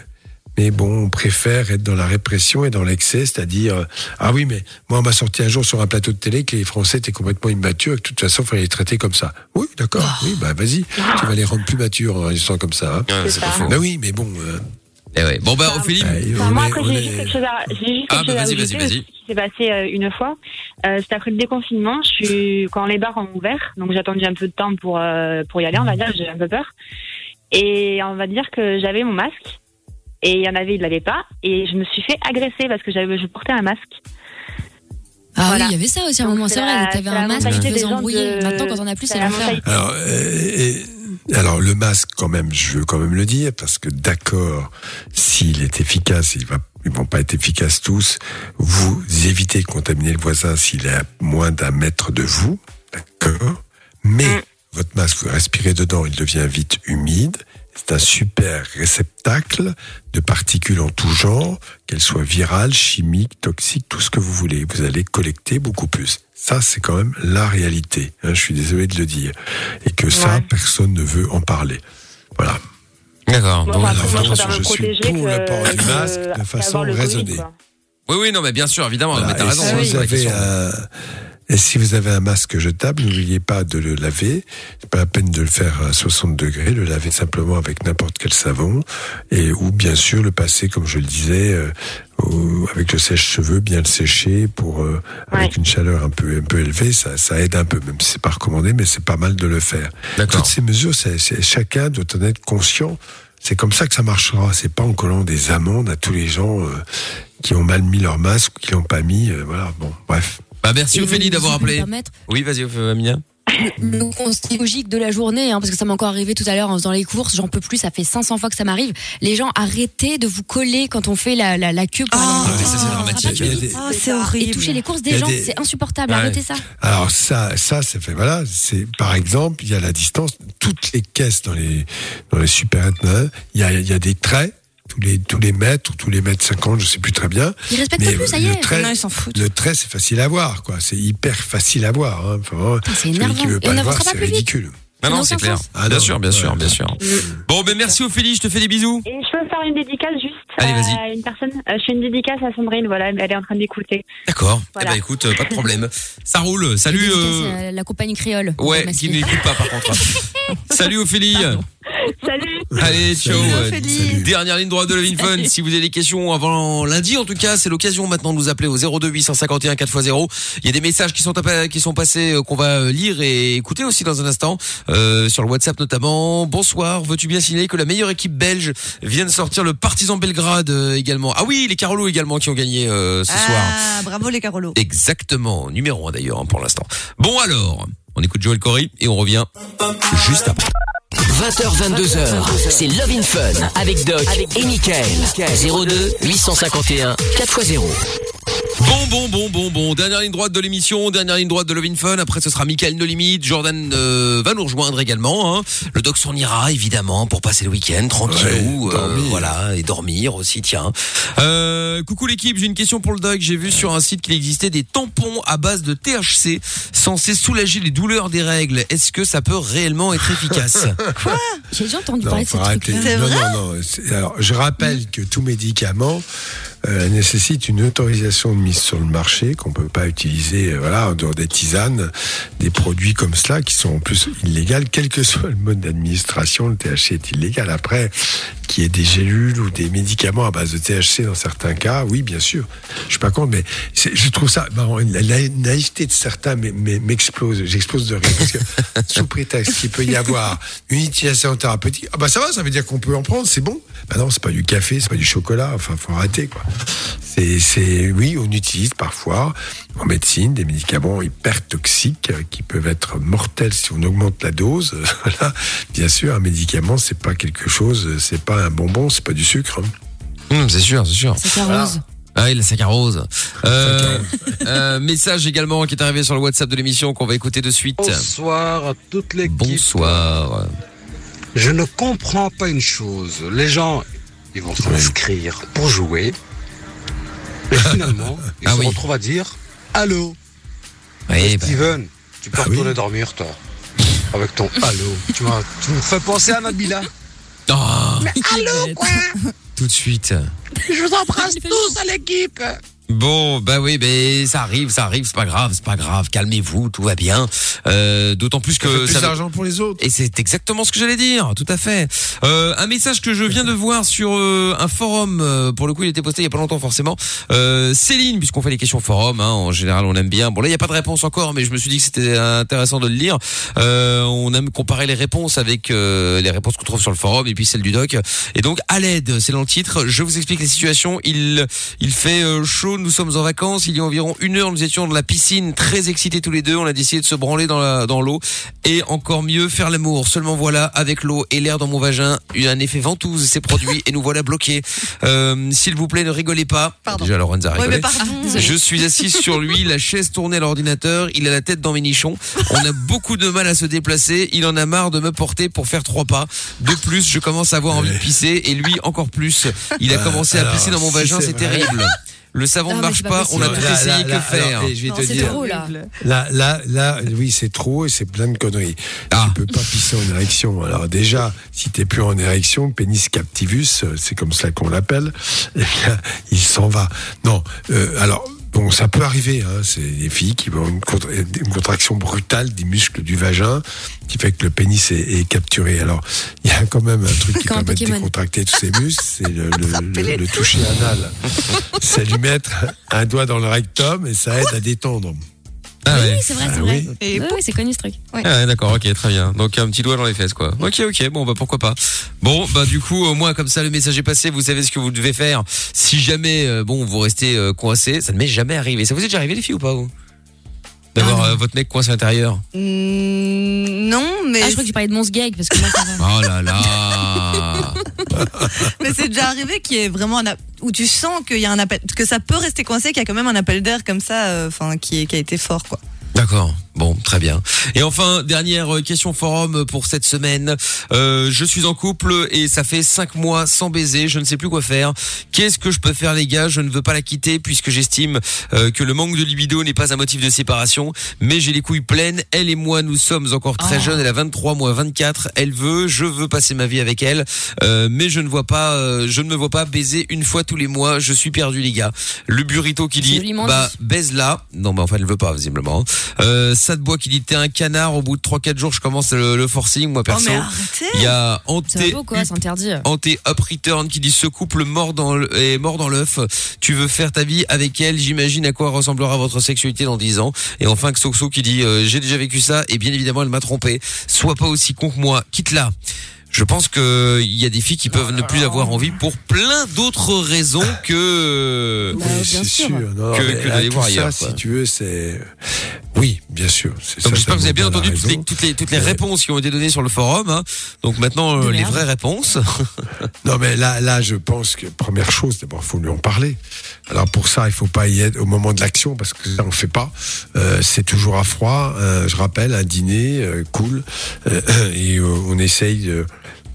mais bon, on préfère être dans la répression et dans l'excès, c'est-à-dire, euh, ah oui, mais moi, on m'a sorti un jour sur un plateau de télé que les Français étaient complètement immatures et que de toute façon, il fallait les traiter comme ça. Oui, d'accord, oui, bah vas-y, tu vas les rendre plus matures en réagissant comme ça. Hein. Pas. Bah oui, mais bon. euh, Eh ouais. Bon, bah, Ophélie. bah, Enfin, on moi, est- après, j'ai juste quelque chose à, j'ai juste Ah, quelque bah, chose à vas-y, vas-y, vas-y. s'est passé euh, une fois. Euh, C'était après le déconfinement. Je suis, quand les bars ont ouvert, donc j'ai attendu un peu de temps pour, euh, pour y aller, on va dire, j'ai un peu peur. Et on va dire que j'avais mon masque. Et il y en avait, ils ne l'avaient pas. Et je me suis fait agresser parce que j'avais, je portais un masque. Ah Voilà. oui, il y avait ça aussi à un moment, c'est vrai, t'avais un masque qui mentalité te embrouiller. de- Maintenant quand on a plus, c'est l'enfer. Alors, euh, et- alors le masque, quand même, je veux quand même le dire, parce que d'accord, s'il est efficace, il va, ils vont pas être efficaces tous. Vous évitez de contaminer le voisin s'il est à moins d'un mètre de vous, d'accord. Mais votre masque, vous respirez dedans, il devient vite humide. C'est un super réceptacle de particules en tout genre, qu'elles soient virales, chimiques, toxiques, tout ce que vous voulez. Vous allez collecter beaucoup plus. Ça, c'est quand même la réalité. hein, je suis désolé de le dire. Et que ça, Ouais. personne ne veut en parler. Voilà. D'accord. Bon, moi, je suis pour le que- port du que- masque de façon raisonnée. quoi. Oui, oui, non, mais bien sûr, évidemment. Voilà. Mais t'as raison. si hein, vous avez un- et si vous avez un masque jetable, n'oubliez pas de le laver. C'est pas la peine de le faire à 60 degrés, le laver simplement avec n'importe quel savon, et ou bien sûr le passer, comme je le disais, euh, au- avec le sèche-cheveux, bien le sécher pour euh, avec une chaleur un peu un peu élevée, ça, ça aide un peu, même si c'est pas recommandé, mais c'est pas mal de le faire. D'accord. Toutes ces mesures, c'est, c'est- chacun doit en être conscient. C'est comme ça que ça marchera. C'est pas en collant des amendes à tous les gens euh, qui ont mal mis leur masque ou qui l'ont pas mis. euh, voilà. Bon, bref. Bah, merci Ophélie d'avoir appelé. Oui, vas-y, Oph- Amina. le constat logique de la journée, hein, parce que ça m'est encore arrivé tout à l'heure en faisant les courses, j'en peux plus, ça fait 500 fois que ça m'arrive. Les gens, arrêtez de vous coller quand on fait la, la, la queue pour aller Ah, mais ça, c'est dramatique. Ah, c'est horrible. Et toucher les courses des gens, des- c'est insupportable. Ouais. Arrêtez ça. Alors ça, ça, ça fait voilà. C'est par exemple, il y a la distance. Toutes les caisses dans les dans les hein, il y a il y a des traits tous les tous les mètres ou tous les mètres 50, je sais plus très bien. Ils respectent Mais plus, ça y le est. trait, Non, ils s'en foutent. le trait, c'est facile à voir, quoi. C'est hyper facile à voir. Hein. Enfin, vraiment, c'est énervant. qui veut Et pas on le voir, pas c'est plus vite. ridicule. Non, non, c'est clair. Ah bien non. sûr, bien sûr, Ouais. bien sûr. Bon, ben merci Ophélie, je te fais des bisous. Et je peux faire une dédicace juste Allez, vas-y. Euh, une personne, euh, je fais une dédicace à Sandrine, voilà, elle est en train d'écouter. D'accord. Voilà. Eh ben écoute, pas de problème. Ça roule. Salut. euh, la compagnie créole. Ouais, qui n'écoute pas par contre. Salut Ophélie. Salut. Allez, ciao. Salut. Dernière ligne droite de Levin Fun. Si vous avez des questions avant lundi, en tout cas, c'est l'occasion maintenant de nous appeler au 02 851 4x0. Il y a des messages qui sont qui sont passés euh, qu'on va euh, lire et écouter aussi dans un instant euh, sur le WhatsApp notamment. Bonsoir. Veux-tu bien signaler que la meilleure équipe belge vient de sortir le Partizan Belgrade euh, également? Ah oui, les Carolos également qui ont gagné euh, ce soir. Ah, bravo les Carolos. Exactement, numéro 1 d'ailleurs hein, pour l'instant. Bon alors, on écoute Joël Corey et on revient juste après. 20h, 22h, c'est Love in Fun avec Doc et Michael. 02 851 4x0. Bon, bon, bon, bon, bon. Dernière ligne droite de l'émission, dernière ligne droite de Love in Fun. Après, ce sera Michael No Limite. Jordan euh, va nous rejoindre également. Hein. Le doc s'en ira, évidemment, pour passer le week-end tranquillou. Ouais, euh, dormir. voilà, et dormir aussi, tiens. Euh, coucou l'équipe, j'ai une question pour le doc. J'ai vu sur un site qu'il existait des tampons à base de THC censés soulager les douleurs des règles. Est-ce que ça peut réellement être efficace? J'ai déjà entendu Non, parler de arrêter. trucs-là. Non, non, non. Alors, je rappelle que tout médicament euh, nécessite une autorisation de mise sur le marché qu'on peut pas utiliser, euh, voilà, en dehors des tisanes, des produits comme cela qui sont en plus illégaux, quel que soit le mode d'administration. Le THC est illégal. Après, qu'il y ait des gélules ou des médicaments à base de THC dans certains cas, oui, bien sûr. Je suis pas contre, mais je trouve ça marrant. La, naïveté de certains m'explose. J'explose de rire parce que sous prétexte qu'il peut y avoir une utilisation thérapeutique, ah bah ça va, ça veut dire qu'on peut en prendre, c'est bon. Bah non, c'est pas du café, c'est pas du chocolat. Enfin, faut arrêter quoi. C'est, c'est, oui, on utilise parfois en médecine des médicaments hyper toxiques euh, qui peuvent être mortels si on augmente la dose. Voilà. Bien sûr, un médicament, c'est pas quelque chose, c'est pas un bonbon, c'est pas du sucre. hein. Hum, C'est sûr, c'est sûr. Saccharose. Ah oui, la saccharose. Euh, euh, message également qui est arrivé sur le WhatsApp de l'émission qu'on va écouter de suite. Bonsoir à toute l'équipe. Bonsoir. Je ne comprends pas une chose. Les gens, ils vont s'inscrire pour jouer. Et finalement, ils Ah se oui. retrouvent à dire Allô Oui, bah, Steven, tu peux Ah retourner oui. dormir, toi. Avec ton Allô. tu, m'as- tu me fais penser à Nabila. oh, Mais Allô, quoi tout de suite. Je vous embrasse tous à l'équipe. Bon, bah oui, mais ça arrive, ça arrive, c'est pas grave, c'est pas grave. Calmez-vous, tout va bien. Euh, D'autant plus que plus ça va- d'argent pour les autres. Et c'est exactement ce que j'allais dire, tout à fait. Euh, un message que je viens de voir sur euh, un forum, euh, pour le coup il était posté il y a pas longtemps forcément. Euh, Céline, puisqu'on fait les questions forum, hein, en général on aime bien. Bon là il y a pas de réponse encore, mais je me suis dit que c'était intéressant de le lire. Euh, on aime comparer les réponses avec euh, les réponses qu'on trouve sur le forum et puis celles du doc. Et donc à l'aide, c'est dans le titre. Je vous explique la situation. Il il fait euh, nous sommes en vacances. Il y a environ une heure, nous étions dans la piscine, très excités tous les deux. On a décidé de se branler dans la dans l'eau et encore mieux faire l'amour. Seulement voilà, avec l'eau et l'air dans mon vagin, un effet ventouse s'est produit et nous voilà bloqués. Euh, S'il vous plaît, ne rigolez pas. Pardon. Déjà, Lorenza a Ouais, rigolé. mais pardon. Je suis assise sur lui, la chaise tournée à l'ordinateur, il a la tête dans mes nichons. On a beaucoup de mal à se déplacer, il en a marre de me porter pour faire trois pas. De plus, je commence à avoir envie de pisser et lui encore plus. Il a commencé à pisser dans mon vagin, c'est terrible. Le savon ne mais marche pas on a tout essayé, que faire je vais Non, te c'est dire, trop là. Là, là, là, oui, c'est trop et c'est plein de conneries. Ah. Tu peux pas pisser en érection. Alors déjà, si t'es plus en érection, pénis captivus, euh, c'est comme ça qu'on l'appelle, eh il s'en va. Non, euh, alors. Bon, ça peut arriver. Hein. C'est des filles qui vont une, contra- une contraction brutale des muscles du vagin qui fait que le pénis est, est capturé. Alors, il y a quand même un truc qui permet de décontracter tous ces muscles, c'est le, le, le- le toucher anal. c'est lui mettre un doigt dans le rectum et ça aide à détendre. Ah ouais. Oui, c'est vrai, c'est Ah vrai. oui. Et Oui, oui, c'est connu ce truc. Ah ouais, d'accord, ok, très bien. Donc un petit doigt dans les fesses, quoi. Ok, ok, bon, bah pourquoi pas. Bon, bah du coup, au moins comme ça, le message est passé. Vous savez ce que vous devez faire. Si jamais, euh, bon, vous restez euh, coincé, ça ne m'est jamais arrivé. Ça vous est déjà arrivé les filles ou pas vous? D'avoir euh, votre mec coincé à l'intérieur. Mm, non, mais, Ah, je crois que tu parlais de mon gag parce que moi, ça va. Oh là là. mais c'est déjà arrivé qu'il y ait vraiment un app- où tu sens qu'il y a un appel, que ça peut rester coincé, qu'il y a quand même un appel d'air comme ça, euh, enfin qui, est- qui a été fort quoi. D'accord. Bon, très bien. Et enfin, dernière euh, question forum pour cette semaine. Euh, je suis en couple et ça fait cinq mois sans baiser. Je ne sais plus quoi faire. Qu'est-ce que je peux faire, les gars? Je ne veux pas la quitter puisque j'estime euh, que le manque de libido n'est pas un motif de séparation. Mais j'ai les couilles pleines. Elle et moi, nous sommes encore très Oh. jeunes. Elle a 23, moi 24. Elle veut, je veux passer ma vie avec elle. Euh, mais je ne vois pas, euh, je ne me vois pas baiser une fois tous les mois. Je suis perdu, les gars. Le burrito qui dit, bah baise là. Non, mais enfin, elle veut pas visiblement. Euh, Sadbois qui dit t'es un canard. Au bout de 3-4 jours, je commence le, le forcing, moi perso. Oh, mais. Il y a Anté vaut quoi, interdit. Anté Up Return qui dit ce couple mort dans le, est mort dans l'œuf. Tu veux faire ta vie avec elle. J'imagine à quoi ressemblera votre sexualité dans 10 ans. Et enfin Xoxo qui dit euh, j'ai déjà vécu ça et bien évidemment elle m'a trompé. Sois pas aussi con que moi. Quitte-la. Je pense que il y a des filles qui peuvent ne plus avoir envie pour plein d'autres raisons que Oui, c'est sûr. Non, que, que d'aller voir ça, ailleurs. si tu veux, c'est oui, bien sûr. Donc j'espère que vous avez bien entendu toutes les, toutes les, toutes les réponses qui ont été données sur le forum. hein. Donc maintenant, euh, les vraies réponses. Non, mais là, là, je pense que première chose, d'abord, faut lui en parler. Alors pour ça, il faut pas y être au moment de l'action parce que ça, on fait pas. Euh, c'est toujours à froid. Euh, je rappelle, un dîner euh, cool euh, et euh, on essaye.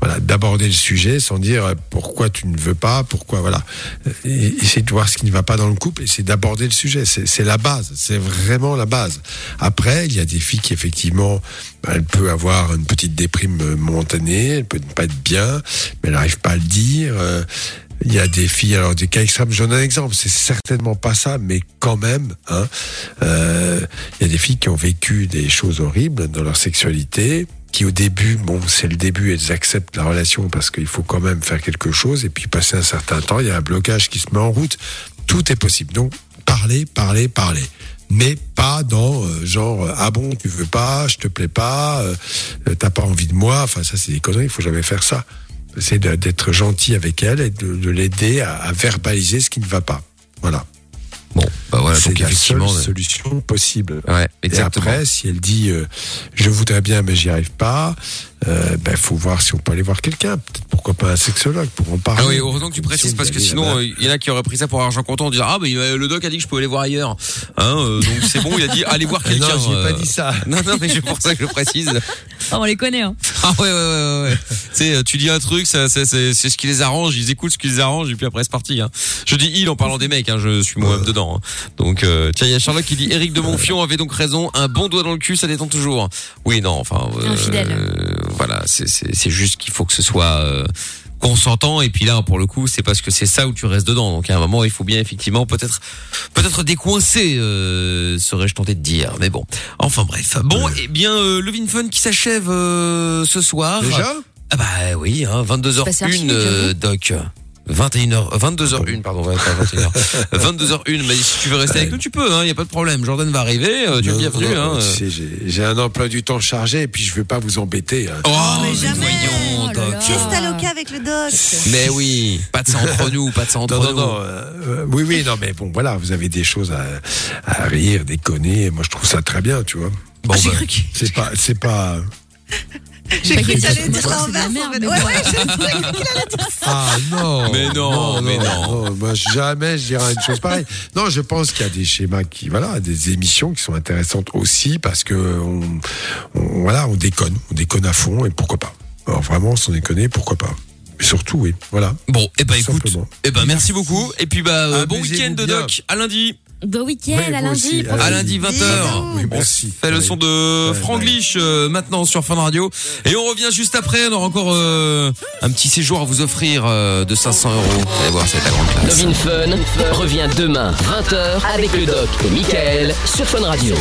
Voilà, d'aborder le sujet sans dire euh, pourquoi tu ne veux pas, pourquoi voilà. Essayer de voir ce qui ne va pas dans le couple et d'aborder le sujet. C'est la base, c'est vraiment la base. Après, il y a des filles qui effectivement, bah, elle peut avoir une petite déprime euh, momentanée, elle peut ne pas être bien, mais elle n'arrive pas à le dire. Euh, Il y a des filles, alors des cas extrêmes, j'en ai un exemple, c'est certainement pas ça, mais quand même, hein, euh, il y a des filles qui ont vécu des choses horribles dans leur sexualité, qui au début, bon, c'est le début, elles acceptent la relation parce qu'il faut quand même faire quelque chose, et puis passer un certain temps, il y a un blocage qui se met en route. Tout est possible. Donc, parler, parler, parler. Mais pas dans euh, genre euh, ah bon tu veux pas je te plais pas euh, euh, t'as pas envie de moi enfin ça c'est des conneries. Il faut jamais faire ça. C'est d'être gentil avec elle et de, de l'aider à verbaliser ce qui ne va pas. Voilà. Bon, bah voilà, c'est donc la effectivement, seule euh, solution possible. Ouais, Et après, si elle dit euh, je voudrais bien mais j'y arrive pas, euh, ben faut voir si on peut aller voir quelqu'un. Peut-être pourquoi pas un sexologue pour en parler. Ah oui, heureusement que tu précises parce que sinon euh, il y en a qui auraient pris ça pour argent comptant en disant ah mais euh, le doc a dit que je pouvais aller voir ailleurs. Hein, euh, donc c'est bon, il a dit allez voir Ah non, quelqu'un. j'ai pas dit ça. Non non mais c'est pour ça que je précise. Oh, on les connaît, hein. Ah ouais ouais ouais ouais. ouais. tu sais tu dis un truc ça c'est c'est c'est ce qui les arrange, ils écoutent ce qui les arrange et puis après c'est parti hein. Je dis il en parlant des mecs hein, je suis moi-même dedans. hein. Donc euh, tiens, il y a Charlotte qui dit Eric de Monfion avait donc raison, un bon doigt dans le cul ça détend toujours. Oui non, enfin euh, Infidèle. voilà, c'est c'est c'est juste qu'il faut que ce soit euh, consentant. Et puis là pour le coup c'est parce que c'est ça où tu restes dedans. Donc à un moment il faut bien effectivement peut-être peut-être décoincer euh, serais-je tenté de dire. Mais bon. Enfin bref. Bon et bien euh, le Vin Fun qui s'achève euh, ce soir. Déjà? Ah bah oui hein, 22h01 Bah, c'est archi vite, euh, doc 21h 22h01 pardon pas 21h 22h01 mais si tu veux rester avec nous tu peux hein y a pas de problème Jordan va arriver euh, tu es bienvenu non, hein tu sais, j'ai- J'ai un emploi du temps chargé et puis je veux pas vous embêter. hein. Oh, mais jamais. voyons, Doc. Fiesta loca avec le doc. Mais oui, pas de ça entre nous, pas de ça entre Non, non, nous. non, euh, oui, oui, non, mais bon, voilà, vous avez des choses à, à rire, déconner. Moi, je trouve ça très bien, tu vois. Bon, j'ai cru qu'il C'est pas, c'est pas. J'ai cru que t'allais dire mais Ouais, ouais, j'ai cru qu'il allait dire ça. Ah non. Mais non, mais non. Moi, jamais je dirais une chose pareille. Non, je pense qu'il y a des schémas qui, voilà, des émissions qui sont intéressantes aussi parce que on, on- voilà, on déconne, on déconne à fond et pourquoi pas. Alors vraiment, sans déconner, pourquoi pas. Mais surtout, oui, voilà. Bon, eh ben écoute, Simplement. eh ben merci beaucoup. Et puis bah euh, bon week-end de doc. À lundi. Bon week-end, Oui, à lundi. aussi. À lundi 20h. Oui, On merci. fait le son de Franglish euh, maintenant sur Fun Radio. Et on revient juste après. On aura encore euh, un petit séjour à vous offrir euh, de 500 euros. Vous allez voir, c'est la grande classe. Love in Fun revient demain 20h avec le doc et Michael sur Fun Radio.